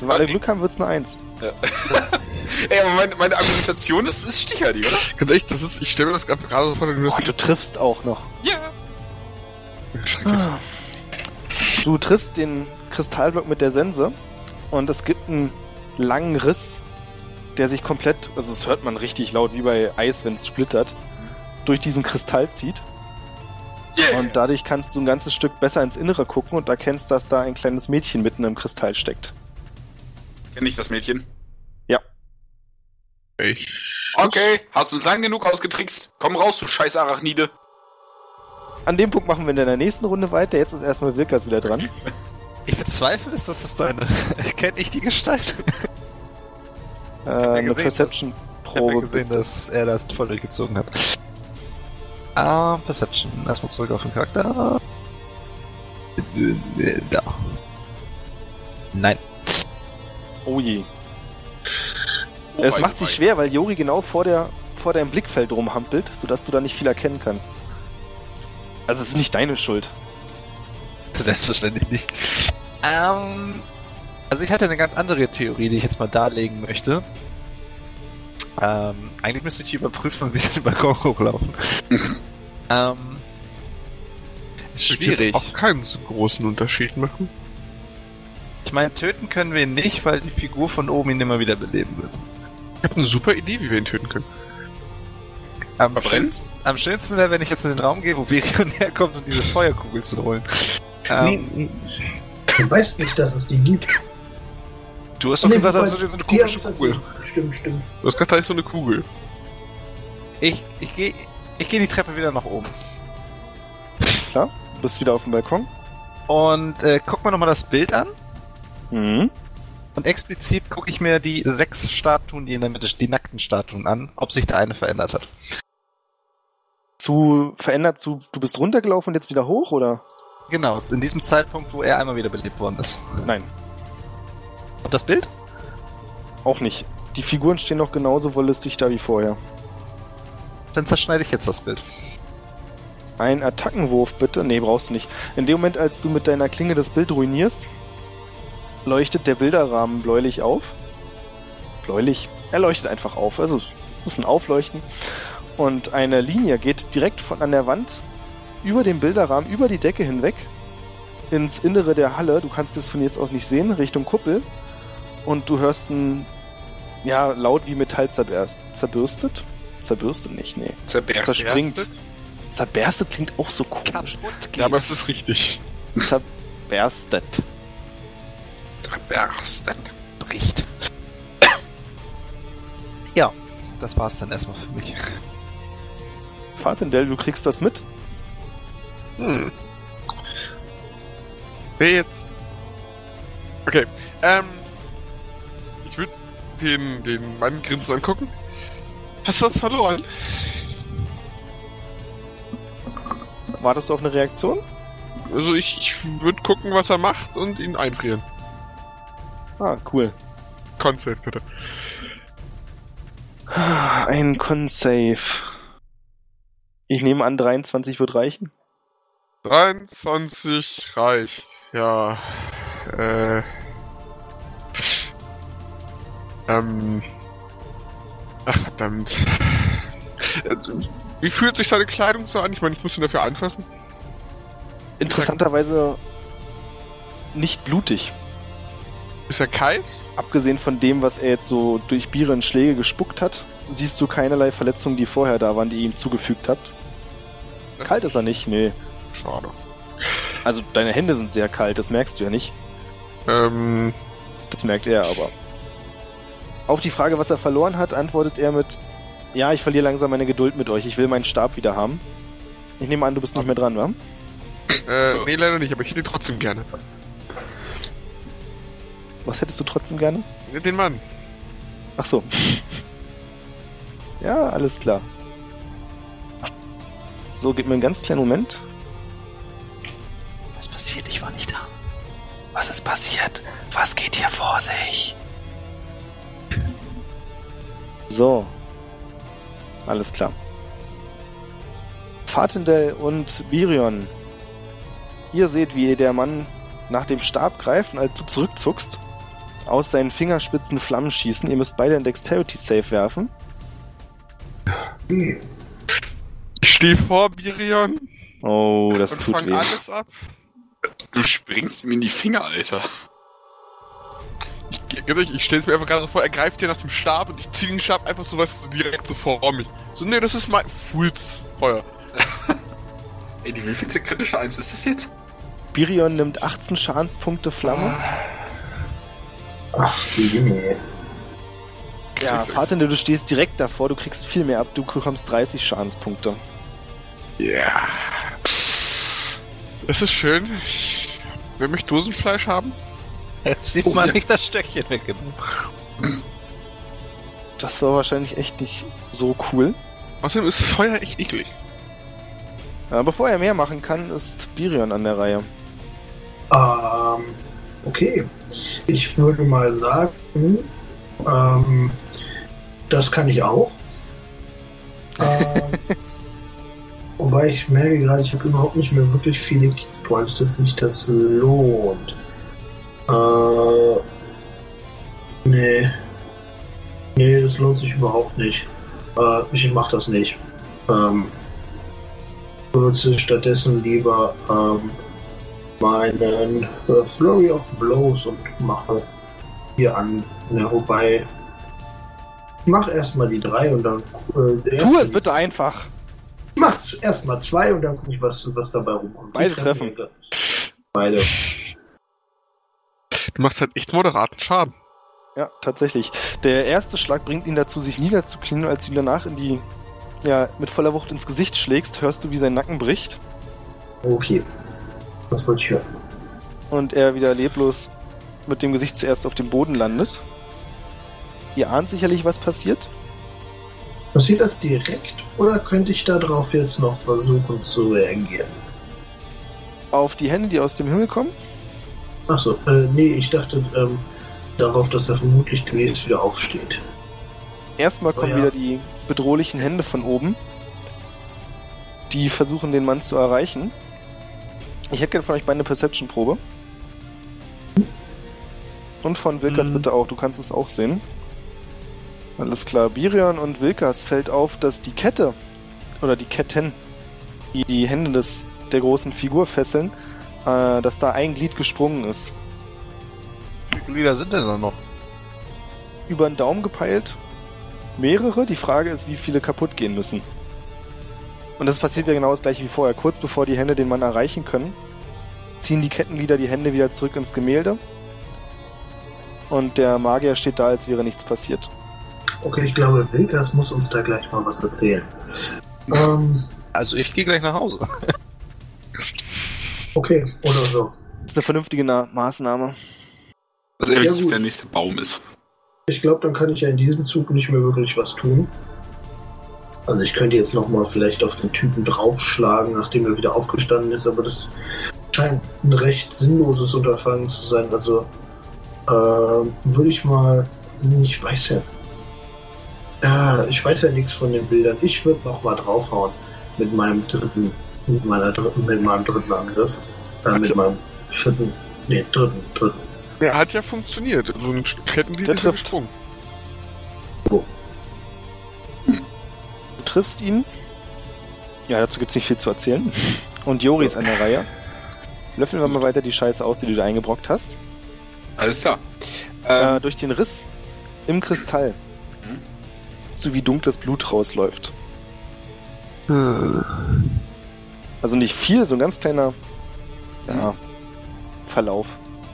Wenn wir alle Glück haben, wird's eine Eins. [LAUGHS] Ey, aber meine, meine Argumentation ist, ist sticherlich, oder? Ganz echt, das ist, ich stelle mir das gerade gerade so vor, wenn du das Oh, du triffst auch noch. Ja. Schrecklich. Ah. Du triffst den Kristallblock mit der Sense und es gibt einen langen Riss, der sich komplett, also das hört man richtig laut, wie bei Eis, wenn es splittert, durch diesen Kristall zieht. Und dadurch kannst du ein ganzes Stück besser ins Innere gucken und erkennst, dass da ein kleines Mädchen mitten im Kristall steckt. Kenn ich das Mädchen? Ich. Okay, hast du uns lang genug ausgetrickst? Komm raus, du scheiß Arachnide. An dem Punkt machen wir in der nächsten Runde weiter. Jetzt ist erstmal Wilkas wieder dran. Ich bezweifle es, dass das deine. [LAUGHS] Kennt ich die Gestalt? Äh, eine Ich Perception-Probe. ja gesehen, dass er das voll durchgezogen hat. Ah, Perception. Erstmal zurück auf den Charakter. Da. Nein. Oh je. Oh, es macht sich schwer, weil Jori genau vor, der, vor deinem Blickfeld rumhampelt, sodass du da nicht viel erkennen kannst. Also es ist nicht deine Schuld. Selbstverständlich nicht. Ähm, also ich hatte eine ganz andere Theorie, die ich jetzt mal darlegen möchte. Ähm, eigentlich müsste ich überprüfen, wie [LAUGHS] [LAUGHS] ich den Balkon hochlaufen. ähm, ist schwierig. auch keinen so großen Unterschied machen. Ich meine, töten können wir ihn nicht, weil die Figur von oben ihn immer wieder beleben wird. Ich habe eine super Idee, wie wir ihn töten können. Am, Verbrennt? schönsten, am schönsten wäre, wenn ich jetzt in den Raum gehe, wo Virion [LAUGHS] herkommt, um diese Feuerkugel zu holen. Ähm, Nee, du weißt nicht, dass es die gibt. Du hast doch Nee, gesagt, wobei, dass du dir so eine die komische Kugel. erzählt. Stimmt, stimmt. Du hast gerade so eine Kugel. Ich, ich gehe ich geh die Treppe wieder nach oben. Ist klar? Du bist wieder auf dem Balkon. Und äh, guck mir nochmal das Bild an. Mhm. Und explizit gucke ich mir die sechs Statuen, die in der Mitte stehen, die nackten Statuen an, ob sich der eine verändert hat. Zu verändert zu, du bist runtergelaufen und jetzt wieder hoch, oder? Genau, in diesem Zeitpunkt, wo er einmal wieder belebt worden ist. Nein, Und das Bild? auch nicht. Die Figuren stehen noch genauso wollüstig da wie vorher. Dann zerschneide ich jetzt das Bild. Ein Attackenwurf bitte. Nee, brauchst du nicht. In dem Moment, als du mit deiner Klinge das Bild ruinierst, leuchtet der Bilderrahmen bläulich auf. Bläulich? Er leuchtet einfach auf. Also, es ist ein Aufleuchten. Und eine Linie geht direkt von an der Wand über den Bilderrahmen, über die Decke hinweg, ins Innere der Halle. Du kannst es von jetzt aus nicht sehen, Richtung Kuppel. Und du hörst ein, ja, laut wie Metall zerberst, zerbürstet. Zerbürstet nicht, nee. Zerberst. Zerspringt. Erstet? Zerberstet klingt auch so komisch. Ja, aber es ist richtig. Zerberstet. Zerberstet. bricht. ja, das war's dann erstmal für mich. Fatendell, du kriegst das mit? Hm. Wer jetzt? Okay, ähm. Ich würde den, den Mann grinsend angucken. Hast du was verloren? Wartest du auf eine Reaktion? Also ich, ich würde gucken, was er macht und ihn einfrieren. Ah, cool. Con-Save bitte. Ein Con-Save. Ich nehme an, 23 wird reichen. 23 reicht. Ja. Äh. Ähm. Ach, verdammt. Wie fühlt sich seine Kleidung so an? Ich meine, ich muss ihn dafür anfassen. Interessanterweise nicht blutig. Ist er kalt? Abgesehen von dem, was er jetzt so durch Bieren Schläge gespuckt hat, siehst du keinerlei Verletzungen, die vorher da waren, die ihr ihm zugefügt habt. Kalt ist er nicht, nee. Schade. Also deine Hände sind sehr kalt, das merkst du ja nicht. Ähm. Das merkt er aber. Auf die Frage, was er verloren hat, antwortet er mit: Ja, ich verliere langsam meine Geduld mit euch. Ich will meinen Stab wieder haben. Ich nehme an, du bist nicht mehr dran, wa? Äh, nee, leider nicht, aber ich hätte ihn trotzdem gerne. Was hättest du trotzdem gerne? Den Mann. Ach so. [LAUGHS] ja, alles klar. So, gib mir einen ganz kleinen Moment. Was passiert? Ich war nicht da. Was ist passiert? Was geht hier vor sich? So. Alles klar. Fatendel und Birion. Ihr seht, wie der Mann nach dem Stab greift und als du zurückzuckst, aus seinen Fingerspitzen Flammen schießen. Ihr müsst beide ein Dexterity Save werfen. Ich stehe vor Birion Oh, das und tut fang weh. alles ab. Du springst ihm in die Finger, Alter. Ich, ich stelle es mir einfach gerade so vor, er greift dir nach dem Stab und ich ziehe den Stab einfach so was so direkt so vor mich. So, nee, das ist mein Fulsfeuer. Ey, die wievielte kritische Eins ist das jetzt? Birion nimmt 18 Schadenspunkte Flamme. Ach, die Junge. Ja, du- Vater, du stehst direkt davor, du kriegst viel mehr ab, du bekommst 30 Schadenspunkte. Ja. Das ist schön. Ich will mich Dosenfleisch haben. Jetzt sieht Oh, man ja. nicht das Stöckchen weg. Das war wahrscheinlich echt nicht so cool. Außerdem ist Feuer echt eklig. Ja, bevor er mehr machen kann, ist Birion an der Reihe. Ähm, okay. Ich würde mal sagen, ähm, das kann ich auch. [LAUGHS] Ähm, wobei ich merke gerade, ich habe überhaupt nicht mehr wirklich viele Keypoints, dass sich das lohnt. Äh, nee. Nee, das lohnt sich überhaupt nicht. Äh, ich mach das nicht. Ähm, benutze stattdessen lieber ähm, meinen äh, Flurry of Blows und mache hier an. Ne, wobei. Ich mach erstmal die drei und dann. Äh, Tu es bitte einfach. Mach erstmal zwei und dann guck ich, was, was dabei rumkommt. Beide treffen. Beide. Du machst halt echt moderaten Schaden. Ja, tatsächlich. Der erste Schlag bringt ihn dazu, sich niederzuknien. Als du ihn danach in die, ja, mit voller Wucht ins Gesicht schlägst, hörst du, wie sein Nacken bricht Okay. Was wollte ich hören? und er wieder leblos mit dem Gesicht zuerst auf dem Boden landet. Ihr ahnt sicherlich, was passiert. Passiert das direkt oder könnte ich darauf jetzt noch versuchen zu reagieren? Auf die Hände, die aus dem Himmel kommen. Achso, äh, nee, ich dachte ähm, darauf, dass er vermutlich demnächst wieder aufsteht. Erstmal Oh kommen ja. wieder die bedrohlichen Hände von oben. Die versuchen, den Mann zu erreichen. Ich hätte gerne von euch beide eine Perception-Probe. Und von Wilkas Mhm. bitte auch, du kannst es auch sehen. Alles klar, Birion und Wilkas fällt auf, dass die Kette oder die Ketten, die die Hände des, der großen Figur fesseln, äh, dass da ein Glied gesprungen ist. Wie viele Lieder sind denn da noch? Über den Daumen gepeilt, mehrere. Die Frage ist, wie viele kaputt gehen müssen. Und das passiert ja genau das gleiche wie vorher. Kurz bevor die Hände den Mann erreichen können, ziehen die Kettenglieder die Hände wieder zurück ins Gemälde. Und der Magier steht da, als wäre nichts passiert. Okay, ich glaube, Wilkas muss uns da gleich mal was erzählen. Ähm, Also ich gehe gleich nach Hause. [LAUGHS] okay, oder so. Das ist eine vernünftige Na Maßnahme. Dass er Ja, wirklich gut. der nächste Baum ist. Ich glaube, dann kann ich ja in diesem Zug nicht mehr wirklich was tun. Also ich könnte jetzt nochmal vielleicht auf den Typen draufschlagen, nachdem er wieder aufgestanden ist, aber das scheint ein recht sinnloses Unterfangen zu sein. Also äh, würde ich mal, ich weiß ja, ja, ich weiß ja nichts von den Bildern. Ich würde nochmal draufhauen mit meinem dritten, mit meiner dritten, mit meinem dritten Angriff, äh, mit meinem vierten, nee, dritten, dritten. Ja, hat ja funktioniert. So ein Kettenglied Der ist ja trifft. gesprungen. Du triffst ihn. Ja, dazu gibt's nicht viel zu erzählen. Und Jori ist an der Reihe. Löffeln wir mal weiter die Scheiße aus, die du da eingebrockt hast. Alles klar. Ähm, Äh, durch den Riss im Kristall. Mhm. Siehst du, wie dunkles Blut rausläuft. Also nicht viel, so ein ganz kleiner ja, Verlauf.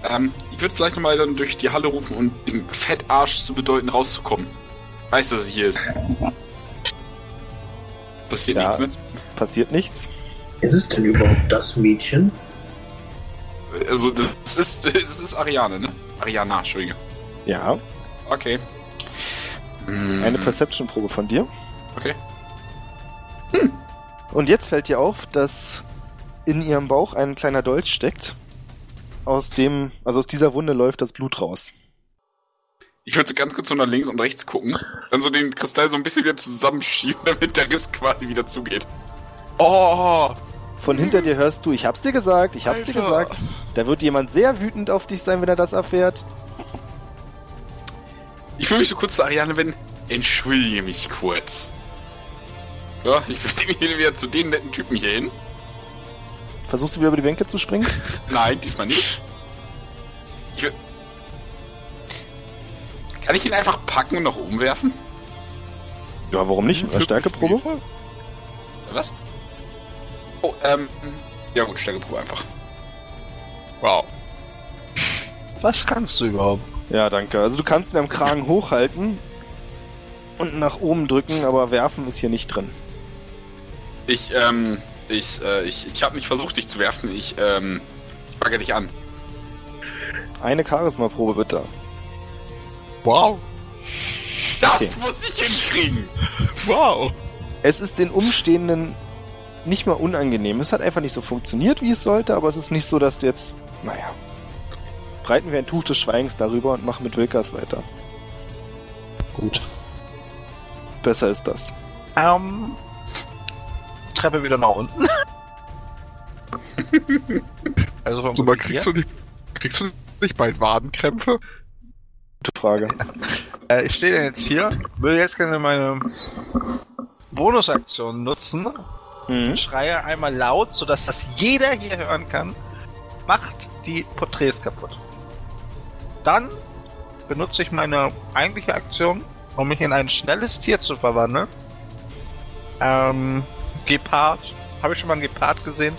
ähm, ich würde vielleicht nochmal dann durch die Halle rufen und dem Fettarsch zu bedeuten, rauszukommen. Weiß, dass er hier ist. Passiert Ja. nichts Passiert nichts. Ist es denn überhaupt das Mädchen? Also, das ist, [LAUGHS] das ist Ariane, ne? Ariana, Entschuldige. Ja, Okay. Mhm. eine Perception-Probe von dir. Okay. Und jetzt fällt dir auf, dass in ihrem Bauch ein kleiner Dolch steckt. Aus dem, also aus dieser Wunde läuft das Blut raus. Ich würde so ganz kurz so nach links und rechts gucken. Dann so den Kristall so ein bisschen wieder zusammenschieben, [LAUGHS] damit der Riss quasi wieder zugeht. Oh, Von hinter dir hörst du, ich hab's dir gesagt, ich hab's dir Alter. gesagt. Da wird jemand sehr wütend auf dich sein, wenn er das erfährt. Ich will mich so kurz zu Ariane wenden. Entschuldige mich kurz. Ja, ich bewege mich wieder zu den netten Typen hier hin. Versuchst du wieder über die Bänke zu springen? [LAUGHS] Nein, diesmal nicht. Ich will... Kann ich ihn einfach packen und nach oben werfen? Ja, warum nicht? Eine Stärkeprobe? Was? Oh, ähm. Ja gut, Stärkeprobe einfach. Wow. Was kannst du überhaupt? Ja, danke. Also du kannst ihn am Kragen hochhalten und nach oben drücken, aber werfen ist hier nicht drin. Ich, ähm, ich, äh, ich, ich habe nicht versucht, dich zu werfen. Ich, ähm, ich packe dich an. Eine Charisma-Probe bitte. Wow. Das Okay. muss ich hinkriegen! Wow. Es ist den Umstehenden nicht mal unangenehm. Es hat einfach nicht so funktioniert, wie es sollte, aber es ist nicht so, dass du jetzt, naja, breiten wir ein Tuch des Schweigens darüber und machen mit Wilkas weiter. Gut. Besser ist das. Ähm. Treppe wieder nach unten. [LAUGHS] also vom So, mal Prinzip kriegst du nicht, kriegst du nicht bald Wadenkrämpfe? Gute Frage. Äh, ich stehe jetzt hier, würde jetzt gerne meine Bonusaktion nutzen, Mhm. schreie einmal laut, sodass das jeder hier hören kann, macht die Porträts kaputt. Dann benutze ich meine eigentliche Aktion, um mich in ein schnelles Tier zu verwandeln. Ähm, Gepard. Habe ich schon mal einen Gepard gesehen?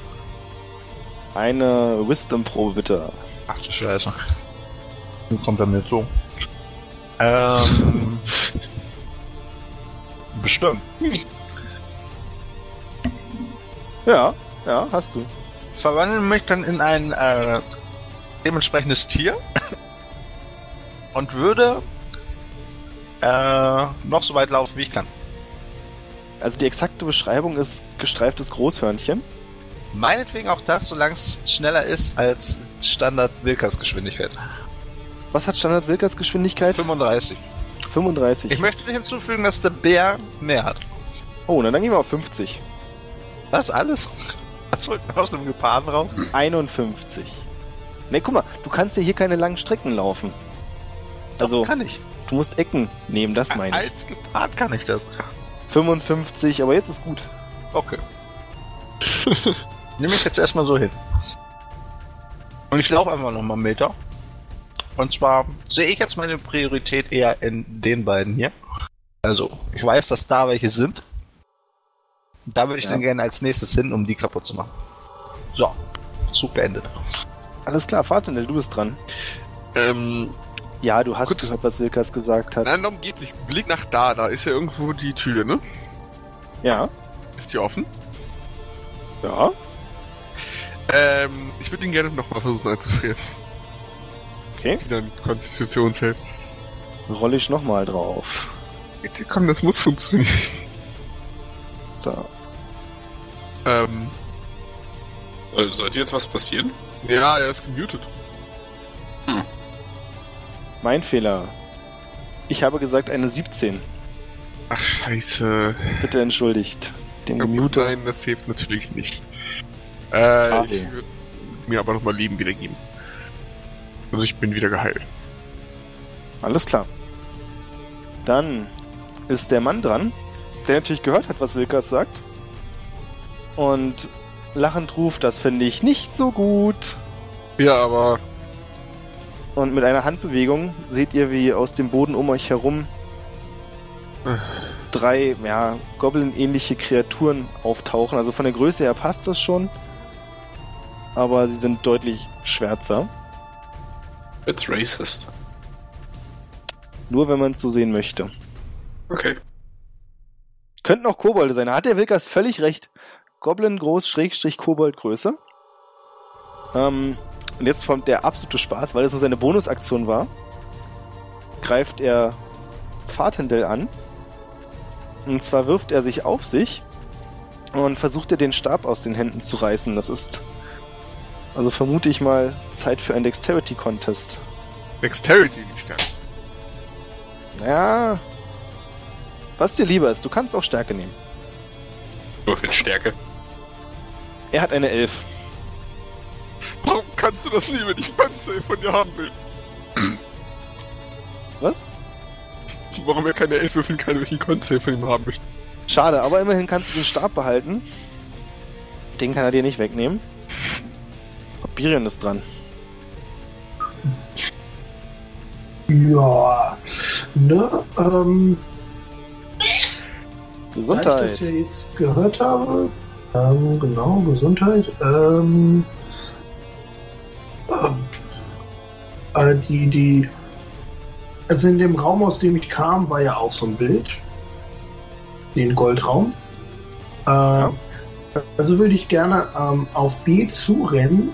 Eine Wisdom-Probe bitte. Ach du Scheiße. Wie kommt er mir zu? Ähm. Bestimmt. Ja, ja, hast du. Verwandeln mich dann in ein äh, dementsprechendes Tier und würde äh, noch so weit laufen, wie ich kann. Also die exakte Beschreibung ist gestreiftes Großhörnchen. Meinetwegen auch das, solange es schneller ist als Standard Wilkers Geschwindigkeit. Was hat Standard Wilkers Geschwindigkeit? 35. 35. Ich möchte hinzufügen, dass der Bär mehr hat. oh, na dann gehen wir auf 50. Das alles? Aus einem Geparden raus? 51. Ne, guck mal, du kannst ja hier keine langen Strecken laufen. Also, kann ich. du musst Ecken nehmen, das meine ich. Als Gepard kann ich das. 55, aber jetzt ist gut. Okay. Nehme ich jetzt erstmal so hin. Und ich laufe einfach nochmal einen Meter. Und zwar sehe ich jetzt meine Priorität eher in den beiden hier. Also, ich weiß, dass da welche sind. Da würde ich Ja. dann gerne als nächstes hin, um die kaputt zu machen. So, Zug beendet. Alles klar, Fahrtendel, du bist dran. Ähm, Ja, du hast Kurz- gehört, was Wilkas gesagt hat. nein, darum geht's nicht. Blick nach da, da ist ja irgendwo die Tür, ne? Ja, Ist die offen? ja. Ähm, ich würde ihn gerne nochmal versuchen einzufrieren. Okay. Wieder ein Konstitutionsheld. Roll ich nochmal drauf. Bitte komm, das muss funktionieren. So. Ähm, Äh, sollte jetzt was passieren? ja, er ist gemutet. Mein Fehler. Ich habe gesagt eine 17. Ach, scheiße. Bitte entschuldigt. Gut, Gemuter. Nein, das hilft natürlich nicht. Äh, ich würde mir aber nochmal Leben wiedergeben. Also ich bin wieder geheilt. Alles klar. Dann ist der Mann dran, der natürlich gehört hat, was Wilkas sagt. Und lachend ruft, das finde ich nicht so gut. Ja, aber Und mit einer Handbewegung seht ihr, wie aus dem Boden um euch herum drei, ja, Goblin-ähnliche Kreaturen auftauchen. Also von der Größe her passt das schon. Aber sie sind deutlich schwärzer. It's racist. Nur wenn man es so sehen möchte. Okay. Könnten auch Kobolde sein. Da hat der Wilkers völlig recht. Goblin groß, Schrägstrich, Kobold Größe. Ähm, und jetzt kommt der absolute Spaß, weil es nur seine Bonusaktion war. Greift er Fahrtendell an. Und zwar wirft er sich auf sich und versucht er den Stab aus den Händen zu reißen. Das ist, also vermute ich mal, Zeit für ein Dexterity Contest. Dexterity nicht stärker. Ja. Was dir lieber ist, du kannst auch Stärke nehmen. Würfel Stärke. Er hat eine Elf. Warum kannst du das nie, wenn ich ein Panzer von dir haben will? Was? Warum er keine Elf würfeln kann, wenn ich einen Con-Save von ihm haben möchte? Schade, aber immerhin kannst du den Stab behalten. Den kann er dir nicht wegnehmen. Birion ist dran. Ja, ne, ähm, Da ich Gesundheit. das ja jetzt gehört habe, ähm, genau, Gesundheit, ähm, äh, die, die, also in dem Raum, aus dem ich kam, war ja auch so ein Bild, den Goldraum. Äh, Also würde ich gerne ähm, auf B zurennen,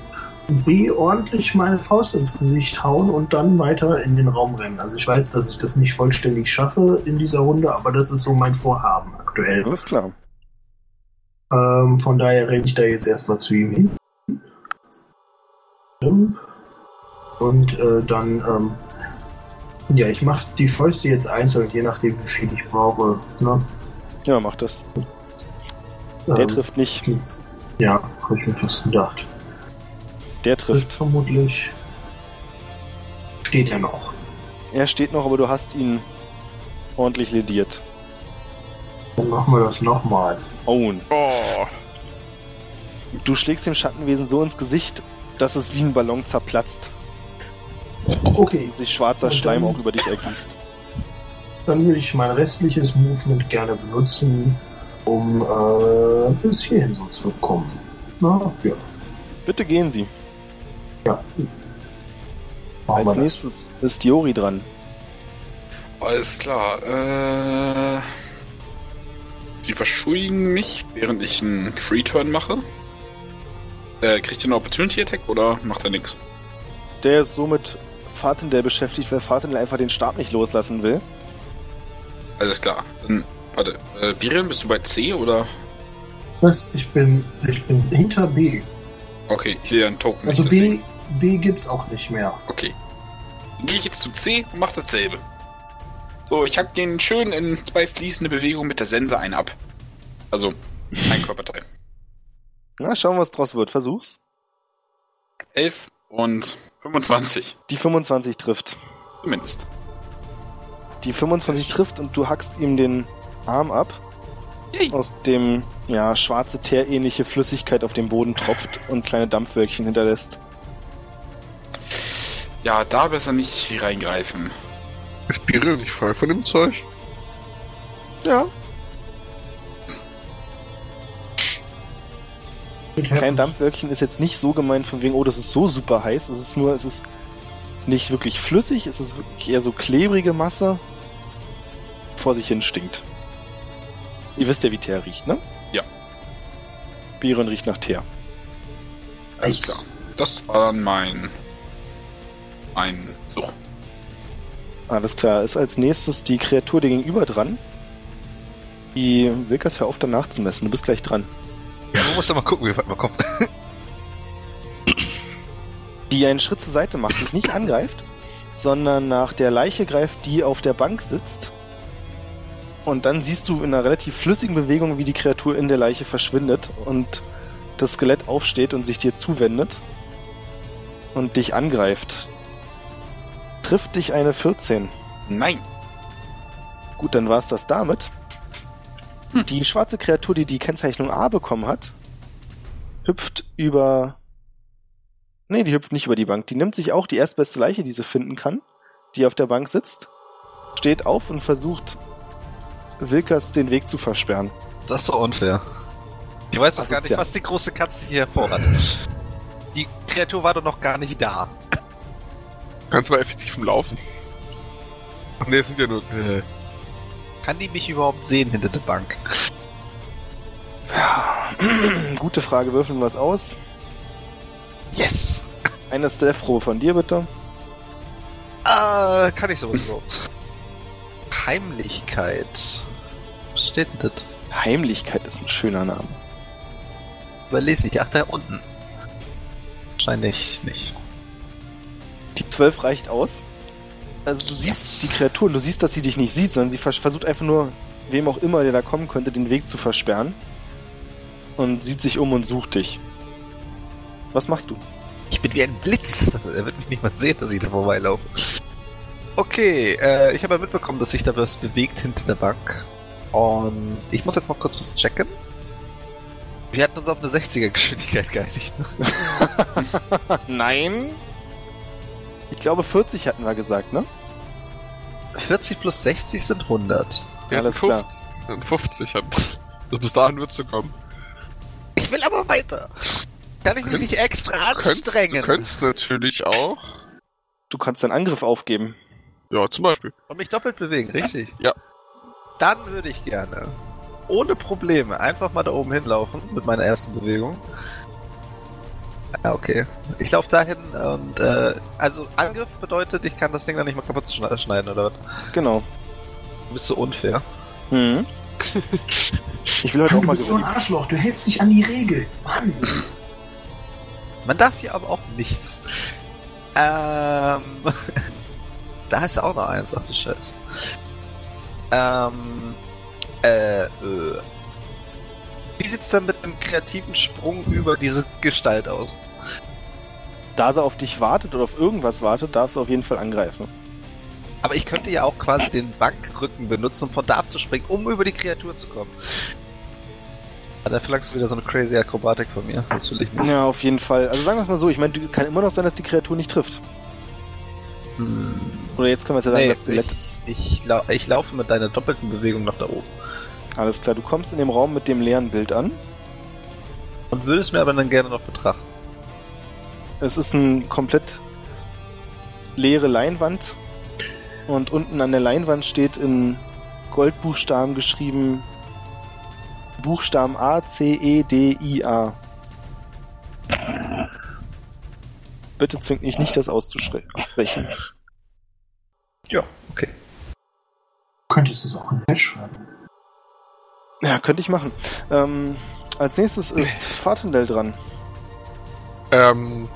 B ordentlich meine Faust ins Gesicht hauen und dann weiter in den Raum rennen. Also ich weiß, dass ich das nicht vollständig schaffe in dieser Runde, aber das ist so mein Vorhaben aktuell. Alles klar. Ähm, von daher renne ich da jetzt erstmal zu ihm hin. Und äh, dann, ähm, ja, ich mache die Fäuste jetzt einzeln, je nachdem, wie viel ich brauche. Ne? Ja, mach das. Der Ähm, trifft nicht. Ja, habe ich mir fast gedacht. Der Trifft trifft. vermutlich. Steht ja noch. Er steht noch, aber du hast ihn ordentlich lediert. Dann machen wir das nochmal. Owen. Oh, Du schlägst dem Schattenwesen so ins Gesicht, dass es wie ein Ballon zerplatzt Okay, und sich schwarzer Und Schleim dann- auch über dich ergießt. dann würde ich mein restliches Movement gerne benutzen, um äh, bis hierhin so zu kommen. Na, ja. Bitte gehen Sie. ja. Machen Als wir das. nächstes ist Diori dran. Alles klar. Äh, sie verschuldigen mich, während ich einen Free-Turn mache. Äh, kriegt ihr einen Opportunity Attack oder macht er nichts? Der ist so mit Fatendell beschäftigt, weil Fatendell einfach den Stab nicht loslassen will. Alles klar. Dann, warte, äh, Birion, bist du bei C oder? Was? Ich bin, ich bin hinter B. Okay, ich sehe einen Token. Also B, B gibt's auch nicht mehr. Okay. Dann gehe ich jetzt zu C und mache dasselbe. So, ich hack den schön in zwei fließende Bewegungen mit der Sense ein ab. Also, ein Körperteil. Na, schauen wir, was draus wird. Versuch's. 11 und 25. Die 25 trifft. Zumindest. Die 25 trifft und du hackst ihm den Arm ab, Yay. aus dem ja schwarze teerähnliche Flüssigkeit auf den Boden tropft und kleine Dampfwölkchen hinterlässt. Ja, da besser nicht reingreifen. ist Birion nicht frei von dem Zeug? Ja. Happens. Dampfwölkchen ist jetzt nicht so gemeint von wegen, oh, das ist so super heiß. Es ist nur, es ist nicht wirklich flüssig, es ist wirklich eher so klebrige Masse, vor sich hin stinkt. Ihr wisst ja, wie Teer riecht, ne? Ja. Biron riecht nach Teer. Alles klar. Das war dann mein. Mein. So. Alles klar, ist als nächstes die Kreatur dir gegenüber dran. Die Wilkers hör auf danach zu messen, du bist gleich dran. Ja, man muss ja mal gucken, wie weit man kommt. [COUGHS] Die einen Schritt zur Seite macht, dich nicht angreift, sondern nach der Leiche greift, die auf der Bank sitzt. Und dann siehst du in einer relativ flüssigen Bewegung, wie die Kreatur in der Leiche verschwindet und das Skelett aufsteht und sich dir zuwendet und dich angreift. Trifft dich eine 14. Nein. Gut, dann war es das damit. [LAUGHS] Die schwarze Kreatur, die die Kennzeichnung A bekommen hat, hüpft über. Nee, die hüpft nicht über die Bank. Die nimmt sich auch die erstbeste Leiche, die sie finden kann, die auf der Bank sitzt, steht auf und versucht, Wilkers den Weg zu versperren. Das ist doch unfair. Die weiß doch gar nicht, Asozial. was die große Katze hier vorhat. Die Kreatur war doch noch gar nicht da. Kannst du mal effektiv im Laufen. Ach nee, es sind ja nur. Äh, Kann die mich überhaupt sehen hinter der Bank? [CLEARS THROAT] Gute Frage, würfeln wir es aus. Yes! Eine Stealth-Probe von dir, bitte. Ah, kann ich sowas überhaupt. Heimlichkeit. Was steht denn das? Heimlichkeit ist ein schöner Name. Überlese ich. Ach, da unten. Wahrscheinlich nicht. Die 12 reicht aus. Also du siehst die Kreatur und du siehst, dass sie dich nicht sieht, sondern sie vers- versucht einfach nur, wem auch immer, der da kommen könnte, den Weg zu versperren. Und sieht sich um und sucht dich. Was machst du? Ich bin wie ein Blitz. [LAUGHS] Er wird mich nicht mal sehen, dass ich da vorbeilaufe. Okay, äh, ich habe ja mitbekommen, dass sich da was bewegt hinter der Bank. Und ich muss jetzt mal kurz was checken. Wir hatten uns auf eine 60er Geschwindigkeit geeinigt. Ne? [LAUGHS] [LAUGHS] Nein. Ich glaube 40 hatten wir gesagt, ne? 40 plus 60 sind 100. Ja, Alles klar. 50, 50 hat. Also bis dahin wird's so kommen. Ich will aber weiter. Kann ich mich nicht extra könntest, du anstrengen? könntest natürlich auch. Du kannst deinen Angriff aufgeben. Ja, zum Beispiel. Und mich doppelt bewegen, richtig? Ja. Dann würde ich gerne ohne Probleme einfach mal da oben hinlaufen mit meiner ersten Bewegung. Ja, okay. Ich laufe dahin und äh, also Angriff bedeutet, ich kann das Ding dann nicht mal kaputt schne- schneiden oder was? Genau. Du bist so unfair. Hm. [LAUGHS] Ich will heute auch Du mal bist so ein gewinnen. Arschloch, du hältst dich an die Regel. Mann. Man darf hier aber auch nichts. Ähm. [LAUGHS] da ist ja auch noch eins, ach du Scheiße. Ähm. Äh, äh. Wie sieht's dann mit einem kreativen Sprung über diese Gestalt aus? Da sie auf dich wartet oder auf irgendwas wartet, darfst du auf jeden Fall angreifen. Aber ich könnte ja auch quasi den Bankrücken benutzen, um von da abzuspringen, um über die Kreatur zu kommen. Aber dann verlangst du wieder so eine crazy Akrobatik von mir. Das will ich nicht. Ja, auf jeden Fall. Also sagen wir es mal so, ich meine, du- kann immer noch sein, dass die Kreatur nicht trifft. Hm. Oder jetzt können wir es ja sagen, Nee, das Skelett. ich, ich, lau ich laufe mit deiner doppelten Bewegung nach da oben. Alles klar, du kommst in dem Raum mit dem leeren Bild an. Und würde es mir aber dann gerne noch betrachten. Es ist ein komplett leere Leinwand. Und unten an der Leinwand steht in Goldbuchstaben geschrieben Buchstaben A, C, E, D, I, A. Bitte zwingt mich nicht, das auszusprechen. Ja, okay. Könntest du es auch in Chat schreiben? Ja, könnte ich machen. Ähm, als nächstes ist Fatendell dran. Ähm.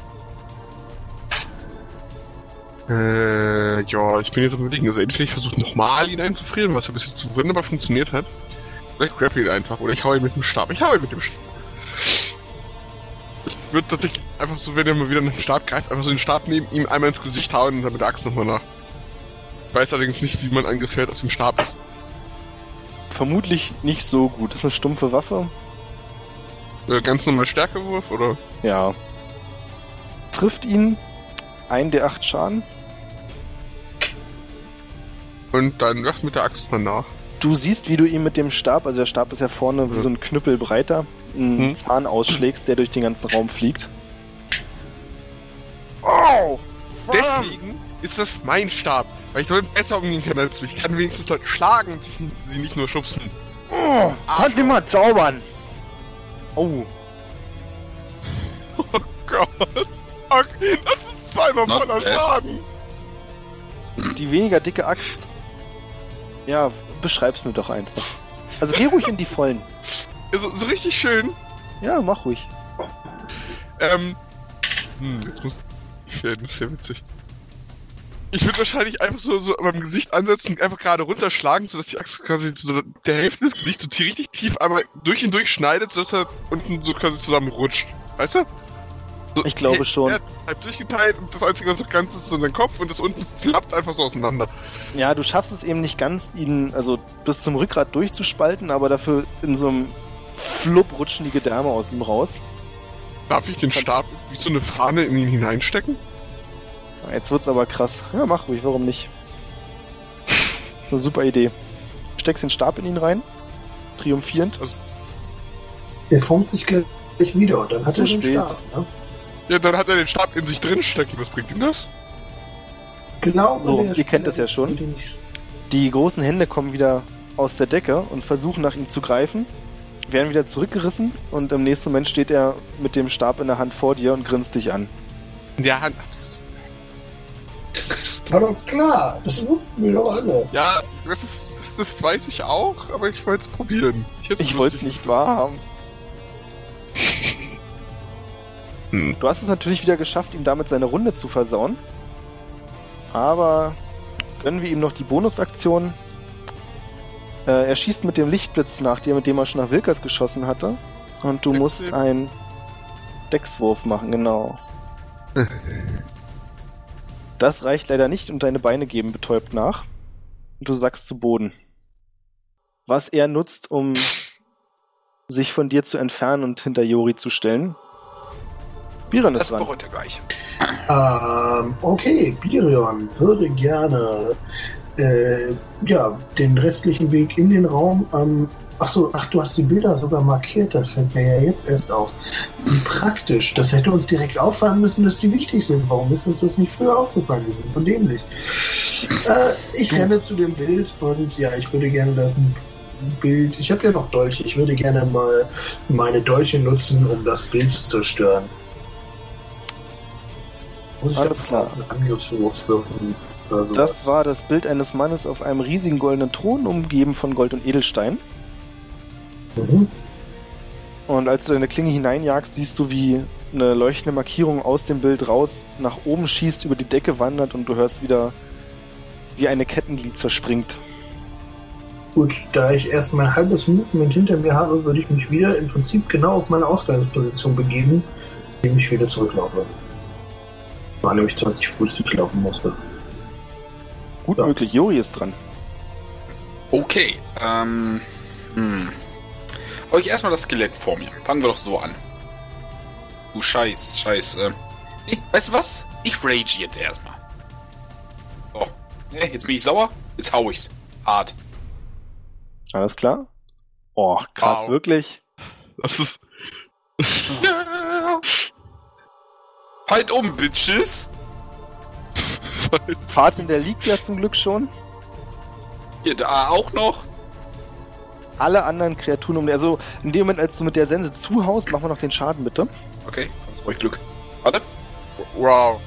Äh, ja, ich bin jetzt am überlegen. Also entweder ich versuche nochmal ihn einzufrieren, was ja bis jetzt wunderbar funktioniert hat. Oder ich grapple ihn einfach. Oder ich hau ihn mit dem Stab. Ich hau ihn mit dem Stab. Ich würde tatsächlich einfach so, wenn er mal wieder nach dem Stab greift, einfach so den Stab neben ihm einmal ins Gesicht hauen und dann mit der Axt nochmal nach. Ich weiß allerdings nicht, wie man Angriffsfeld aus dem Stab ist. Vermutlich nicht so gut. Das ist eine stumpfe Waffe. Äh, ganz normal Stärkewurf, oder? Ja. Trifft ihn. Ein der acht Schaden. Und dann ja, mit der Axt mal nach. Du siehst, wie du ihm mit dem Stab, also der Stab ist ja vorne wie Ja. so ein Knüppel breiter, einen Hm. Zahn ausschlägst, der durch den ganzen Raum fliegt. Oh! Deswegen ist das mein Stab, weil ich damit besser umgehen kann als du. Ich kann wenigstens Leute schlagen und sie nicht nur schubsen. Oh, kann mal zaubern! Oh, [LAUGHS] Oh Gott. Okay, das ist zweimal Not voller bad. Schaden. die weniger dicke Axt. Ja, beschreib's mir doch einfach. Also geh ruhig in die Vollen. Also, so richtig schön. Ja, mach ruhig. Ähm. Hm, jetzt muss ich werden, das ist ja witzig. Ich würde wahrscheinlich einfach so, so beim Gesicht ansetzen, einfach gerade runterschlagen, sodass die Axt quasi so der Hälfte des Gesichts so richtig tief einmal durch ihn durch schneidet, sodass er unten so quasi zusammenrutscht. Weißt du? So, Ich glaube schon. Er hat halb durchgeteilt und das Einzige, was noch ganz ist, ist so sein Kopf und das unten flappt einfach so auseinander. Ja, du schaffst es eben nicht ganz, ihn also bis zum Rückgrat durchzuspalten, aber dafür in so einem Flupp rutschen die Gedärme aus ihm raus. Darf ich den Stab wie so eine Fahne in ihn hineinstecken? Jetzt wird's aber krass. Ja, mach ruhig, warum nicht? Das ist eine super Idee. Steckst den Stab in ihn rein. Triumphierend. Der formt sich gleich wieder und dann hat er den spät. Stab. Ne? Ja, dann hat er den Stab in sich drin stecken. Was bringt ihm das? Genau. So, ihr kennt das ja schon. Die großen Hände kommen wieder aus der Decke und versuchen nach ihm zu greifen, werden wieder zurückgerissen und im nächsten Moment steht er mit dem Stab in der Hand vor dir und grinst dich an. In der Hand. War doch klar, das wussten wir doch alle. Ja, das, ist, das, das weiß ich auch, aber ich wollte es probieren. Ich wollte es nicht wahrhaben. [LAUGHS] Hm. Du hast es natürlich wieder geschafft, ihm damit seine Runde zu versauen. Aber gönnen wir ihm noch die Bonusaktion. Äh, er schießt mit dem Lichtblitz nach dir, mit dem er schon nach Wilkers geschossen hatte. Und du Dex musst einen Deckswurf machen, genau. [LAUGHS] Das reicht leider nicht und deine Beine geben betäubt nach. Und du sackst zu Boden. Was er nutzt, um sich von dir zu entfernen und hinter Jori zu stellen. Biron Das ist dran. bereut er gleich. Ähm, okay, Birion würde gerne äh, ja, den restlichen Weg in den Raum am. Ach so, ach, du hast die Bilder sogar markiert, das fällt mir ja jetzt erst auf. Wie praktisch. Das hätte uns direkt auffallen müssen, dass die wichtig sind. Warum ist uns das nicht früher aufgefallen? Wir sind so dämlich. Äh, ich renne zu dem Bild und ja, ich würde gerne das Bild. Ich habe ja noch Dolche. Ich würde gerne mal meine Dolche nutzen, um das Bild zu zerstören. Muss ich Alles klar. auf einen Angriffswurf sowas? Das war das Bild eines Mannes auf einem riesigen goldenen Thron, umgeben von Gold und Edelstein. Mhm. Und als du deine Klinge hineinjagst, siehst du, wie eine leuchtende Markierung aus dem Bild raus nach oben schießt, über die Decke wandert und du hörst wieder, wie eine Kettenglied zerspringt. Gut, da ich erst mein halbes Movement hinter mir habe, würde ich mich wieder im Prinzip genau auf meine Ausgangsposition begeben, indem ich wieder zurücklaufe. War nämlich 20 Fuß, die ich laufen musste. Gut Ja. möglich, Jori ist dran. Okay, ähm. Hm. Euch erstmal das Skelett vor mir. Fangen wir doch so an. Du Scheiß, Scheiß, äh. Weißt du was? Ich rage jetzt erstmal. So. Nee, jetzt bin ich sauer. Jetzt hau ich's. Hart. Alles klar? Oh, krass, Wow. wirklich? Das ist. [LAUGHS] Halt um, Bitches! [LAUGHS] Fatin, der liegt ja zum Glück schon. Ihr da auch noch? Alle anderen Kreaturen um Also in dem Moment, als du mit der Sense zuhaust, machen wir noch den Schaden, bitte. Okay, brauche ich Glück. Warte. Wow.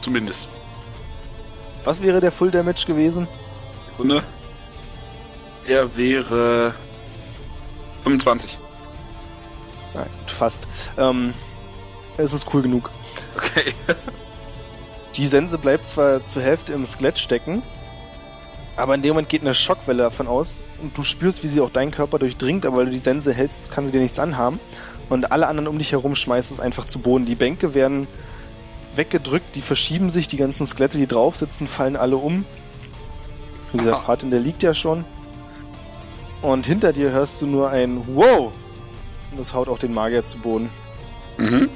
Zumindest. Was wäre der Full Damage gewesen? Sekunde. Der wäre 25. Nein, fast. Ähm, es ist cool genug. Okay. [LAUGHS] Die Sense bleibt zwar zur Hälfte im Skelett stecken, aber in dem Moment geht eine Schockwelle davon aus und du spürst, wie sie auch deinen Körper durchdringt, aber weil du die Sense hältst, kann sie dir nichts anhaben. Und alle anderen um dich herum schmeißen es einfach zu Boden. Die Bänke werden weggedrückt, die verschieben sich, die ganzen Skelette, die drauf sitzen, fallen alle um. Wie gesagt, Aha. Fatin, der liegt ja schon. Und hinter dir hörst du nur ein Wow! Und das haut auch den Magier zu Boden. Mhm.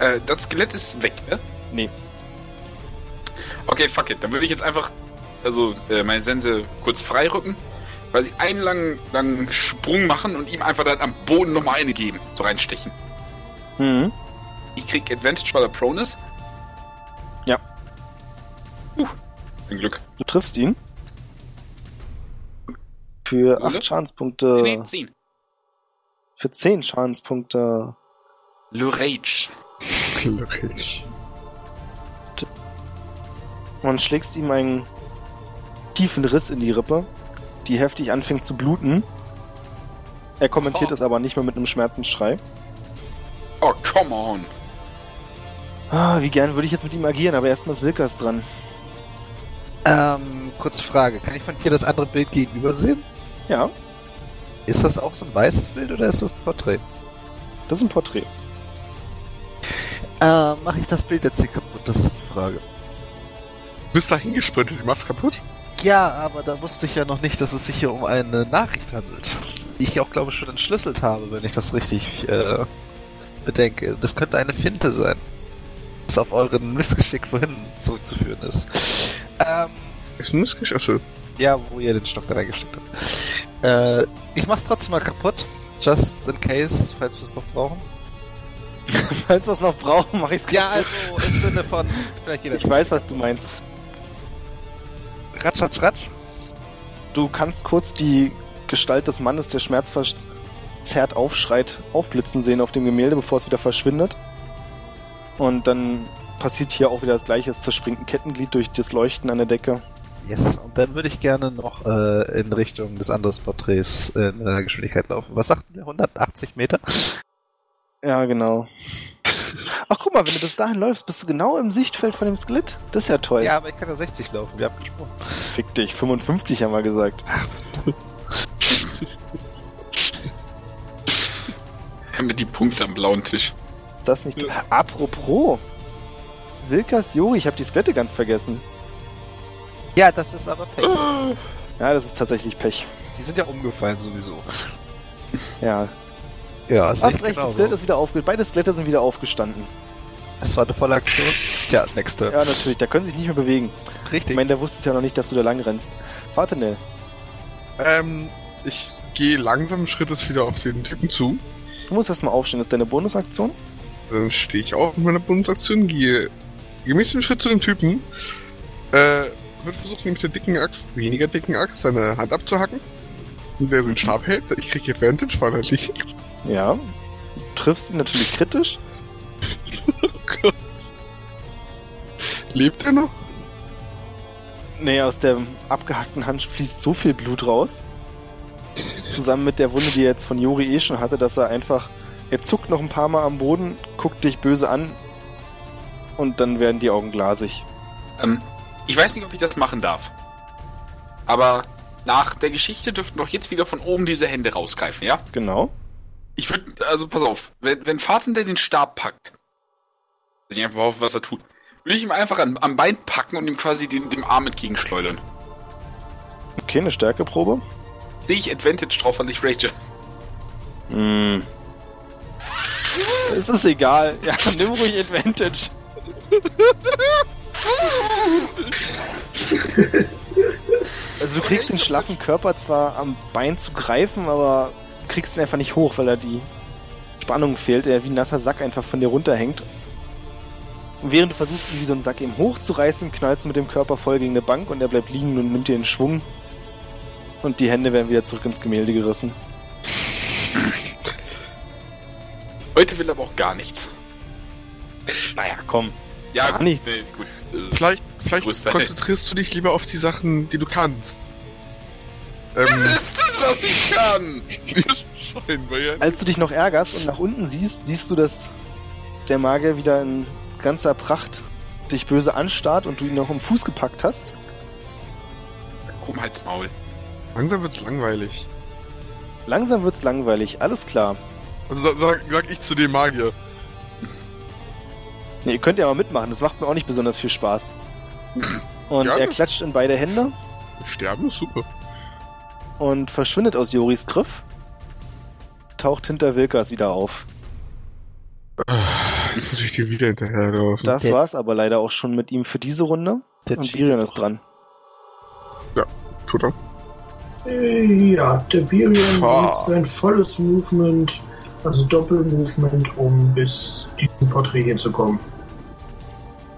Äh, das Skelett ist weg, ne? Nee. Okay, fuck it. Dann würde ich jetzt einfach, also, äh, meine Sense kurz freirücken, weil sie einen langen, langen Sprung machen und ihm einfach dann am Boden nochmal eine geben. So reinstechen. Mhm. Ich krieg Advantage, weil er prone ist. Ja. Uh, ein Glück. Du triffst ihn. Für Oder? 8 Schadenspunkte. Nee, nee, 10. Für 10 Schadenspunkte. Le Rage. Logisch. Und schlägst ihm einen tiefen Riss in die Rippe, die heftig anfängt zu bluten. Er kommentiert Oh. es aber nicht mehr mit einem Schmerzensschrei. Oh, come on. Ah, wie gern würde ich jetzt mit ihm agieren, aber erstmal ist Wilkers dran. Ähm, kurze Frage. Kann ich von hier das andere Bild gegenüber sehen? Ja, Ist das auch so ein weißes Bild oder ist das ein Porträt? das ist ein Porträt. Äh, mache ich das Bild jetzt hier kaputt? Das ist die Frage. Du bist da hingesprintet, ich mach's kaputt. Ja, aber da wusste ich ja noch nicht, dass es sich hier um eine Nachricht handelt. Die ich auch, glaube ich, schon entschlüsselt habe, wenn ich das richtig äh, bedenke. Das könnte eine Finte sein. Das auf euren Missgeschick vorhin zurückzuführen ist. Ähm, Ist ein Missgesch... Achso. ja, wo ihr den Stock da reingesteckt habt. Äh, ich mach's trotzdem mal kaputt. Just in case, falls wir es noch brauchen. [LAUGHS] Falls wir es noch brauchen, mache ich es Ja, also im Sinne von, vielleicht jeder. Ich weiß, was du meinst. Ratsch, ratsch, ratsch. Du kannst kurz die Gestalt des Mannes, der schmerzverzerrt aufschreit, aufblitzen sehen auf dem Gemälde, bevor es wieder verschwindet. Und dann passiert hier auch wieder das gleiche. Es zerspringt ein Kettenglied durch das Leuchten an der Decke. Yes, und dann würde ich gerne noch äh, in Richtung des anderen Porträts äh, in einer Geschwindigkeit laufen. Was sagten wir? 180 Meter? Ja, genau. Ach, guck mal, wenn du bis dahin läufst, bist du genau im Sichtfeld von dem Skelett. Das ist ja toll. Ja, aber ich kann ja 60 laufen, wir haben gesprochen. Fick dich, 55 haben wir gesagt. Haben wir die Punkte am blauen Tisch. Ist das nicht... Apropos. Wilkas Jori, ich habe die Skelette ganz vergessen. Ja, das ist aber Payback. Ja, das ist tatsächlich Pech. Die sind ja umgefallen sowieso. Ja. Ja, Hast recht, das Skelett ist wieder aufge... Beide Skelette sind wieder aufgestanden. Das war eine volle Aktion. Tja, nächste. Ja, natürlich. Da können sie sich nicht mehr bewegen. Richtig. Ich meine, der wusste es ja noch nicht, dass du da lang rennst. Fahrtenell. Ähm, ich gehe langsam Schrittes wieder auf den Typen zu. Du musst erstmal aufstehen. Das ist deine Bonusaktion. Dann stehe ich auf mit meiner Bonusaktion, gehe gemäß dem Schritt zu dem Typen, äh, wird versucht, mit der dicken Axt, weniger dicken Axt, seine Hand abzuhacken. Und der den Stab hält. Ich kriege Advantage, weil er liegt. Ja. Du triffst ihn natürlich kritisch. Oh [LAUGHS] Gott. Lebt er noch? Nee, aus der abgehackten Hand fließt so viel Blut raus. Zusammen mit der Wunde, die er jetzt von Jori eh schon hatte, dass er einfach. Er zuckt noch ein paar Mal am Boden, guckt dich böse an und dann werden die Augen glasig. Ähm, ich weiß nicht, ob ich das machen darf. Aber nach der Geschichte dürften doch jetzt wieder von oben diese Hände rausgreifen, ja? Genau. Ich würde, also pass auf, wenn, wenn der den Stab packt, weiß ich einfach auf, was er tut, würde ich ihm einfach an, am Bein packen und ihm quasi den, dem Arm entgegenschleudern. Okay, eine Stärkeprobe. Sehe ich Advantage drauf, weil ich rage. Hm. Es ist egal. Ja, [LAUGHS] nimm ruhig Advantage. [LAUGHS] [LAUGHS] Also du kriegst den schlaffen Körper zwar am Bein zu greifen, aber kriegst ihn einfach nicht hoch, weil er die Spannung fehlt, der wie ein nasser Sack einfach von dir runterhängt. Und während du versuchst, ihn wie so einen Sack eben hochzureißen, knallst du mit dem Körper voll gegen eine Bank und er bleibt liegen und nimmt dir den Schwung. Und die Hände werden wieder zurück ins Gemälde gerissen. Heute will er aber auch gar nichts. Naja, komm. Ja, Gar gut, nichts. Nee, gut. Äh, Vielleicht, vielleicht konzentrierst du dich lieber auf die Sachen, die du kannst. Ähm, das ist es, was ich kann! [LAUGHS] scheinbar, ja. Als du dich noch ärgerst und nach unten siehst, siehst du, dass der Magier wieder in ganzer Pracht dich böse anstarrt und du ihn noch im Fuß gepackt hast. Komm, halt's Maul. Langsam wird's langweilig. Langsam wird's langweilig, alles klar. Also sa- sag, sag ich zu dem Magier. Ne, ihr könnt ja mal mitmachen, das macht mir auch nicht besonders viel Spaß. Und Gerne. er klatscht in beide Hände Sterben ist super. und verschwindet aus Joris Griff. Taucht hinter Wilkas wieder auf. Ah, Jetzt muss ich dir wieder hinterherlaufen. Das Der- war's aber leider auch schon mit ihm für diese Runde. Der Und Birion ist dran. Tut er. Ja, der Birion nutzt sein volles Movement, also Doppelmovement, um bis diesem Porträt hier zu kommen.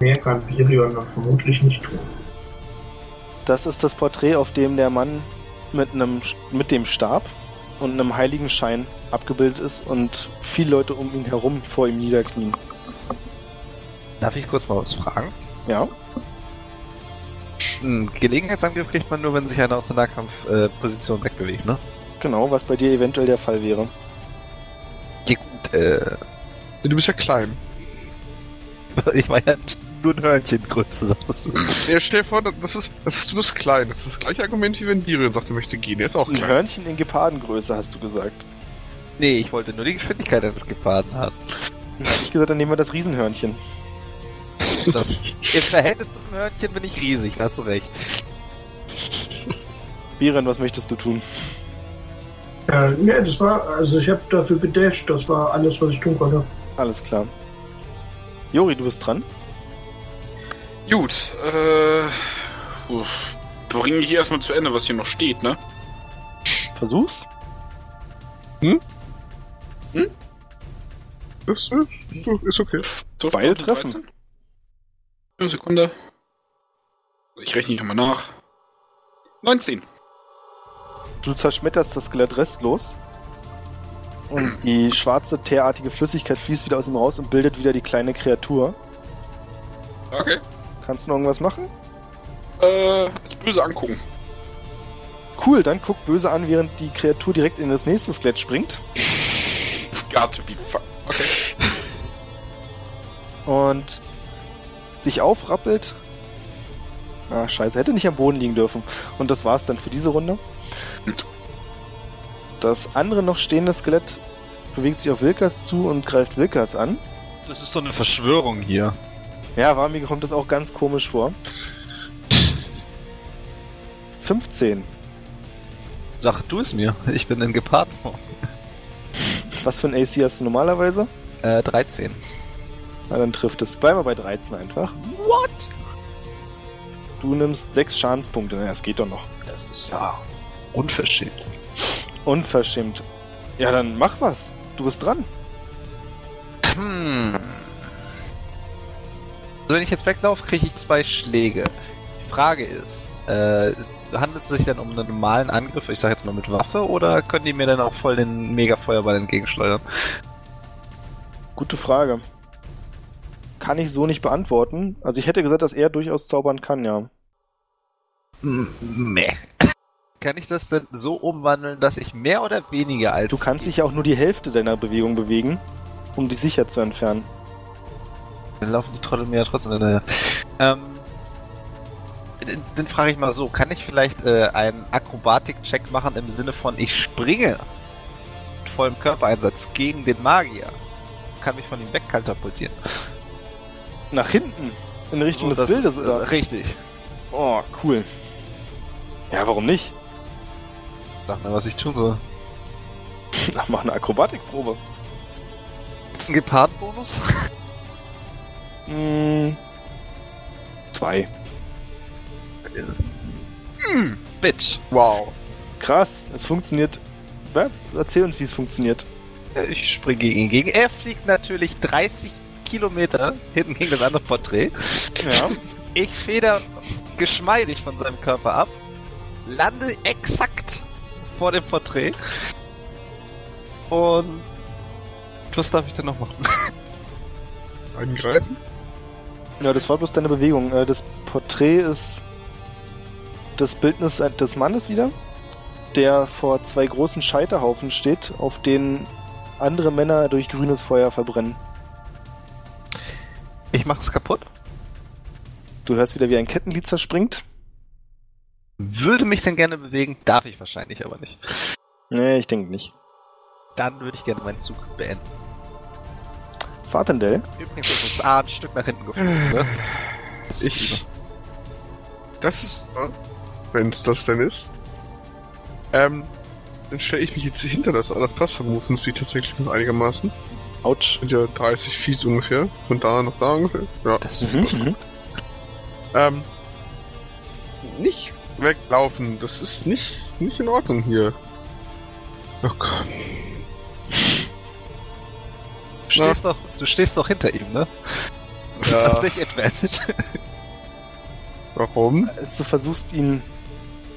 Mehr kann Birion dann vermutlich nicht tun. Das ist das Porträt, auf dem der Mann mit, einem, mit dem Stab und einem Heiligenschein abgebildet ist und viele Leute um ihn herum vor ihm niederknien. Darf ich kurz mal was fragen? Ja, Ein Gelegenheitsangriff kriegt man nur, wenn sich einer aus der Nahkampfposition wegbewegt, ne? genau, was bei dir eventuell der Fall wäre. Ja gut, äh, Du bist ja klein. [LAUGHS] ich war ja nur ein Hörnchengröße, sagtest du. Ja, stell dir vor, das ist, das ist, du bist klein. Das ist das gleiche Argument, wie wenn Birion sagt, er möchte gehen. Er ist auch Ein klein. Hörnchen in Gepardengröße, hast du gesagt. Nee, ich wollte nur die Geschwindigkeit eines Gefahren haben. Dann hab ich gesagt, dann nehmen wir das Riesenhörnchen. Das, Im Verhältnis zum Hörnchen bin ich riesig, da hast du recht. Biren, was möchtest du tun? Äh, ne, das war, also ich habe dafür gedasht, das war alles, was ich tun konnte. Alles klar. Jori, du bist dran. Gut, äh. Uff. Bringe ich erstmal zu Ende, was hier noch steht, ne? Versuch's. Das ist, ist okay. Beide treffen. 13? Eine Sekunde. Ich rechne nochmal nach. 19. Du zerschmetterst das Skelett restlos. Und [CLEARS THROAT] die schwarze, teerartige Flüssigkeit fließt wieder aus ihm raus und bildet wieder die kleine Kreatur. Okay. Kannst du noch irgendwas machen? Äh, Böse angucken. Cool, dann guck böse an, während die Kreatur direkt in das nächste Skelett springt. Got to be fuck. Okay. Und sich aufrappelt. Ah, scheiße, hätte nicht am Boden liegen dürfen. Und das war's dann für diese Runde. Gut. Das andere noch stehende Skelett bewegt sich auf Wilkas zu und greift Wilkas an. Das ist so eine Verschwörung hier. Ja, war mir kommt das auch ganz komisch vor. 15. Sag du es mir. Ich bin in Gepardenform. Was für ein AC hast du normalerweise? Äh, 13. Na, dann trifft es. Bleiben wir bei 13 einfach. What? Du nimmst 6 Schadenspunkte. Na, das geht doch noch. Das ist ja unverschämt. Unverschämt. Ja, dann mach was. Du bist dran. Hm. Also wenn ich jetzt weglaufe, kriege ich zwei Schläge. Die Frage ist, äh, ist, handelt es sich denn um einen normalen Angriff, ich sag jetzt mal mit Waffe, oder können die mir dann auch voll den Mega-Feuerball entgegenschleudern? Gute Frage. Kann ich so nicht beantworten. Also ich hätte gesagt, dass er durchaus zaubern kann, ja. Meh. Kann ich das denn so umwandeln, dass ich mehr oder weniger als... Du kannst dich ja auch nur die Hälfte deiner Bewegung bewegen, um dich sicher zu entfernen. Dann laufen die Trottel mir ja trotzdem hinterher. Ähm, dann, dann frage ich mal so, kann ich vielleicht äh, einen Akrobatik-Check machen im Sinne von ich springe mit vollem Körpereinsatz gegen den Magier? Kann mich von ihm wegkatapultieren. Nach hinten, in Richtung So, des das- Bildes, äh, oder? Richtig. Oh, cool. Ja, warum nicht? Sag mir, was ich tun soll. Ach, [LAUGHS] mach eine Akrobatikprobe. Gibt's einen Gepardenbonus? [LAUGHS] Hm, zwei. Bitch. Wow. Krass, es funktioniert. Ja, erzähl uns, wie es funktioniert. Äh, Ich springe gegen ihn gegen. Er fliegt natürlich 30 Kilometer hinten gegen das andere Porträt. Ja. Ich feder geschmeidig von seinem Körper ab, lande exakt vor dem Porträt und was darf ich denn noch machen? Angreifen? Ja, das war bloß deine Bewegung. Äh, Das Porträt ist das Bildnis des Mannes wieder, der vor zwei großen Scheiterhaufen steht, auf denen andere Männer durch grünes Feuer verbrennen. Ich mach's kaputt. Du hörst wieder, wie ein Kettenglied zerspringt. Würde mich denn gerne bewegen, darf ich wahrscheinlich aber nicht. Nee, ich denke nicht. Dann würde ich gerne meinen Zug beenden. Fatendell? Übrigens ist das A ein Stück nach hinten geflogen, ne? Das ist Ich. Das ist. Wenn es das denn ist. Ähm. Dann stelle ich mich jetzt hinter das das Passvermufen, das sieht tatsächlich noch einigermaßen. Autsch. Sind ja 30 Feet ungefähr. Von da nach da ungefähr. Ja. Das Mhm, finde ich mhm. Ähm. Nicht weglaufen. Das ist nicht, nicht in Ordnung hier. Oh Gott. Du stehst, doch, du stehst doch hinter ihm, ne? Du Ja. hast nicht Advantage. Warum? Als du versuchst, ihn.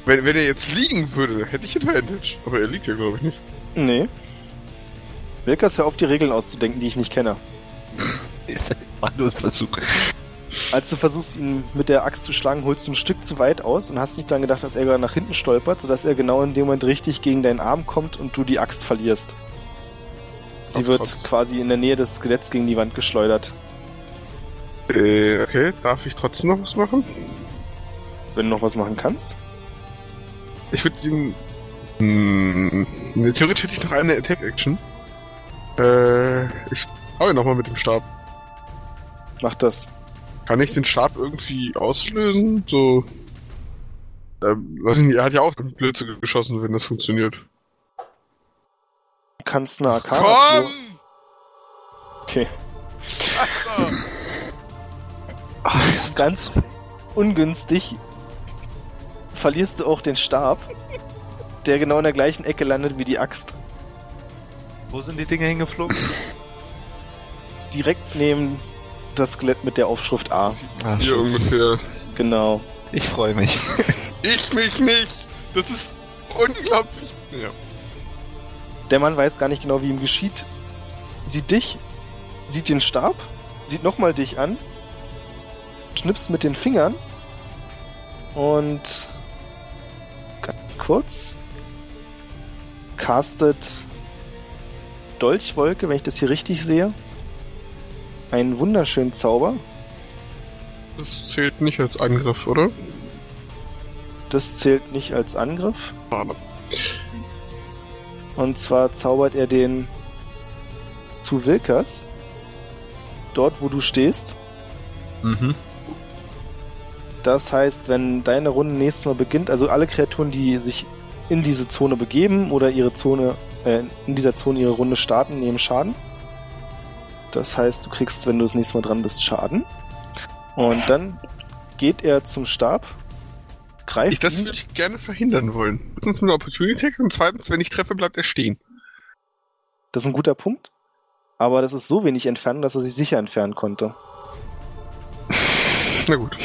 Wenn, wenn er jetzt liegen würde, hätte ich Advantage. Aber er liegt ja, glaube ich, nicht. Nee. Wilkas, hör auf, die Regeln auszudenken, die ich nicht kenne. ist einfach nur ein Versuch. Als du versuchst, ihn mit der Axt zu schlagen, holst du ein Stück zu weit aus und hast nicht dann gedacht, dass er gerade nach hinten stolpert, sodass er genau in dem Moment richtig gegen deinen Arm kommt und du die Axt verlierst. Sie Ach, wird trotz- quasi in der Nähe des Skeletts gegen die Wand geschleudert. Äh, okay. Darf ich trotzdem noch was machen? Wenn du noch was machen kannst. Ich würde ihm. Hm, theoretisch hätte ich noch eine Attack-Action. Äh, ich hau ihn nochmal mit dem Stab. Mach das. Kann ich den Stab irgendwie auslösen? So. Ähm, weiß ich nicht, er hat ja auch Blödsinn geschossen, wenn das funktioniert. Du kannst eine Arcana. Komm! Okay. Ganz ungünstig verlierst du auch den Stab, der genau in der gleichen Ecke landet wie die Axt. Wo sind die Dinge hingeflogen? Direkt neben das Skelett mit der Aufschrift A. Ah, Hier ungefähr. Genau. ich freue mich. Ich mich nicht! Das ist unglaublich. Ja. Der Mann weiß gar nicht genau, wie ihm geschieht. Sieht dich, sieht den Stab, sieht nochmal dich an, schnippst mit den Fingern und ganz kurz castet Dolchwolke, wenn ich das hier richtig sehe. Einen wunderschönen Zauber. Das zählt nicht als Angriff, oder? Das zählt nicht als Angriff. Schade. Und zwar zaubert er den zu Wilkers. Dort, wo du stehst. Mhm. Das heißt, wenn deine Runde nächstes Mal beginnt, also alle Kreaturen, die sich in diese Zone begeben oder ihre Zone, äh, in dieser Zone ihre Runde starten, nehmen Schaden. Das heißt, du kriegst, wenn du das nächste Mal dran bist, Schaden. Und dann geht er zum Stab, greift Ich, das würde ich gerne verhindern wollen. Erstens mit einer Opportunity Attack und zweitens, wenn ich treffe, bleibt er stehen. Das ist ein guter Punkt. Aber das ist so wenig entfernt, dass er sich sicher entfernen konnte. [LAUGHS] Na gut.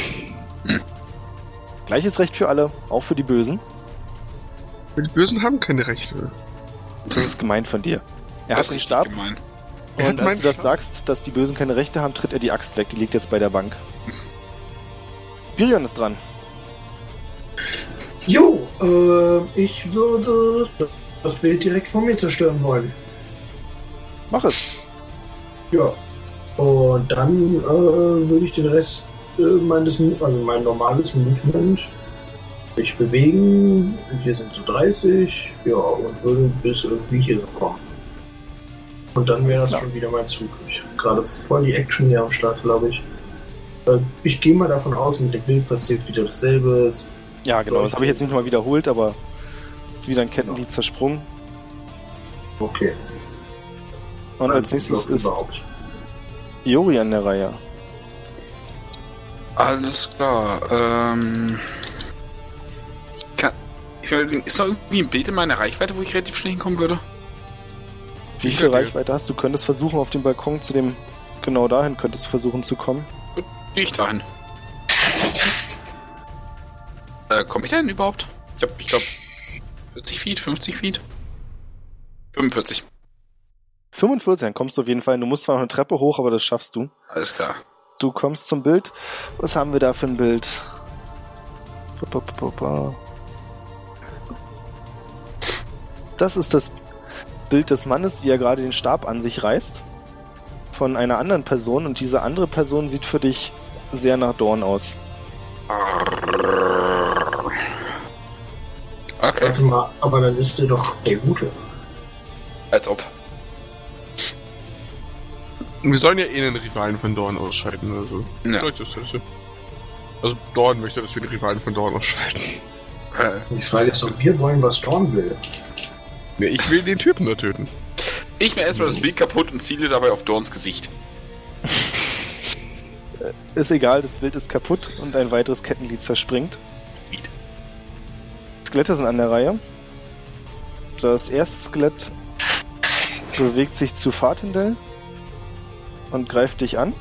Gleiches Recht für alle, auch für die Bösen. Die Bösen haben keine Rechte. Das ist gemein von dir. Er Das hat den Stab gemein. Und als du das Stab. sagst, dass die Bösen keine Rechte haben, tritt er die Axt weg. Die liegt jetzt bei der Bank. Birion ist dran. Jo, äh, ich würde das Bild direkt von mir zerstören wollen. Mach es. Ja. Und dann äh, würde ich den Rest äh, meines, also mein normales Movement mich bewegen. Hier sind so 30, ja, und würde bis irgendwie hier so kommen. Und dann wäre das klar. schon wieder mein Zug. Ich hab gerade voll die Action hier am Start, glaube ich. Äh, Ich gehe mal davon aus, mit dem Bild passiert wieder dasselbe. Ja, genau. Das habe ich jetzt nicht mal wiederholt, aber ist wieder ein Kettenlied zersprungen. Okay. Und als nächstes ist überhaupt. Iori an der Reihe. Alles klar. Ähm. Ich kann. Ich will, ist noch irgendwie ein Bild in meiner Reichweite, wo ich relativ schnell hinkommen würde? Wie viel Reichweite hast du? Du könntest versuchen, auf dem Balkon zu dem. Genau dahin könntest du versuchen zu kommen. Ich dahin. Äh, komme ich dahin überhaupt? Ich hab, ich glaube, 40 Feet, 50 Feet? 45. 45, dann kommst du auf jeden Fall. Du musst zwar noch eine Treppe hoch, aber das schaffst du. Alles klar. Du kommst zum Bild. Was haben wir da für ein Bild? Das ist das Bild des Mannes, wie er gerade den Stab an sich reißt. Von einer anderen Person. Und diese andere Person sieht für dich sehr nach Dorn aus. Okay, Warte mal, aber dann ist der doch der Gute. als ob. Wir sollen ja eh einen Rivalen von Dorn ausschalten, also. Ja. Vielleicht ist das so. Also Dorn möchte, dass wir den Rivalen von Dorn ausschalten. Die Frage ist, ob wir wollen, was Dorn will. Nee, ich will den Typen da töten. ich mir erstmal das Bild kaputt und ziele dabei auf Dorns Gesicht. [LAUGHS] Ist egal, das Bild ist kaputt und ein weiteres Kettenglied zerspringt. Skelette sind an der Reihe. Das erste Skelett bewegt sich zu Fatindel und greift dich an.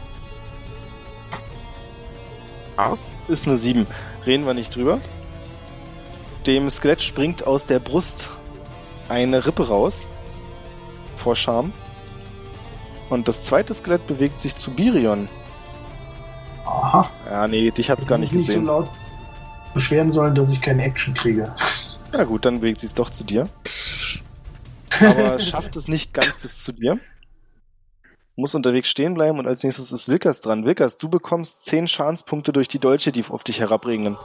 Ah. Ist eine 7. Reden wir nicht drüber. Dem Skelett springt aus der Brust eine Rippe raus. Vor Scham. Und das zweite Skelett bewegt sich zu Birion. Aha. Ja, nee, dich hat's gar nicht gesehen. so laut beschweren sollen, dass ich keine Action kriege. Ja gut, dann bewegt sie es doch zu dir. Aber [LAUGHS] schafft es nicht ganz bis zu dir. Muss unterwegs stehen bleiben und als nächstes ist Wilkers dran. Wilkers, du bekommst 10 Schadenspunkte durch die Dolche, die auf dich herabregnen.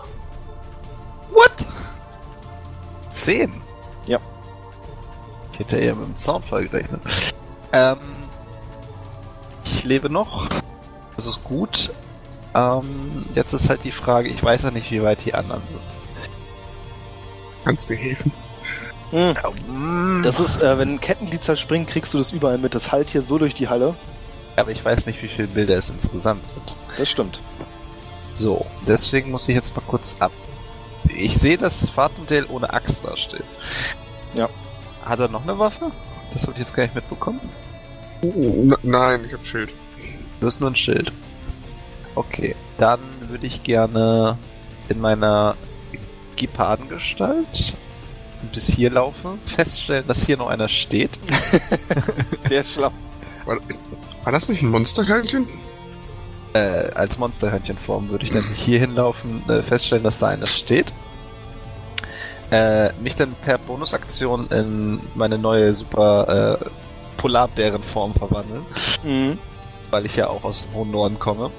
What? Zehn? Ja. Ich hätte eher mit dem Soundfall gerechnet. Ähm, ich lebe noch. Das ist gut. Ähm, jetzt ist halt die Frage, ich weiß ja nicht, wie weit die anderen sind. Kannst mir helfen? Hm. Das ist, äh, wenn ein Kettenglied zerspringt, kriegst du das überall mit. Das halt hier so durch die Halle. Aber ich weiß nicht, wie viele Bilder es insgesamt sind. Das stimmt. So, deswegen muss ich jetzt mal kurz ab. Ich sehe, dass Fatendale ohne Axt dasteht. Ja. Hat er noch eine Waffe? Das habe ich jetzt gar nicht mitbekommen. N nein, ich hab Schild. Du hast nur ein Schild. Okay, dann würde ich gerne in meiner Gepardengestalt bis hier laufen, feststellen, dass hier noch einer steht. [LAUGHS] Sehr schlau. War, ist, war das nicht ein Monsterhörnchen? Äh, als Monsterhörnchenform würde ich dann hier hinlaufen, äh, feststellen, dass da einer steht. Äh, mich dann per Bonusaktion in meine neue super äh, Polarbärenform verwandeln, Mhm. weil ich ja auch aus dem hohen Norden komme.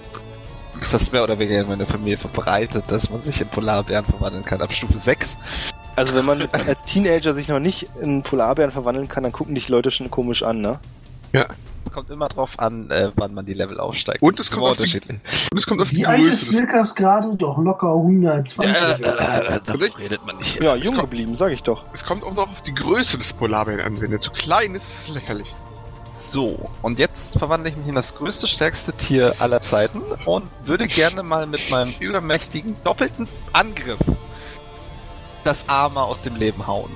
Ist das mehr oder weniger in meiner Familie verbreitet, dass man sich in Polarbären verwandeln kann ab Stufe 6? Also wenn man als Teenager sich noch nicht in Polarbären verwandeln kann, dann gucken dich Leute schon komisch an, ne? kommt immer drauf an, äh, wann man die Level aufsteigt. Und es kommt auf die- unterschiedlich. Und es kommt auf die Wie alt ist des. Wilkas gerade? Doch locker 120. Äh, äh, darüber ich- redet man nicht. Ja, Es jung kommt- geblieben, sag ich doch. Es kommt auch noch auf die Größe des Polarbären an. Wenn er zu klein ist, ist es lächerlich. So, und jetzt verwandle ich mich in das größte, stärkste Tier aller Zeiten und würde gerne mal mit meinem übermächtigen doppelten Angriff das Arme aus dem Leben hauen.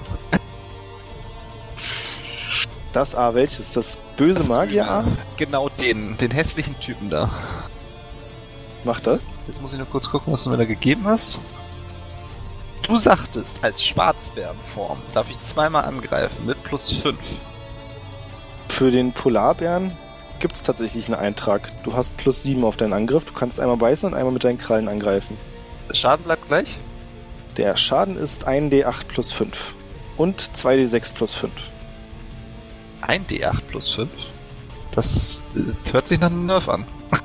Das A, welches? Das böse Magier A? Genau den, den hässlichen Typen da. Macht das? Jetzt muss ich nur kurz gucken, was du mir da gegeben hast. Du sagtest, als Schwarzbärenform darf ich zweimal angreifen mit plus 5. Für den Polarbären gibt es tatsächlich einen Eintrag. Du hast plus 7 auf deinen Angriff. Du kannst einmal beißen und einmal mit deinen Krallen angreifen. Schaden bleibt gleich. Der Schaden ist 1d8 plus 5 und 2d6 plus 5. Ein D8 plus 5. Das äh, hört sich nach einem Nerf an. [LAUGHS]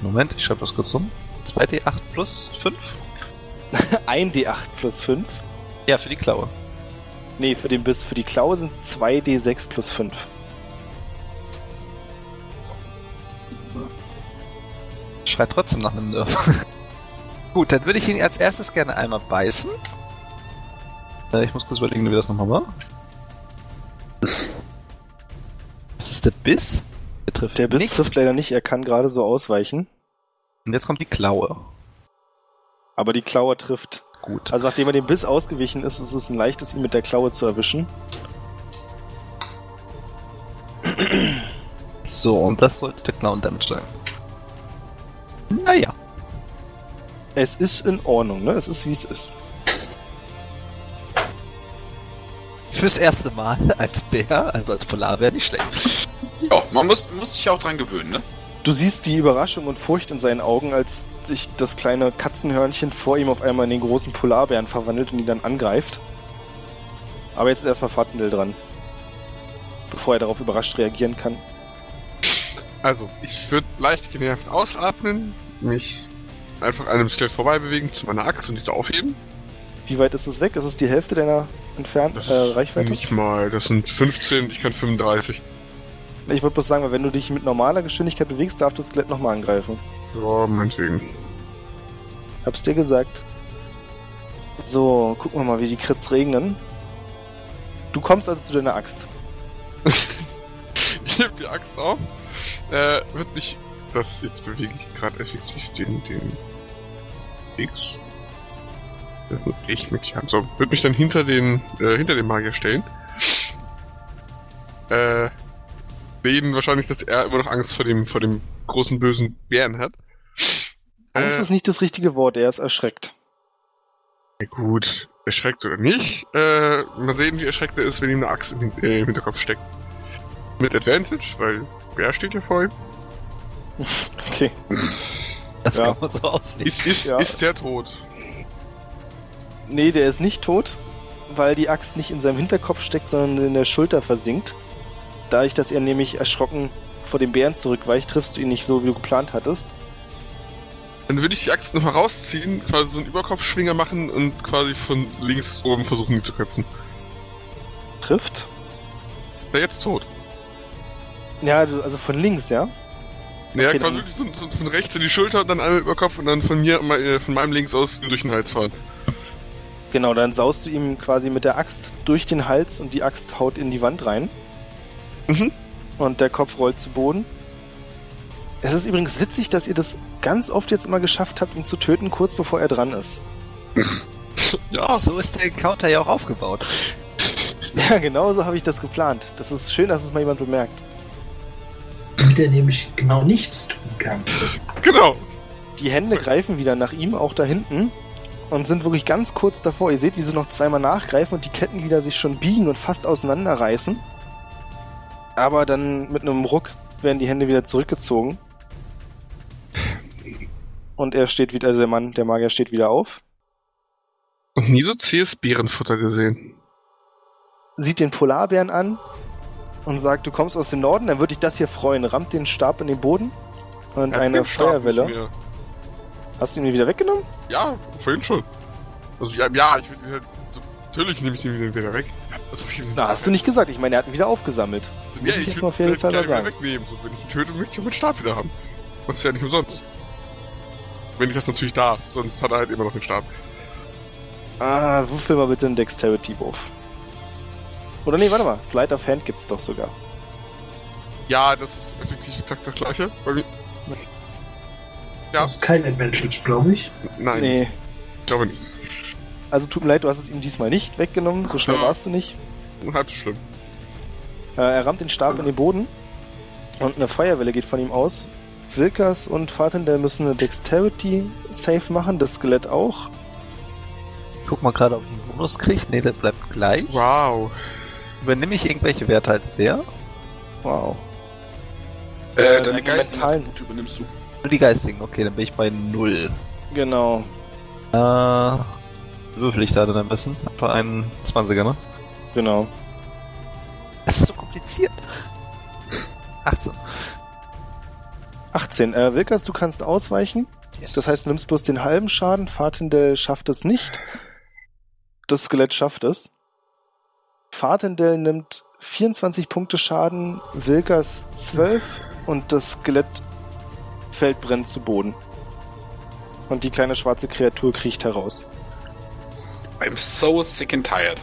Moment, ich schreibe das kurz um. 2D8 plus 5? 1d8 [LAUGHS] plus 5? Ja, für die Klaue. Nee, für den Biss. Für die Klaue sind es 2d6 plus 5. Schreit trotzdem nach einem Nerf. [LAUGHS] Gut, dann würde ich ihn als erstes gerne einmal beißen. Äh, ich muss kurz überlegen, wie das nochmal war. Das ist der Biss. Der trifft Der Biss nicht. trifft leider nicht. Er kann gerade so ausweichen. Und jetzt kommt die Klaue. Aber die Klaue trifft. Gut. Also nachdem er dem Biss ausgewichen ist, ist es ein leichtes, ihn mit der Klaue zu erwischen. So, und das sollte der Clown Damage sein. Naja. Es ist in Ordnung, ne? Es ist wie es ist. Fürs erste Mal [LAUGHS] als Bär, also als Polarbär, nicht schlecht. Ja, man muss, muss sich auch dran gewöhnen, ne? Du siehst die Überraschung und Furcht in seinen Augen, als sich das kleine Katzenhörnchen vor ihm auf einmal in den großen Polarbären verwandelt und ihn dann angreift. Aber jetzt ist erstmal Fatendel dran. Bevor er darauf überrascht reagieren kann. Also, ich würde leicht genervt ausatmen, mich einfach an einem Skelett vorbei bewegen, zu meiner Axt und diese aufheben. Wie weit ist es weg? Ist es die Hälfte deiner entfernt äh, Reichweite? nicht mal, das sind 15, ich kann 35. Ich würde bloß sagen, weil wenn du dich mit normaler Geschwindigkeit bewegst, darf das Skelett nochmal angreifen. Ja, meinetwegen. Hab's dir gesagt. So, gucken wir mal, wie die Crits regnen. Du kommst also zu deiner Axt. [LAUGHS] Ich heb die Axt auf. Äh, wird mich. Das jetzt bewege ich gerade effektiv den, den X. Ich die Hand. So, wird mich dann hinter den, äh, hinter den Magier stellen. Äh, sehen wahrscheinlich, dass er immer noch Angst vor dem, vor dem großen bösen Bären hat. Angst Äh, ist nicht das richtige Wort, er ist erschreckt. Gut, erschreckt oder nicht. Äh, mal sehen, wie erschreckt er ist, wenn ihm eine Axt im, äh, im Hinterkopf steckt. Mit Advantage, weil Bär steht ja vor ihm. [LAUGHS] Okay. Das Ja. kann man so auslegen. Ist, ist, Ja. ist der tot? Nee, der ist nicht tot, weil die Axt nicht in seinem Hinterkopf steckt, sondern in der Schulter versinkt. Dadurch, dass er nämlich erschrocken vor dem Bären zurückweicht, triffst du ihn nicht so, wie du geplant hattest. Dann würde ich die Axt nochmal rausziehen, quasi so einen Überkopfschwinger machen und quasi von links oben versuchen, ihn zu köpfen. Trifft. Ist er jetzt tot? Ja, also von links, ja? Naja, Okay, quasi so, so von rechts in die Schulter und dann einmal über Kopf und dann von mir, äh, von meinem links aus durch den Hals fahren. Genau, dann saust du ihm quasi mit der Axt durch den Hals und die Axt haut in die Wand rein. Mhm. Und der Kopf rollt zu Boden. Es ist übrigens witzig, dass ihr das ganz oft jetzt immer geschafft habt, ihn zu töten, kurz bevor er dran ist. [LAUGHS] Ja. So ist der Encounter ja auch aufgebaut. [LAUGHS] Ja, genau so habe ich das geplant. Das ist schön, dass es mal jemand bemerkt. Damit er nämlich genau nichts tun kann. Genau. Die Hände greifen wieder nach ihm, auch da hinten, und sind wirklich ganz kurz davor. Ihr seht, wie sie noch zweimal nachgreifen und die Kettenglieder sich schon biegen und fast auseinanderreißen. Aber dann mit einem Ruck werden die Hände wieder zurückgezogen. Und er steht wieder, also der Mann, der Magier steht wieder auf, Und nie so zähes Bärenfutter gesehen. sieht den Polarbären an und sagt, du kommst aus dem Norden, dann würde dich das hier freuen. Rammt den Stab in den Boden und hat eine Feuerwelle. Hast du ihn mir wieder weggenommen? Ja, vorhin schon. Also ja, ja ich halt natürlich nehme ich ihn wieder weg. Also, ich hast du nicht gesagt. Ich meine, er hat ihn wieder aufgesammelt. Das muss Ja, ich jetzt würd mal fairerweise sagen. wegnehmen. So, wenn ich ihn töte, möchte ich auch meinen Stab wieder haben. Das ist ja nicht umsonst. Wenn ich das natürlich darf, sonst hat er halt immer noch den Stab. Ah, würfel mal bitte einen Dexterity-Wurf. Oder nee, warte mal. Slide of Hand gibt's doch sogar. Ja, das ist effektiv exakt das gleiche. Mir. Ja. Das ist kein Advantage, glaube ich. Nein, Nee. ich glaube nicht. Also tut mir leid, du hast es ihm diesmal nicht weggenommen. So schnell warst du nicht. Halb so schlimm. Äh, er rammt den Stab in den Boden und eine Feuerwelle geht von ihm aus. Wilkers und Fatendell müssen eine Dexterity-Save machen, das Skelett auch. Guck mal gerade, ob ich einen Bonus kriege. Nee, der bleibt gleich. Wow. Übernehme ich irgendwelche Werte als Bär? Wow. Äh, Äh, deine die Geistigen übernimmst du. Nur die geistigen. Okay, dann bin ich bei null. Genau. Äh, würfel ich da denn am besten? Bei einen 20er, ne? Genau. Das ist so kompliziert. 18. 18. Äh, Wilkers, du kannst ausweichen. Das heißt, du nimmst bloß den halben Schaden. Fatendell schafft es nicht. Das Skelett schafft es. Fatendell nimmt 24 Punkte Schaden, Wilkers 12 und das Skelett fällt brennend zu Boden. Und die kleine schwarze Kreatur kriecht heraus. I'm so sick and tired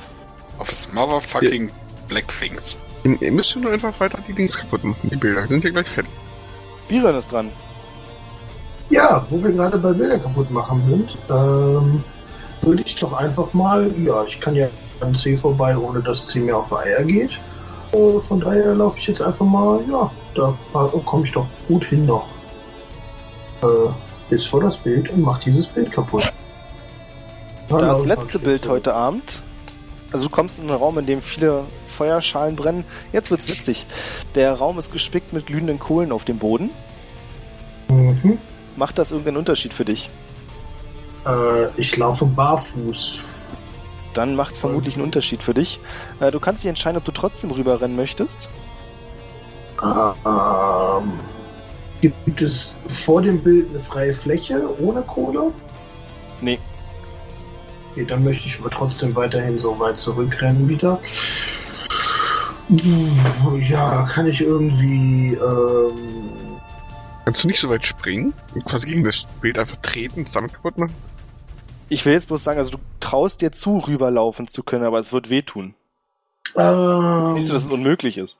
of his motherfucking black things. Ihr müsst nur einfach weiter die Dings kaputt machen, die Bilder. Sind ja gleich fertig. Biran ist dran. Ja, wo wir gerade bei Bilder kaputt machen sind, ähm, würde ich doch einfach mal, ja, ich kann ja an C vorbei, ohne dass C mir auf die Eier geht. Äh, von daher laufe ich jetzt einfach mal, ja, da komme ich doch gut hin noch. Äh, jetzt vor das Bild und mach dieses Bild kaputt. Das letzte Bild heute Abend. Also du kommst in einen Raum, in dem viele Feuerschalen brennen. Jetzt wird's witzig. Der Raum ist gespickt mit glühenden Kohlen auf dem Boden. Mhm. Macht das irgendeinen Unterschied für dich? Äh, ich laufe barfuß. Dann macht's vermutlich einen Unterschied für dich. Äh, du kannst dich entscheiden, ob du trotzdem rüberrennen möchtest. Ähm, gibt es vor dem Bild eine freie Fläche ohne Kohle? Nee. Okay, dann möchte ich aber trotzdem weiterhin so weit zurückrennen wieder. Ja, kann ich irgendwie. Ähm, Kannst du nicht so weit springen und quasi gegen das Bild einfach treten und es damit kaputt machen? Ich will jetzt bloß sagen, also du traust dir zu, rüberlaufen zu können, aber es wird wehtun. Es ist ähm, nicht so, dass es unmöglich ist.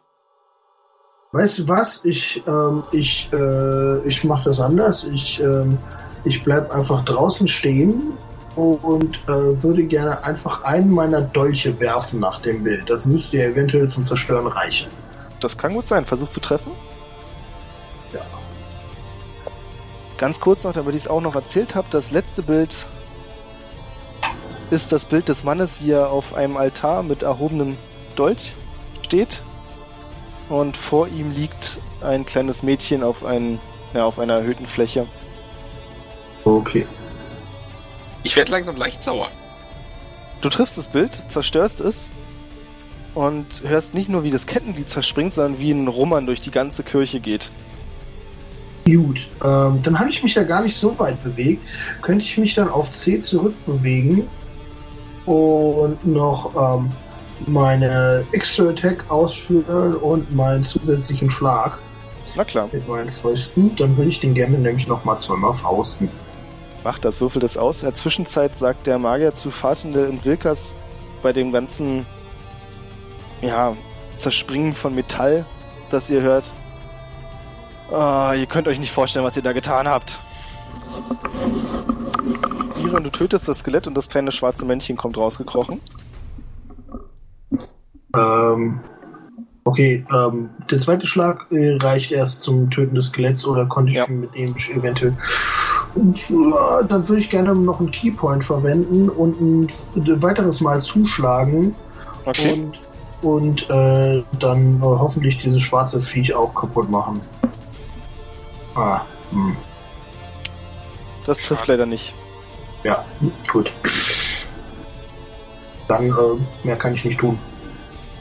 weißt du was? Ich, ähm, ich, äh, ich mache das anders. Ich, ähm, ich bleib einfach draußen stehen und äh, würde gerne einfach einen meiner Dolche werfen nach dem Bild. Das müsste ja eventuell zum Zerstören reichen. Das kann gut sein. Versuch zu treffen. Ja. Ganz kurz noch, damit ich es auch noch erzählt habe, das letzte Bild ist das Bild des Mannes, wie er auf einem Altar mit erhobenem Dolch steht. Und vor ihm liegt ein kleines Mädchen auf, ein, ja, auf einer erhöhten Fläche. Okay. Ich werde langsam leicht sauer. Du triffst das Bild, zerstörst es und hörst nicht nur, wie das Kettenglied zerspringt, sondern wie ein Rummern durch die ganze Kirche geht. Gut, ähm, dann habe ich mich ja gar nicht so weit bewegt. Könnte ich mich dann auf C zurückbewegen und noch ähm, meine Extra Attack ausführen und meinen zusätzlichen Schlag Na klar, mit meinen Fäusten. Dann würde ich den gerne nämlich nochmal zweimal fausten. Mach das, würfel das aus. In der Zwischenzeit sagt der Magier zu Fatende und Wilkers bei dem ganzen ja, Zerspringen von Metall, das ihr hört. Ah, ihr könnt euch nicht vorstellen, was ihr da getan habt. Iran, du tötest das Skelett und das kleine schwarze Männchen kommt rausgekrochen. Ähm, okay, ähm, der zweite Schlag äh, reicht erst zum Töten des Skeletts oder konnte ich Ja. mit dem eventuell. Ja, dann würde ich gerne noch einen Keypoint verwenden und ein, weiteres Mal zuschlagen Okay. und, und äh, dann äh, hoffentlich dieses schwarze Viech auch kaputt machen. Ah, hm. Das trifft leider nicht. ja, gut. Dann äh, mehr kann ich nicht tun.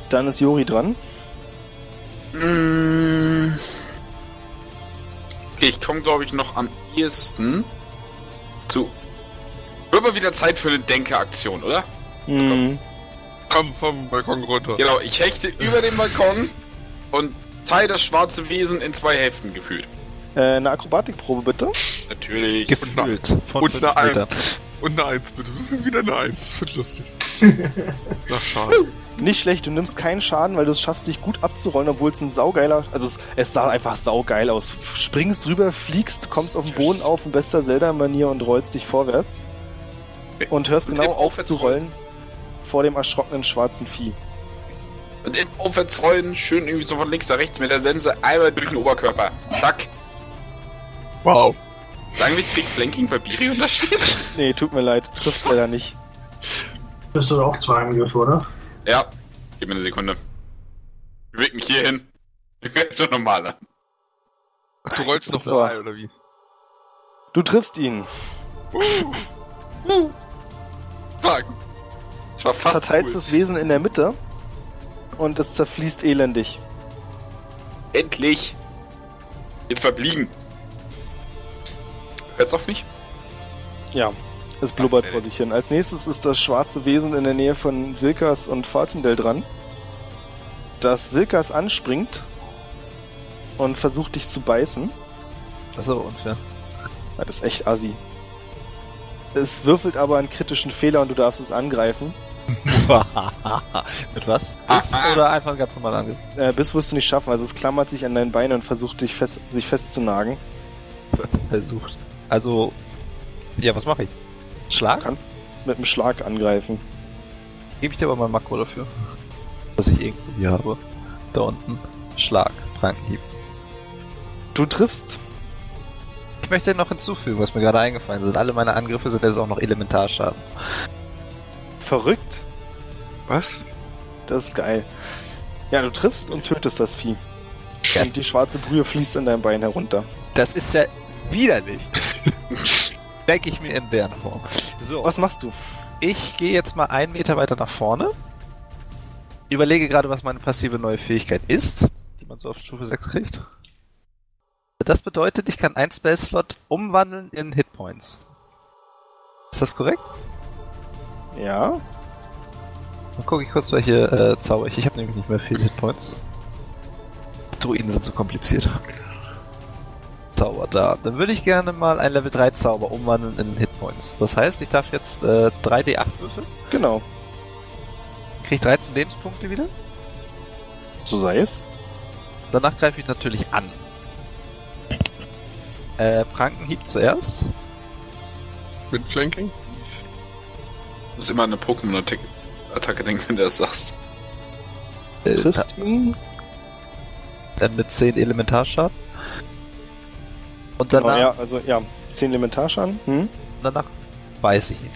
Dann ist Jori dran. Mm. Okay, ich komme, glaube ich, noch am ehesten zu. Wird mal wieder Zeit für eine Denkeraktion, oder? Mhm. Komm vom Balkon runter. Genau, ich hechte über den Balkon und teile das schwarze Wesen in zwei Hälften gefühlt. Äh, eine Akrobatikprobe bitte. Natürlich. Gefühlt. Von Und fünf eine Metern. Eins. Und eine Eins, bitte. [LAUGHS] Wieder eine Eins. Das wird lustig. [LAUGHS] Ach, schade. Nicht schlecht, du nimmst keinen Schaden, weil du es schaffst, dich gut abzurollen, obwohl es ein saugeiler. Also es, es sah einfach saugeil aus. Springst drüber, fliegst, kommst auf den Boden auf in bester Zelda-Manier und rollst dich vorwärts. Und hörst Und genau auf zu rollen vor dem erschrockenen schwarzen Vieh. Und im Aufwärtsrollen schön irgendwie so von links nach rechts mit der Sense einmal durch den Oberkörper. Zack. Wow. Sagen wir, ich krieg Flanking bei Biri untersteht? Nee, tut mir leid, du triffst leider nicht. Bist du auch zwei Angriffe, oder? Ja. Gib mir eine Sekunde. Beweg mich hier hin. [LAUGHS] so normaler. Ach, du rollst noch mal, oder wie? Du triffst ihn, Fuck. Das war fast verteilst cool. das Wesen in der Mitte und es zerfließt elendig. Endlich. Jetzt verblieben. Hört's auf mich? Ja, es blubbert vor sich hin. Als nächstes ist das schwarze Wesen in der Nähe von Wilkas und Fartendell dran. Das Wilkas anspringt und versucht dich zu beißen. Das ist aber unfair. Ja, Das ist echt assi. Es würfelt aber einen kritischen Fehler und du darfst es angreifen. [LAUGHS] Mit was? Ist oder einfach ein ganz normaler Angriff? Äh, bis wirst du nicht schaffen. Also es klammert sich an deinen Beinen und versucht dich fest, sich festzunagen. Versucht. Also, ja, was mache ich? Du Schlag? kannst mit einem Schlag angreifen. Gebe ich dir aber mal ein Makro dafür. Was ich irgendwo hier habe. Da unten. Schlag. Prankenhieb. Du triffst. Ich möchte noch hinzufügen, was mir gerade eingefallen ist. Alle meine Angriffe sind jetzt auch noch Elementarschaden. Verrückt. Was? Das ist geil. Ja, du triffst und tötest das Vieh. Ja. Und die schwarze Brühe fließt in dein Bein herunter. Das ist ja widerlich. [LAUGHS] Denke ich mir in Bärenform. So, Was machst du? ich gehe jetzt mal einen Meter weiter nach vorne. Überlege gerade, was meine passive neue Fähigkeit ist, die man so auf Stufe 6 kriegt. Das bedeutet, ich kann einen Spell-Slot umwandeln in Hitpoints. Ist das korrekt? Ja. Dann gucke ich kurz, welche äh, Zauber ich. Ich habe nämlich nicht mehr viele Hitpoints. Druiden sind so kompliziert. Zauber da. Dann würde ich gerne mal ein Level 3 Zauber umwandeln in Hitpoints. Das heißt, ich darf jetzt äh, 3d8 würfeln. Genau. Kriege ich 13 Lebenspunkte wieder. So sei es. Danach greife ich natürlich an. Äh, Prankenhieb zuerst. Mit Flanking? Du musst immer an eine Pokémon-Attacke Attacke denken, wenn du das sagst. Äh, Triffst ihn. Dann mit 10 Elementarschaden. Und Genau, danach, ja, also ja. 10 Elementarschaden. Hm? danach weiß ich ihn.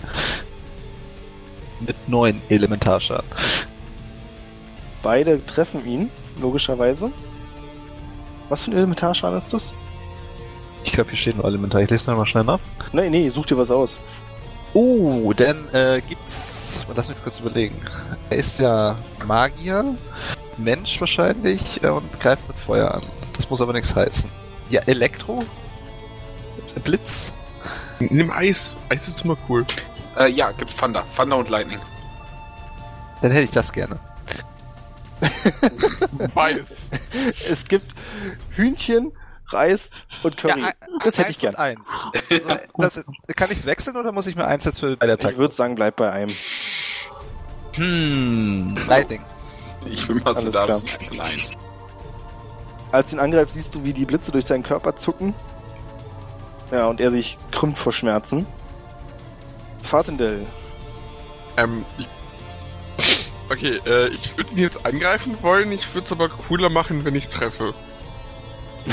[LAUGHS] Mit 9 Elementarschaden. Beide treffen ihn, logischerweise. Was für ein Elementarschaden ist das? Ich glaube, hier steht nur Elementar. Ich lese nochmal schnell nach. Nee, nee, such dir was aus. Oh, dann äh, gibt's. Lass mich kurz überlegen. Er ist ja Magier, Mensch wahrscheinlich äh, und greift mit Feuer an. Das muss aber nichts heißen. Ja, Elektro? Blitz? Nimm Eis. Eis ist immer cool. Äh, ja, gibt Thunder. Thunder und Lightning. Dann hätte ich das gerne. Beides. [LAUGHS] Es gibt Hühnchen, Reis und Curry. Ja, das hätte ich gern. Eins. Also, [LAUGHS] das, kann ich's wechseln oder muss ich mir eins jetzt für bei der Ich Tag? würde sagen, bleib bei einem. Hm, Lightning. Ich bin mal so da. klar. So ein Eins. Als du ihn angreifst, siehst du, wie die Blitze durch seinen Körper zucken. Ja, und er sich krümmt vor Schmerzen. Fartendell. Ähm, ich, okay, äh, ich würde ihn jetzt angreifen wollen, ich würde es aber cooler machen, wenn ich treffe. [LAUGHS]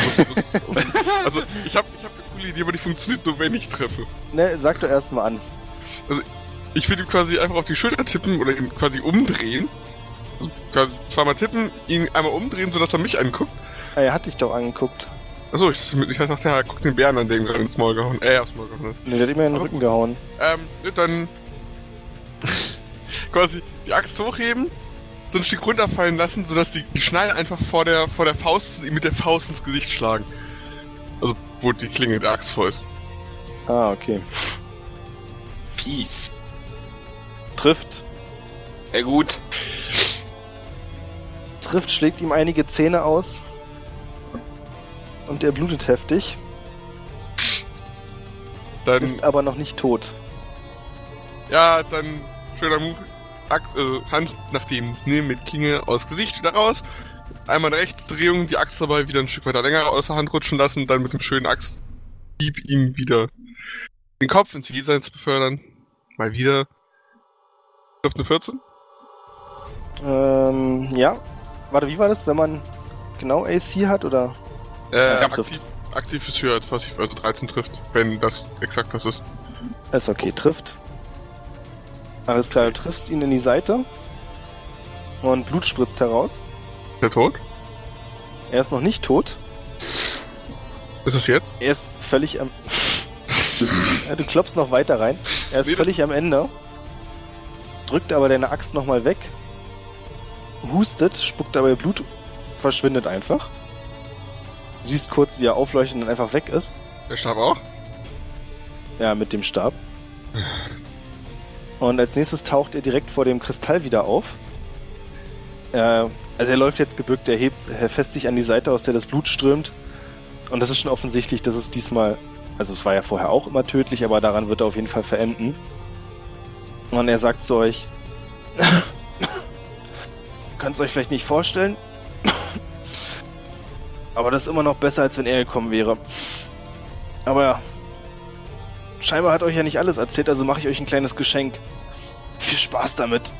also, ich habe ich hab eine coole Idee, aber die funktioniert nur, wenn ich treffe. Ne, sag doch erstmal an. Ich würde ihm quasi einfach auf die Schulter tippen oder ihn quasi umdrehen. Also quasi zweimal tippen, ihn einmal umdrehen, sodass er mich anguckt. Ah, Er hat dich doch angeguckt. Achso, ich, ich weiß noch, der guckt den Bären an, dem gerade ins Maul gehauen. Äh, aufs Maul gehauen. hat. Ne, der hat ihm ja in den Rücken gehauen. Ähm, ne, dann [LAUGHS] quasi die Axt hochheben, so ein Stück runterfallen lassen, sodass die, die Schnallen einfach vor der, vor der Faust, mit der Faust ins Gesicht schlagen. Also, wo die Klinge der Axt voll ist. Ah, okay. Fies. Trifft. Sehr gut. Trifft, schlägt ihm einige Zähne aus. Und er blutet heftig, Dann, ist aber noch nicht tot. ja, dann schöner Move. Axt, äh, Hand nach dem Nehmen mit Klinge aus Gesicht wieder raus. Einmal eine Rechtsdrehung, die Axt dabei wieder ein Stück weiter länger aus der Hand rutschen lassen, dann mit dem schönen Axthieb ihm wieder den Kopf ins Jenseits befördern. Mal wieder. Auf eine 14? Ähm, ja. Warte, wie war das, wenn man genau AC hat oder? Äh, Ja, aktiv, trifft. aktiv ist höher, was ich, also 13 trifft, wenn das exakt das ist. Ist okay, trifft. Alles klar, du triffst ihn in die Seite. Und Blut spritzt heraus. Ist er tot? Er ist noch nicht tot. Ist es jetzt? Er ist völlig am. [LAUGHS] ja, du klopfst noch weiter rein. Er ist Nee, völlig am Ende. Drückt aber deine Axt nochmal weg. Hustet, spuckt dabei Blut, verschwindet einfach. Du siehst kurz, wie er aufleuchtet und dann einfach weg ist. Der Stab auch? Ja, mit dem Stab. Und als nächstes taucht er direkt vor dem Kristall wieder auf. Äh, also er läuft jetzt gebückt, er hebt, er fässt sich an die Seite, aus der das Blut strömt. Und das ist schon offensichtlich, dass es diesmal, also es war ja vorher auch immer tödlich, aber daran wird er auf jeden Fall verenden. Und er sagt zu euch, [LAUGHS] könnt es euch vielleicht nicht vorstellen, aber das ist immer noch besser, als wenn er gekommen wäre. Aber ja, scheinbar hat euch ja nicht alles erzählt, also mache ich euch ein kleines Geschenk. Viel Spaß damit.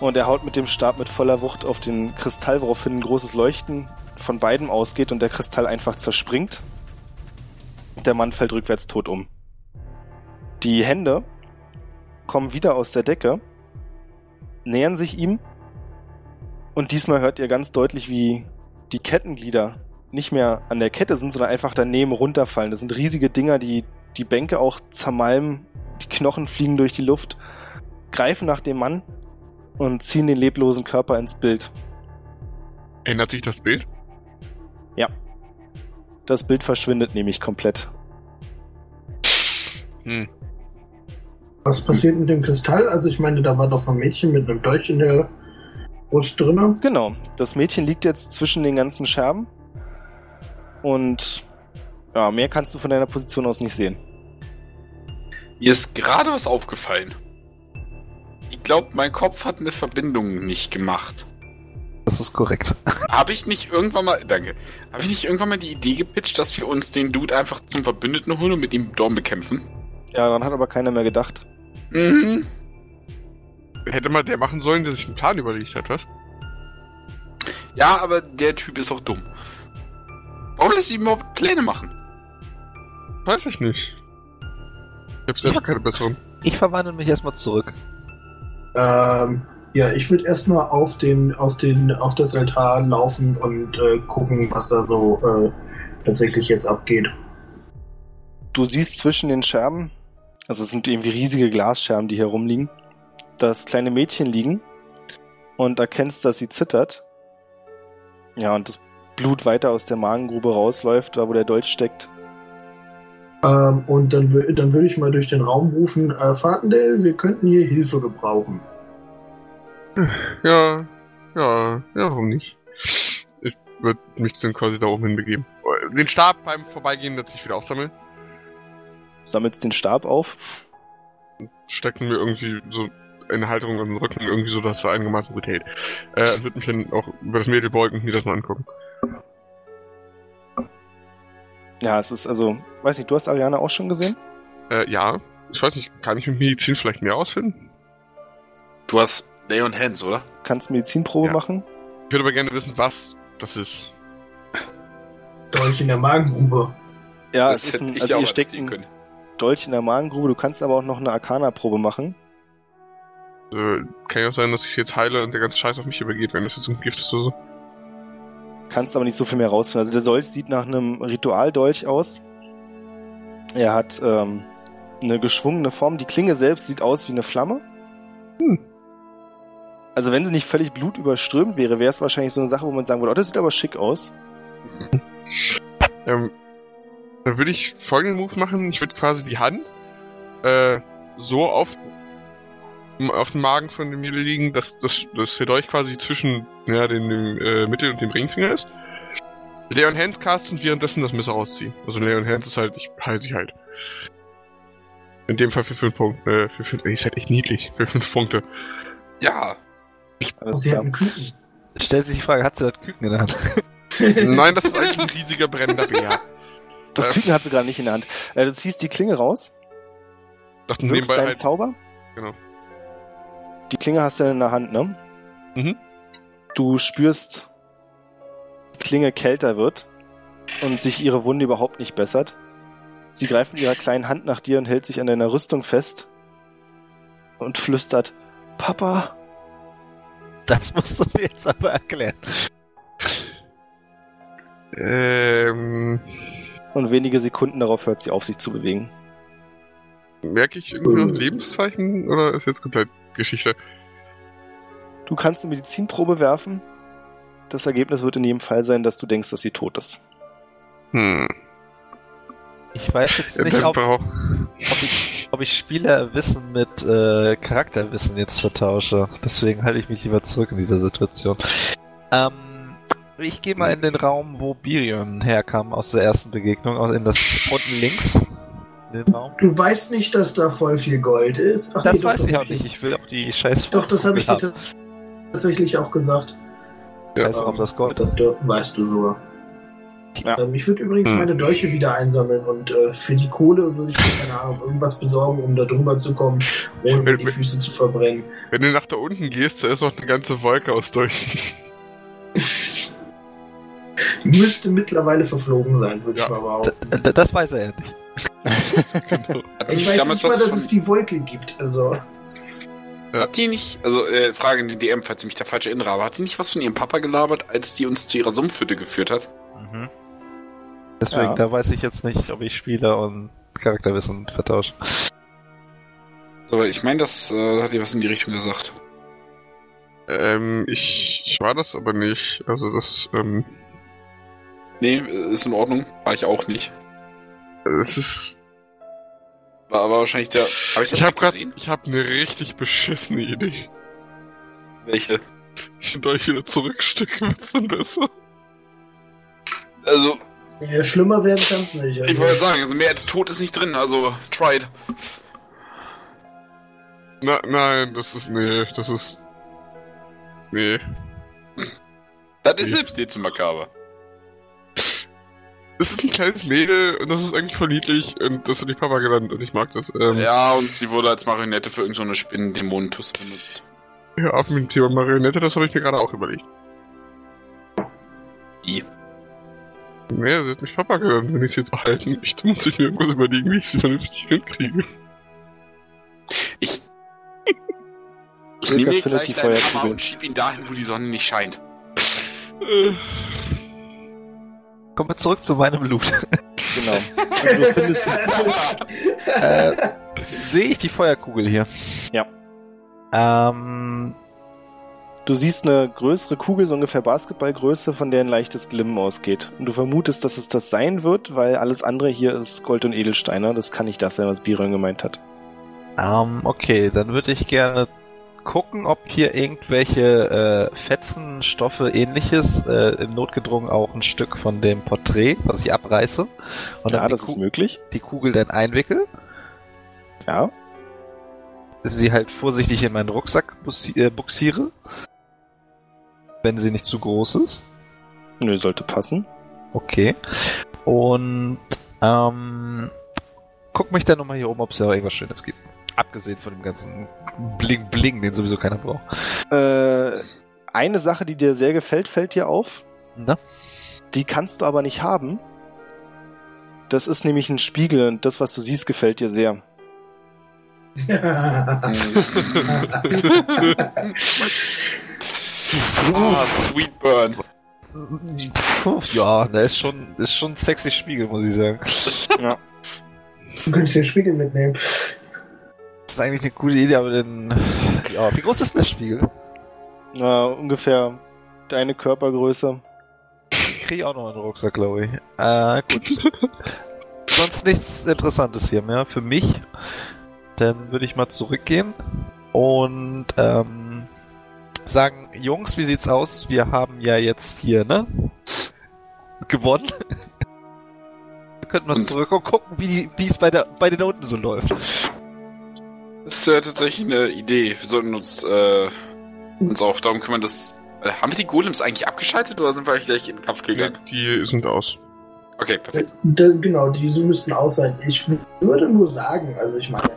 Und er haut mit dem Stab mit voller Wucht auf den Kristall, woraufhin ein großes Leuchten von beiden ausgeht und der Kristall einfach zerspringt. Der Mann fällt rückwärts tot um. Die Hände kommen wieder aus der Decke, nähern sich ihm und diesmal hört ihr ganz deutlich, wie die Kettenglieder nicht mehr an der Kette sind, sondern einfach daneben runterfallen. Das sind riesige Dinger, die die Bänke auch zermalmen, die Knochen fliegen durch die Luft, greifen nach dem Mann und ziehen den leblosen Körper ins Bild. Ändert sich das Bild? Das Bild verschwindet nämlich komplett. Hm. Was passiert mit dem Kristall? Also ich meine, da war doch so ein Mädchen mit einem Dolch in der Brust drinne. Genau, das Mädchen liegt jetzt zwischen den ganzen Scherben und ja, mehr kannst du von deiner Position aus nicht sehen. Mir ist gerade was aufgefallen. Ich glaube, mein Kopf hat eine Verbindung nicht gemacht. Das ist korrekt. [LAUGHS] Habe ich nicht irgendwann mal, danke, habe ich nicht irgendwann mal die Idee gepitcht, dass wir uns den Dude einfach zum Verbündeten holen und mit ihm Dorn bekämpfen? Ja, daran hat aber keiner mehr gedacht. Mhm. Hätte mal der machen sollen, der sich einen Plan überlegt hat, was? Ja, aber der Typ ist auch dumm. Warum lässt sie überhaupt Pläne machen? Weiß ich nicht. Ich hab selber keine besseren. Ich verwandle mich erstmal zurück. Ähm, ja, ich würde erstmal auf den, auf den, auf das Altar laufen und äh, gucken, was da so äh, tatsächlich jetzt abgeht. Du siehst zwischen den Scherben, also es sind irgendwie riesige Glasscherben, die hier rumliegen, das kleine Mädchen liegen und erkennst, dass sie zittert. Ja, und das Blut weiter aus der Magengrube rausläuft, da wo der Dolch steckt. Ähm, und dann, dann würde ich mal durch den Raum rufen, äh, Fatendale, wir könnten hier Hilfe gebrauchen. Ja, ja, ja, warum nicht? Ich würde mich dann quasi da oben hinbegeben. Den Stab beim Vorbeigehen natürlich wieder aufsammeln. Sammelst den Stab auf. Stecken mir irgendwie so eine Halterung am Rücken, irgendwie so, dass er einigermaßen gut hält. Äh, und würde mich dann auch über das Mädel beugen und mir das mal angucken. Ja, es ist also, weiß nicht, du hast Ariana auch schon gesehen? Äh, ja, ich weiß nicht, kann ich mit Medizin vielleicht mehr ausfinden? Du hast Lay on Hands, oder? Kannst Medizinprobe Ja. machen? Ich würde aber gerne wissen, was das ist. Dolch in der Magengrube. Ja, das es ist ein, ich also auch hier steckt ein können. Dolch in der Magengrube. Du kannst aber auch noch eine Arcana-Probe machen. Äh, kann ja auch sein, dass ich jetzt heile und der ganze Scheiß auf mich übergeht, wenn das jetzt ein Gift ist oder so. Kannst aber nicht so viel mehr rausfinden. Also der Dolch sieht nach einem Ritualdolch aus. Er hat ähm, eine geschwungene Form. Die Klinge selbst sieht aus wie eine Flamme. Also wenn sie nicht völlig blutüberströmt wäre, wäre es wahrscheinlich so eine Sache, wo man sagen würde, oh, das sieht aber schick aus. Ähm, dann würde ich folgenden Move machen. Ich würde quasi die Hand äh, so auf auf dem Magen von dem Mädel liegen, dass, dass der Dolch quasi zwischen ja, dem, dem äh, Mittel- und dem Ringfinger ist. Leon Hands cast und währenddessen das Messer rausziehen. Also Leon Hands ist halt, ich halte sich halt. In dem Fall für fünf Punkte. Äh, für fünf, ist halt echt niedlich. Für fünf Punkte. Ja. Alles klar. Stellt sich die Frage, hat sie das Küken in der Hand? [LAUGHS] [LAUGHS] Nein, das ist eigentlich ein riesiger brennender Bär. Das Äh, Küken hat sie gerade nicht in der Hand. Äh, du ziehst die Klinge raus, Dachten wirkst deinen halt. Zauber. Genau. Die Klinge hast du in der Hand, ne? Mhm. Du spürst, die Klinge kälter wird und sich ihre Wunde überhaupt nicht bessert. Sie greift mit ihrer kleinen Hand nach dir und hält sich an deiner Rüstung fest und flüstert, Papa. Das musst du mir jetzt aber erklären. Ähm, Und wenige Sekunden darauf hört sie auf, sich zu bewegen. merke ich irgendwie noch Mhm. Lebenszeichen oder ist jetzt komplett Geschichte? Du kannst eine Medizinprobe werfen. Das Ergebnis wird in jedem Fall sein, dass du denkst, dass sie tot ist. Hm. Ich weiß jetzt nicht, ob, ob, ich, ob ich Spielerwissen mit äh, Charakterwissen jetzt vertausche. Deswegen halte ich mich lieber zurück in dieser Situation. Ähm, ich gehe mal in den Raum, wo Birion herkam aus der ersten Begegnung, aus in das unten links. Raum. Du weißt nicht, dass da voll viel Gold ist? Ach, Das nee, doch, weiß doch, ich auch nicht. Ich will auch die scheiß Doch, das habe ich dir tatsächlich auch gesagt. Ich weiß auch, ob das Gold Das weißt du sogar. Ja. Ähm, ich würde übrigens Hm. meine Dolche wieder einsammeln und äh, für die Kohle würde ich mir, keine Ahnung, irgendwas besorgen, um da drüber zu kommen, ohne mir die Füße zu verbrennen. Wenn du nach da unten gehst, da ist noch eine ganze Wolke aus Dolchen. [LAUGHS] Müsste mittlerweile verflogen sein, würde Ja. ich mal behaupten. D- Das weiß er ja nicht. [LAUGHS] Hat Ich weiß nicht mal, was dass von, es die Wolke gibt. Also, Hat die nicht, also äh, Frage in die DM, falls ich mich da falsch erinnere, aber hat die nicht was von ihrem Papa gelabert, als die uns zu ihrer Sumpfhütte geführt hat? Mhm. Deswegen, Ja. da weiß ich jetzt nicht, ob ich Spieler und Charakterwissen vertausche. So, ich meine, das äh, hat die was in die Richtung gesagt. Ähm, ich, ich war das aber nicht. Also das ist, ähm, Nee, äh, ist in Ordnung. War ich auch nicht. Es ist. War aber wahrscheinlich der. Hab ich das Ich habe gerade, ich habe eine richtig beschissene Idee. Welche? Ich will euch wieder zurückstecken, wird's dann besser. Also, ja, schlimmer werden kann es nicht. ich Also, wollte sagen, also mehr als tot ist nicht drin, also tried. Na, nein, das ist, nee, das ist, nee. Das ist Ich- selbst dir zu makaber. Es ist ein kleines Mädel und das ist eigentlich voll niedlich und das hat die Papa genannt und ich mag das. Ähm, Ja, und sie wurde als Marionette für irgendeine so Spinnen-Dämonentuss benutzt. ja, auf dem Thema Marionette, das habe ich mir gerade auch überlegt. Wie? Nee, sie hat mich Papa genannt. Wenn ich sie jetzt behalten möchte, muss ich mir irgendwas überlegen, wie ich sie vernünftig hinkriege. Ich. Ich nehme mir gleich die Feuerkugel. und schieb ihn dahin, wo die Sonne nicht scheint. Kommen wir zurück zu meinem Loot. Genau. Also du findest, äh, sehe ich die Feuerkugel hier? Ja. Ähm, du siehst eine größere Kugel, so ungefähr Basketballgröße, von der ein leichtes Glimmen ausgeht. Und du vermutest, dass es das sein wird, weil alles andere hier ist Gold und Edelsteine. Das kann nicht das sein, was Biron gemeint hat. ähm, okay, dann würde ich gerne gucken, ob hier irgendwelche äh, Fetzen, Stoffe, ähnliches, äh, im Notgedrungen auch ein Stück von dem Porträt, was ich abreiße. Und ja, dann das ist möglich. die Kugel dann einwickel. Ja. sie halt vorsichtig in meinen Rucksack äh, buxiere. Wenn sie nicht zu groß ist. Nö, sollte passen. Okay. Und ähm, guck mich dann nochmal hier oben, ob es da irgendwas Schönes gibt. Abgesehen von dem ganzen Bling Bling, den sowieso keiner braucht. Äh, eine Sache, die dir sehr gefällt, fällt dir auf. Na? Die kannst du aber nicht haben. Das ist nämlich ein Spiegel und das, was du siehst, gefällt dir sehr. [LAUGHS] Ah, Sweet Burn. Ja, der ist schon, ist schon ein sexy Spiegel, muss ich sagen. Ja. Du könntest den Spiegel mitnehmen. Ist eigentlich eine coole Idee, aber dann. Ja, wie groß ist denn der Spiegel? Äh, ungefähr deine Körpergröße. Kriege ich auch noch einen Rucksack, glaube ich. Äh, gut. Sonst nichts Interessantes hier mehr für mich. Dann würde ich mal zurückgehen und ähm, sagen, Jungs, wie sieht's aus? Wir haben ja jetzt hier, ne? Gewonnen. Wir könnten mal Und- zurück und gucken, wie es bei, der, bei den unten so läuft. Das ist ja tatsächlich eine Idee. Wir sollten uns, äh, uns auch darum kümmern, dass. Äh, haben wir die Golems eigentlich abgeschaltet oder sind wir gleich in den Kampf gegangen? Die sind aus. Okay, perfekt. Da, genau, diese müssten aus sein. Ich würde nur sagen, also ich meine,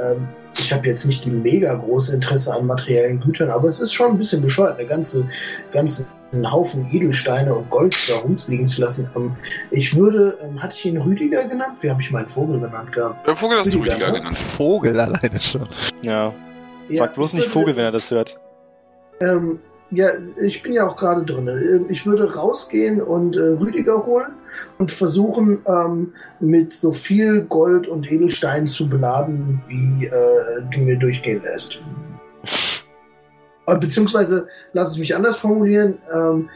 ähm, ich habe jetzt nicht die mega große Interesse an materiellen Gütern, aber es ist schon ein bisschen bescheuert, eine ganze, ganzen Haufen Edelsteine und Gold da rumliegen zu lassen. Ähm, ich würde, ähm, hatte ich ihn Rüdiger genannt? Wie habe ich meinen Vogel genannt gehabt? Der Vogel hast du Rüdiger, ne? genannt. Vogel alleine schon. Ja, Ja, sag bloß ich nicht würde- Vogel, wenn er das hört. Ähm, ja, ich bin ja auch gerade drin. Ähm, Ich würde rausgehen und äh, Rüdiger holen und versuchen, ähm, mit so viel Gold und Edelstein zu beladen, wie äh, du mir durchgehen lässt. Äh, Beziehungsweise, lass es mich anders formulieren, ähm,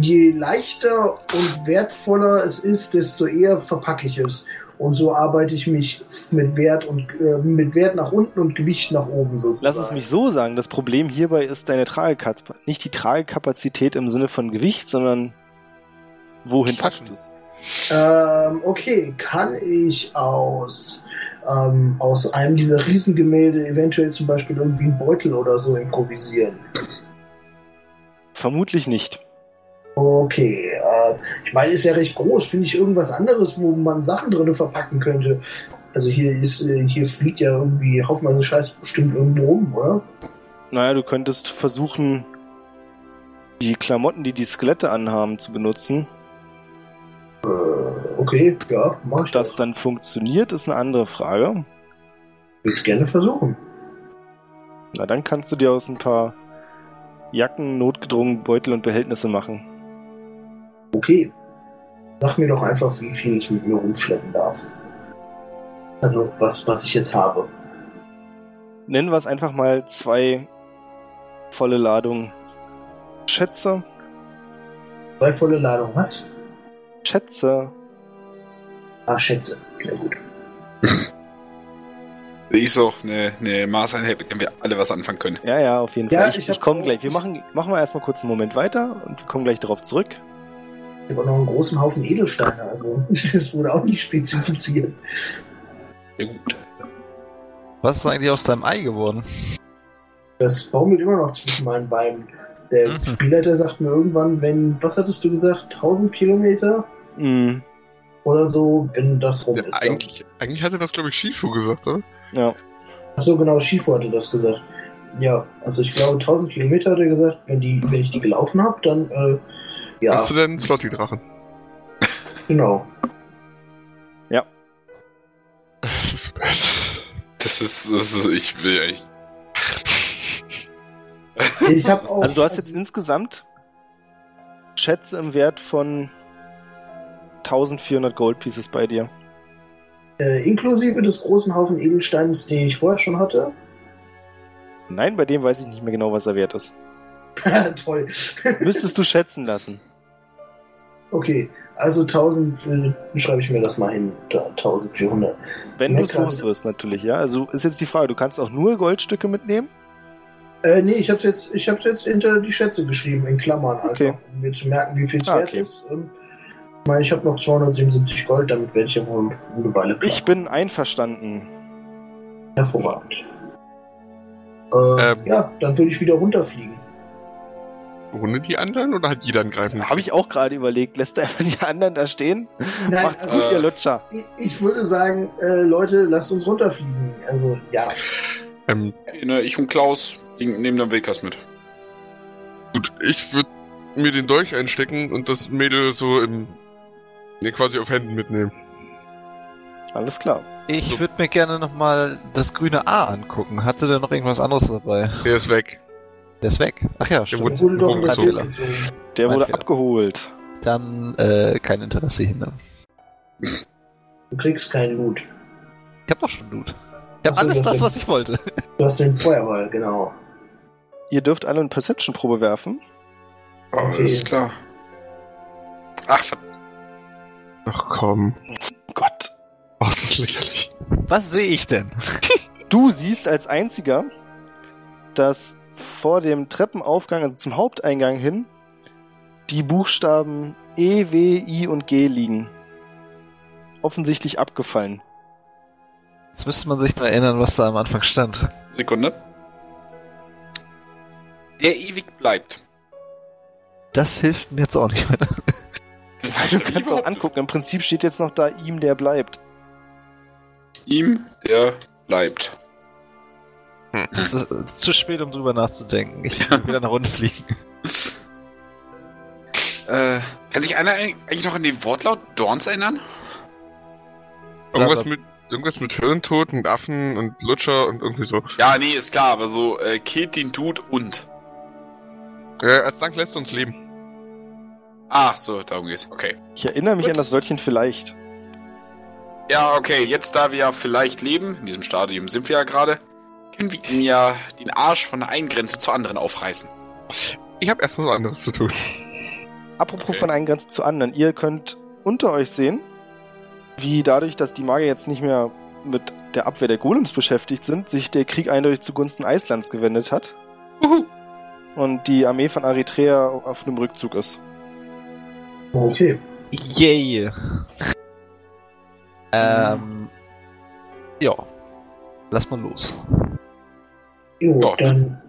je leichter und wertvoller es ist, desto eher verpacke ich es. Und so arbeite ich mich mit Wert und äh, mit Wert nach unten und Gewicht nach oben sozusagen. Lass es mich so sagen, das Problem hierbei ist deine Tragekapazität. Nicht die Tragekapazität im Sinne von Gewicht, sondern wohin packst du es? Ähm, okay, kann ich aus, ähm, aus einem dieser Riesengemälde eventuell zum Beispiel irgendwie einen Beutel oder so improvisieren? Vermutlich nicht. Okay, äh, ich meine, ist ja recht groß. Finde ich irgendwas anderes, wo man Sachen drin verpacken könnte? Also hier ist, äh, hier fliegt ja irgendwie haufenweise Scheiß bestimmt irgendwo rum, oder? Naja, du könntest versuchen, die Klamotten, die die Skelette anhaben, zu benutzen. Äh, okay, ja, mach ich Das das. dann funktioniert, ist eine andere Frage. Würde es gerne versuchen. Na, dann kannst du dir aus ein paar Jacken, notgedrungen Beutel und Behältnisse machen. Okay. Sag mir doch einfach, wie viel ich mit mir rumschleppen darf. Also, was, was ich jetzt habe. Nennen wir es einfach mal zwei volle Ladungen Schätze. Zwei volle Ladung, was? Schätze. Ah, Schätze. Sehr gut. [LAUGHS] Ich so, eine, eine Maßeinheit, mit der wir alle was anfangen können. Ja, ja, auf jeden Ja, Fall. Ich, ich ich, komme gleich. Wir machen, machen wir erstmal kurz einen Moment weiter und kommen gleich darauf zurück. Ich habe auch noch einen großen Haufen Edelsteine, also [LAUGHS] das wurde auch nicht spezifiziert. Ja, gut. Was ist eigentlich aus deinem Ei geworden? Das baumelt immer noch zwischen meinen Beinen. Der Mhm. Spielleiter sagt mir irgendwann, wenn, was hattest du gesagt, 1000 Kilometer Mm, oder so, wenn das rum Ja, ist. eigentlich, eigentlich hatte das, glaube ich, Shifu gesagt, oder? ja. Achso, genau, Schifo hatte das gesagt. Ja, also ich glaube 1000 Kilometer hat er gesagt, wenn, die, wenn ich die gelaufen habe, dann, äh, ja, Hast du denn Slotty-Drachen? genau. Das ist. Das ist, das ist, ich will echt. Ich habe auch. Also du hast jetzt insgesamt Schätze im Wert von 1400 Gold Pieces bei dir. äh, inklusive des großen Haufen Edelsteins, den ich vorher schon hatte. Nein, bei dem weiß ich nicht mehr genau, was er wert ist. [LAUGHS] Toll. Müsstest du schätzen lassen. Okay, also 1000, äh, schreibe ich mir das mal hin. Da, 1400. Wenn du es los wirst, natürlich, ja. Also ist jetzt die Frage, du kannst auch nur Goldstücke mitnehmen? Äh, nee, ich hab's jetzt, ich hab's jetzt hinter die Schätze geschrieben, in Klammern einfach, Okay. um mir zu merken, wie viel es Ah, wert okay. ist. Ähm, ich meine, ich habe noch 277 Gold, damit werde ich ja wohl eine Weile klar. Ich bin einverstanden. hervorragend. Äh, Ähm. Ja, dann würde ich wieder runterfliegen. Ohne die anderen oder hat jeder einen Greifen? Habe ich auch gerade überlegt. Lässt er einfach die anderen da stehen? Nein, Macht's also, gut, äh, ihr Lutscher. ich, ich würde sagen, äh, Leute, lasst uns runterfliegen. Also, ja. Ähm, Ne, Ich und Klaus nehmen dann Wilkas mit. gut, ich würde mir den Dolch einstecken und das Mädel so im. Ne, quasi auf Händen mitnehmen. Alles klar. Ich So. würde mir gerne nochmal das grüne A angucken. Hatte der noch irgendwas anderes dabei? Der ist weg. Der ist weg. Ach ja, Der stimmt. wurde- Wurde in das Bild Fehler. Der wurde abgeholt. Dann äh, kein Interesse hindern. Du kriegst keinen Loot. Ich hab doch schon Loot. Ich hab Ach so, alles das stimmt. was ich wollte. Du hast den Feuerball, genau. Ihr dürft alle eine Perception-Probe werfen. Oh, Okay. ist klar. Ach, verdammt. Ach komm. Gott. Oh, das ist lächerlich. Was sehe ich denn? [LAUGHS] Du siehst als einziger dass vor dem Treppenaufgang, also zum Haupteingang hin, die Buchstaben E, W, I und G liegen. Offensichtlich abgefallen. Jetzt müsste man sich nur erinnern, was da am Anfang stand. Sekunde. Der ewig bleibt. Das hilft mir jetzt auch nicht weiter. Das Du kannst auch angucken. Im Prinzip steht jetzt noch da ihm, der bleibt. Ihm, der bleibt. Das ist zu spät, um drüber nachzudenken. Ich [LAUGHS] will wieder nach unten fliegen. Äh, kann sich einer eigentlich noch an den Wortlaut Dorns erinnern? Irgendwas mit, irgendwas mit Hirntod und Affen und Lutscher und irgendwie so. Ja, nee, ist klar, aber so, äh, killt den Dude und. Äh, als Dank lässt er uns leben. Ah, so, darum geht's. Okay. Ich erinnere mich Gut. an das Wörtchen vielleicht. Ja, okay, jetzt da wir ja vielleicht leben, in diesem Stadium sind wir ja gerade, können wir ihn ja den Arsch von der einen Grenze zur anderen aufreißen. Ich habe erst was anderes zu tun. Apropos Okay. von einer Grenze zu anderen. Ihr könnt unter euch sehen, wie dadurch, dass die Magier jetzt nicht mehr mit der Abwehr der Golems beschäftigt sind, sich der Krieg eindeutig zugunsten Eislands gewendet hat Uhu. und die Armee von Eritrea auf einem Rückzug ist. Okay. Yay! Ähm. Ja. Lass mal los. Jo, Ja. dann.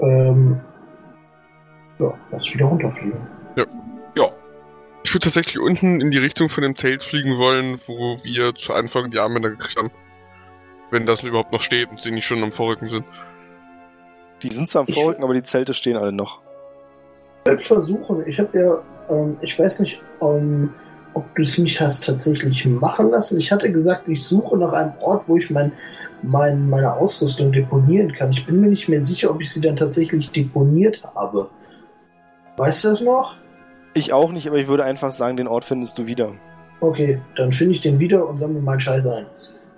Ähm, ja, lass wieder runterfliegen. Ich würde tatsächlich unten in die Richtung von dem Zelt fliegen wollen, wo wir zu Anfang die Armbänder gekriegt haben. Wenn das überhaupt noch steht und sie nicht schon am Vorrücken sind. Die sind zwar am Ich- Vorrücken, aber die Zelte stehen alle noch. Ich werde versuchen, ich habe ja, ähm, ich weiß nicht, ähm, ob du es mich hast tatsächlich machen lassen. Ich hatte gesagt, ich suche nach einem Ort, wo ich mein, mein, meine Ausrüstung deponieren kann. Ich bin mir nicht mehr sicher, ob ich sie dann tatsächlich deponiert habe. Weißt du das noch? Ich auch nicht, aber ich würde einfach sagen, den Ort findest du wieder. Okay, dann finde ich den wieder und sammle meinen Scheiß ein.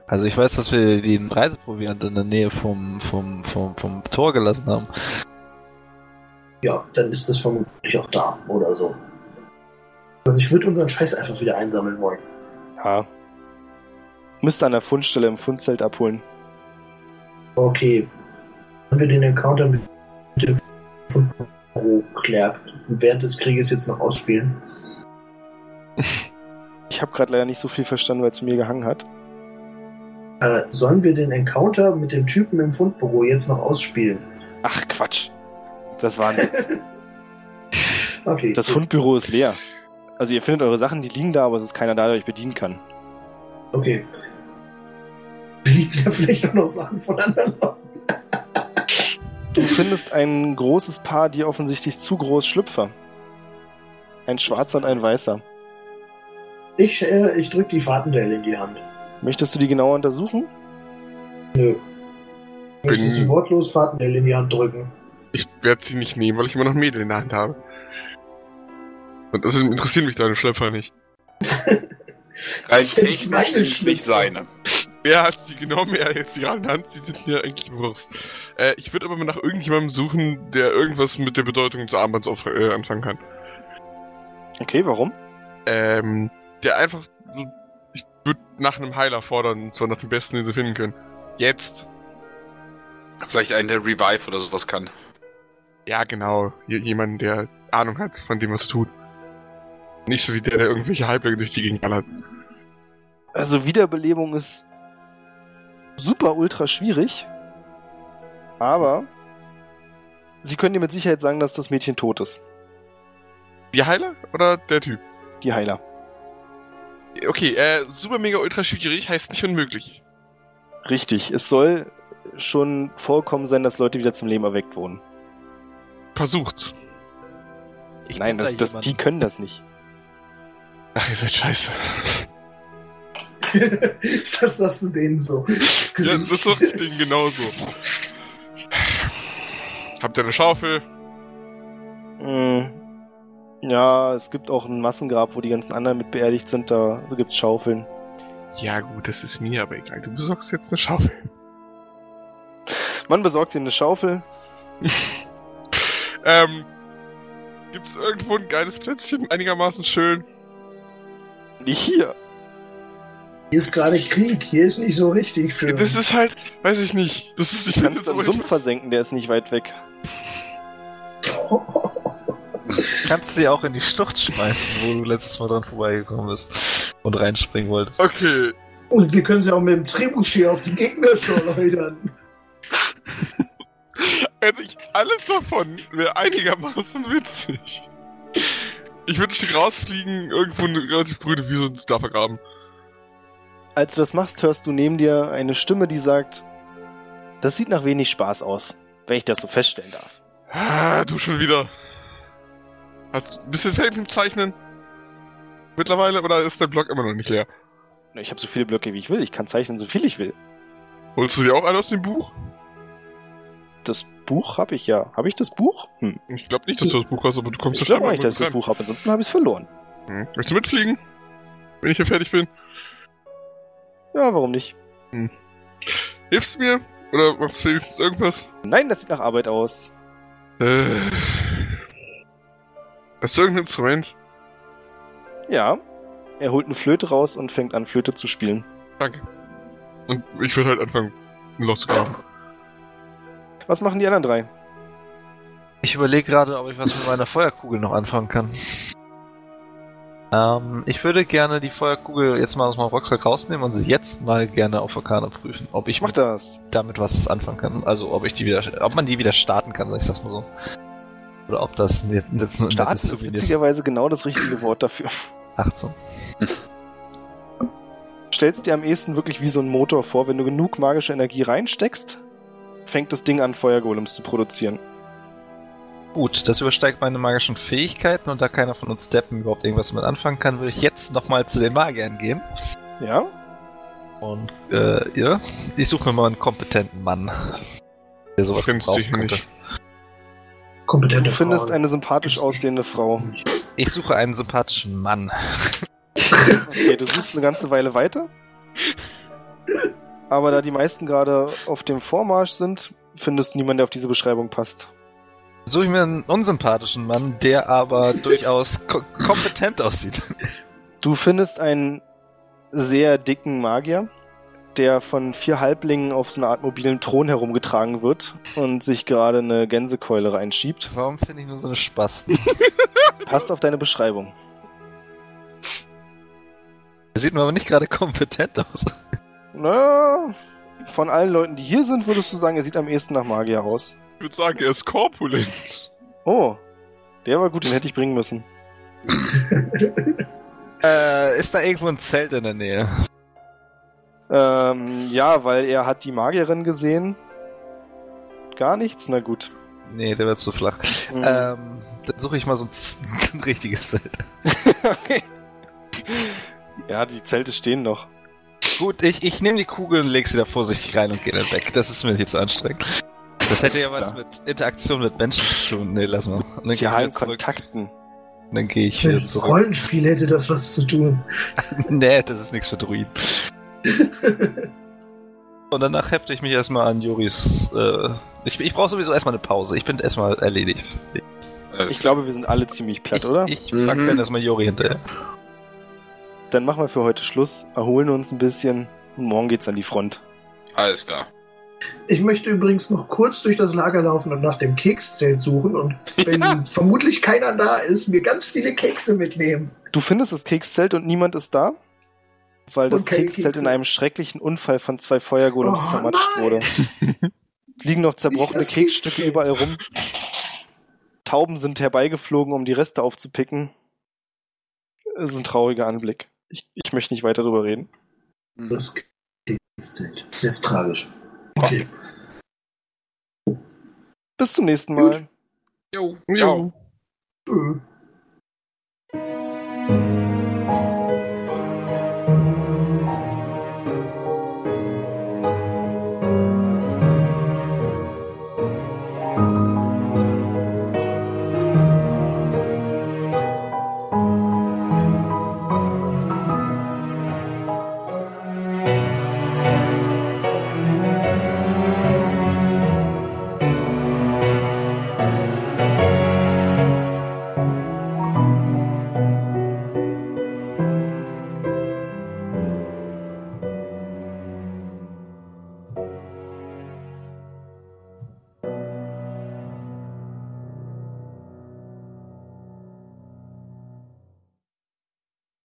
Also ich weiß, dass wir den Reiseproviant in der Nähe vom, vom, vom, vom Tor gelassen haben. Ja, dann ist das vermutlich auch da oder so. Also ich würde unseren Scheiß einfach wieder einsammeln wollen. Ja. Müsste an der Fundstelle im Fundzelt abholen. Okay. Haben wir den Encounter mit dem Fundbüro klärt. Während des Krieges jetzt noch ausspielen. Ich habe gerade leider nicht so viel verstanden, weil es mir gehangen hat. Äh, sollen wir den Encounter mit dem Typen im Fundbüro jetzt noch ausspielen? Ach, Quatsch. Das war Witz. [LAUGHS] Okay. Das gut. Fundbüro ist leer. Also ihr findet eure Sachen, die liegen da, aber es ist keiner da, der euch bedienen kann. Okay. Liegen ja vielleicht auch noch Sachen von anderen Leuten. Du findest ein großes Paar, die offensichtlich zu groß Schlüpfer. Ein schwarzer und ein weißer. Ich, äh, ich drück die Fahrtendelle in die Hand. Möchtest du die genauer untersuchen? Nö. Ich muss sie wortlos Fahrtendelle in die Hand drücken. Ich werde sie nicht nehmen, weil ich immer noch Mädel in der Hand habe. Und das interessiert mich deine Schlepper nicht. rein technisch sind es nicht seine. Wer hat sie genommen? Er hat jetzt die in der Hand, sie sind mir eigentlich Wurst. Äh, ich würde aber mal nach irgendjemandem suchen, der irgendwas mit der Bedeutung des Armbands auf, äh, anfangen kann. Okay, warum? Ähm, der einfach ich würde nach einem Heiler fordern, und zwar nach dem besten, den sie finden können. Jetzt. Vielleicht einen, der Revive oder sowas kann. Ja, genau. J jemanden, der Ahnung hat von dem, was er tut. Nicht so wie der, der irgendwelche Halblinge durch die Gegend ballert. Also Wiederbelebung ist super ultra schwierig. Aber sie können dir mit Sicherheit sagen, dass das Mädchen tot ist. Die Heiler oder der Typ? Die Heiler. Okay, äh, super mega ultra schwierig heißt nicht unmöglich. Richtig. Es soll schon vorkommen sein, dass Leute wieder zum Leben erweckt wurden. Versucht's. Ich Nein, kenn da das, das, die können das nicht. Ach, ihr seid scheiße. [LAUGHS] das sagst du denen so. Das Ja, das sag ich denen genauso. Habt ihr eine Schaufel? Mm, Ja, es gibt auch ein Massengrab, wo die ganzen anderen mit beerdigt sind. Da gibt's Schaufeln. Ja gut, das ist mir aber egal. Du besorgst jetzt eine Schaufel. Man besorgt dir eine Schaufel. [LAUGHS] Ähm, gibt's irgendwo ein geiles Plätzchen, einigermaßen schön? Nicht hier. Hier ist gerade Krieg. Hier ist nicht so richtig schön. Das ist halt, weiß ich nicht. Das ist, ich Du kannst am aber Sumpf versenken, der ist nicht weit weg. [LAUGHS] Kannst sie auch in die Schlucht schmeißen, wo du letztes Mal dran vorbeigekommen bist und reinspringen wolltest. Okay. Und wir können sie auch mit dem Trebuchet auf die Gegner schleudern. [LAUGHS] Also ich, alles davon wäre einigermaßen witzig. Ich würde rausfliegen, irgendwo eine relativ grüne Wiese und da vergraben. Als du das machst, hörst du neben dir eine Stimme, die sagt, das sieht nach wenig Spaß aus, wenn ich das so feststellen darf. Ah, du schon wieder. Hast, bist du jetzt fertig mit dem Zeichnen? Mittlerweile oder ist dein Block immer noch nicht leer? Ich habe so viele Blöcke, wie ich will. Ich kann zeichnen, so viel ich will. Holst du dir auch einen aus dem Buch? Das Buch habe ich ja. Habe ich das Buch? Hm. Ich glaube nicht, dass du das Buch hast, aber du kommst Ich ja glaube nicht, dass ich das Buch habe. Ansonsten habe ich es verloren. Hm. Möchtest du mitfliegen? Wenn ich hier fertig bin? Ja, warum nicht? Hilfst du mir? Oder machst du wenigstens irgendwas? Nein, das sieht nach Arbeit aus. Äh. Hast du irgendein Instrument? Ja. Er holt eine Flöte raus und fängt an, Flöte zu spielen. Danke. Und ich würde halt anfangen, ein Loch zu graben. Was machen die anderen drei? Ich überlege gerade, ob ich was mit meiner Feuerkugel noch anfangen kann. Ähm, ich würde gerne die Feuerkugel jetzt mal aus meinem Rucksack rausnehmen und sie jetzt mal gerne auf Arcana prüfen, ob ich Mach das. damit was anfangen kann. Also ob ich die wieder, ob man die wieder starten kann, sag ich das mal so. Oder ob das jetzt nur Starten ist. witzigerweise genau das richtige Wort dafür. 18. [LAUGHS] Stellst dir am ehesten wirklich wie so ein Motor vor, wenn du genug magische Energie reinsteckst, fängt das Ding an, Feuergolems zu produzieren. Gut, das übersteigt meine magischen Fähigkeiten und da keiner von uns Deppen überhaupt irgendwas damit anfangen kann, würde ich jetzt nochmal zu den Magiern gehen. Ja? Und, äh, ja, ich suche mir mal einen kompetenten Mann, der sowas Kennst gebrauchen dich könnte. nicht. Kompetente Du findest Frauen. eine sympathisch aussehende Frau. Ich suche einen sympathischen Mann. Okay, du suchst eine ganze Weile weiter. Aber da die meisten gerade auf dem Vormarsch sind, findest du niemanden, der auf diese Beschreibung passt. Suche ich mir einen unsympathischen Mann, der aber [LAUGHS] durchaus ko kompetent aussieht. Du findest einen sehr dicken Magier, der von vier Halblingen auf so einer Art mobilen Thron herumgetragen wird und sich gerade eine Gänsekeule reinschiebt. Warum finde ich nur so eine Spasten? [LAUGHS] Passt auf deine Beschreibung. Der sieht mir aber nicht gerade kompetent aus. Na, von allen Leuten, die hier sind, würdest du sagen, er sieht am ehesten nach Magier aus. Ich würde sagen, er ist korpulent. Oh, der war gut, den hätte ich bringen müssen. [LAUGHS] Äh, ist da irgendwo ein Zelt in der Nähe? Ähm, ja, weil er hat die Magierin gesehen. Gar nichts? Na gut. Nee, der wird zu flach. Mhm. Ähm, dann suche ich mal so ein, [LAUGHS] ein richtiges Zelt. okay. [LAUGHS] Ja, die Zelte stehen noch. Gut, ich, ich nehme die Kugel und leg sie da vorsichtig rein und gehe dann weg. Das ist mir hier zu anstrengend. Das hätte ja was mit Interaktion mit Menschen zu tun. Nee, lass mal. Und dann. Kontakten. Dann gehe ich wieder Mit zurück. Rollenspiel hätte das was zu tun. [LAUGHS] nee, das ist nichts für Druiden. [LAUGHS] Und danach hefte ich mich erstmal an Joris. Äh, ich ich brauche sowieso erstmal eine Pause. Ich bin erstmal erledigt. Ich glaube, wir sind alle ziemlich platt, ich, oder? Ich Mhm. pack dann erstmal Jori hinterher. Dann machen wir für heute Schluss, erholen uns ein bisschen und morgen geht's an die Front. Alles klar. Ich möchte übrigens noch kurz durch das Lager laufen und nach dem Kekszelt suchen und wenn vermutlich keiner da ist, mir ganz viele Kekse mitnehmen. Du findest das Kekszelt und niemand ist da? Weil das Und keine Kekszelt in einem schrecklichen Unfall von zwei Feuergolems Oh, zermatscht nein. wurde. Es [LAUGHS] liegen noch zerbrochene Keksstücke überall rum. Tauben sind herbeigeflogen, um die Reste aufzupicken. Es ist ein trauriger Anblick. Ich, ich möchte nicht weiter darüber reden. Das Kekszelt. Das ist tragisch. Okay. Bis zum nächsten Mal. Jo. Jo. Tschö.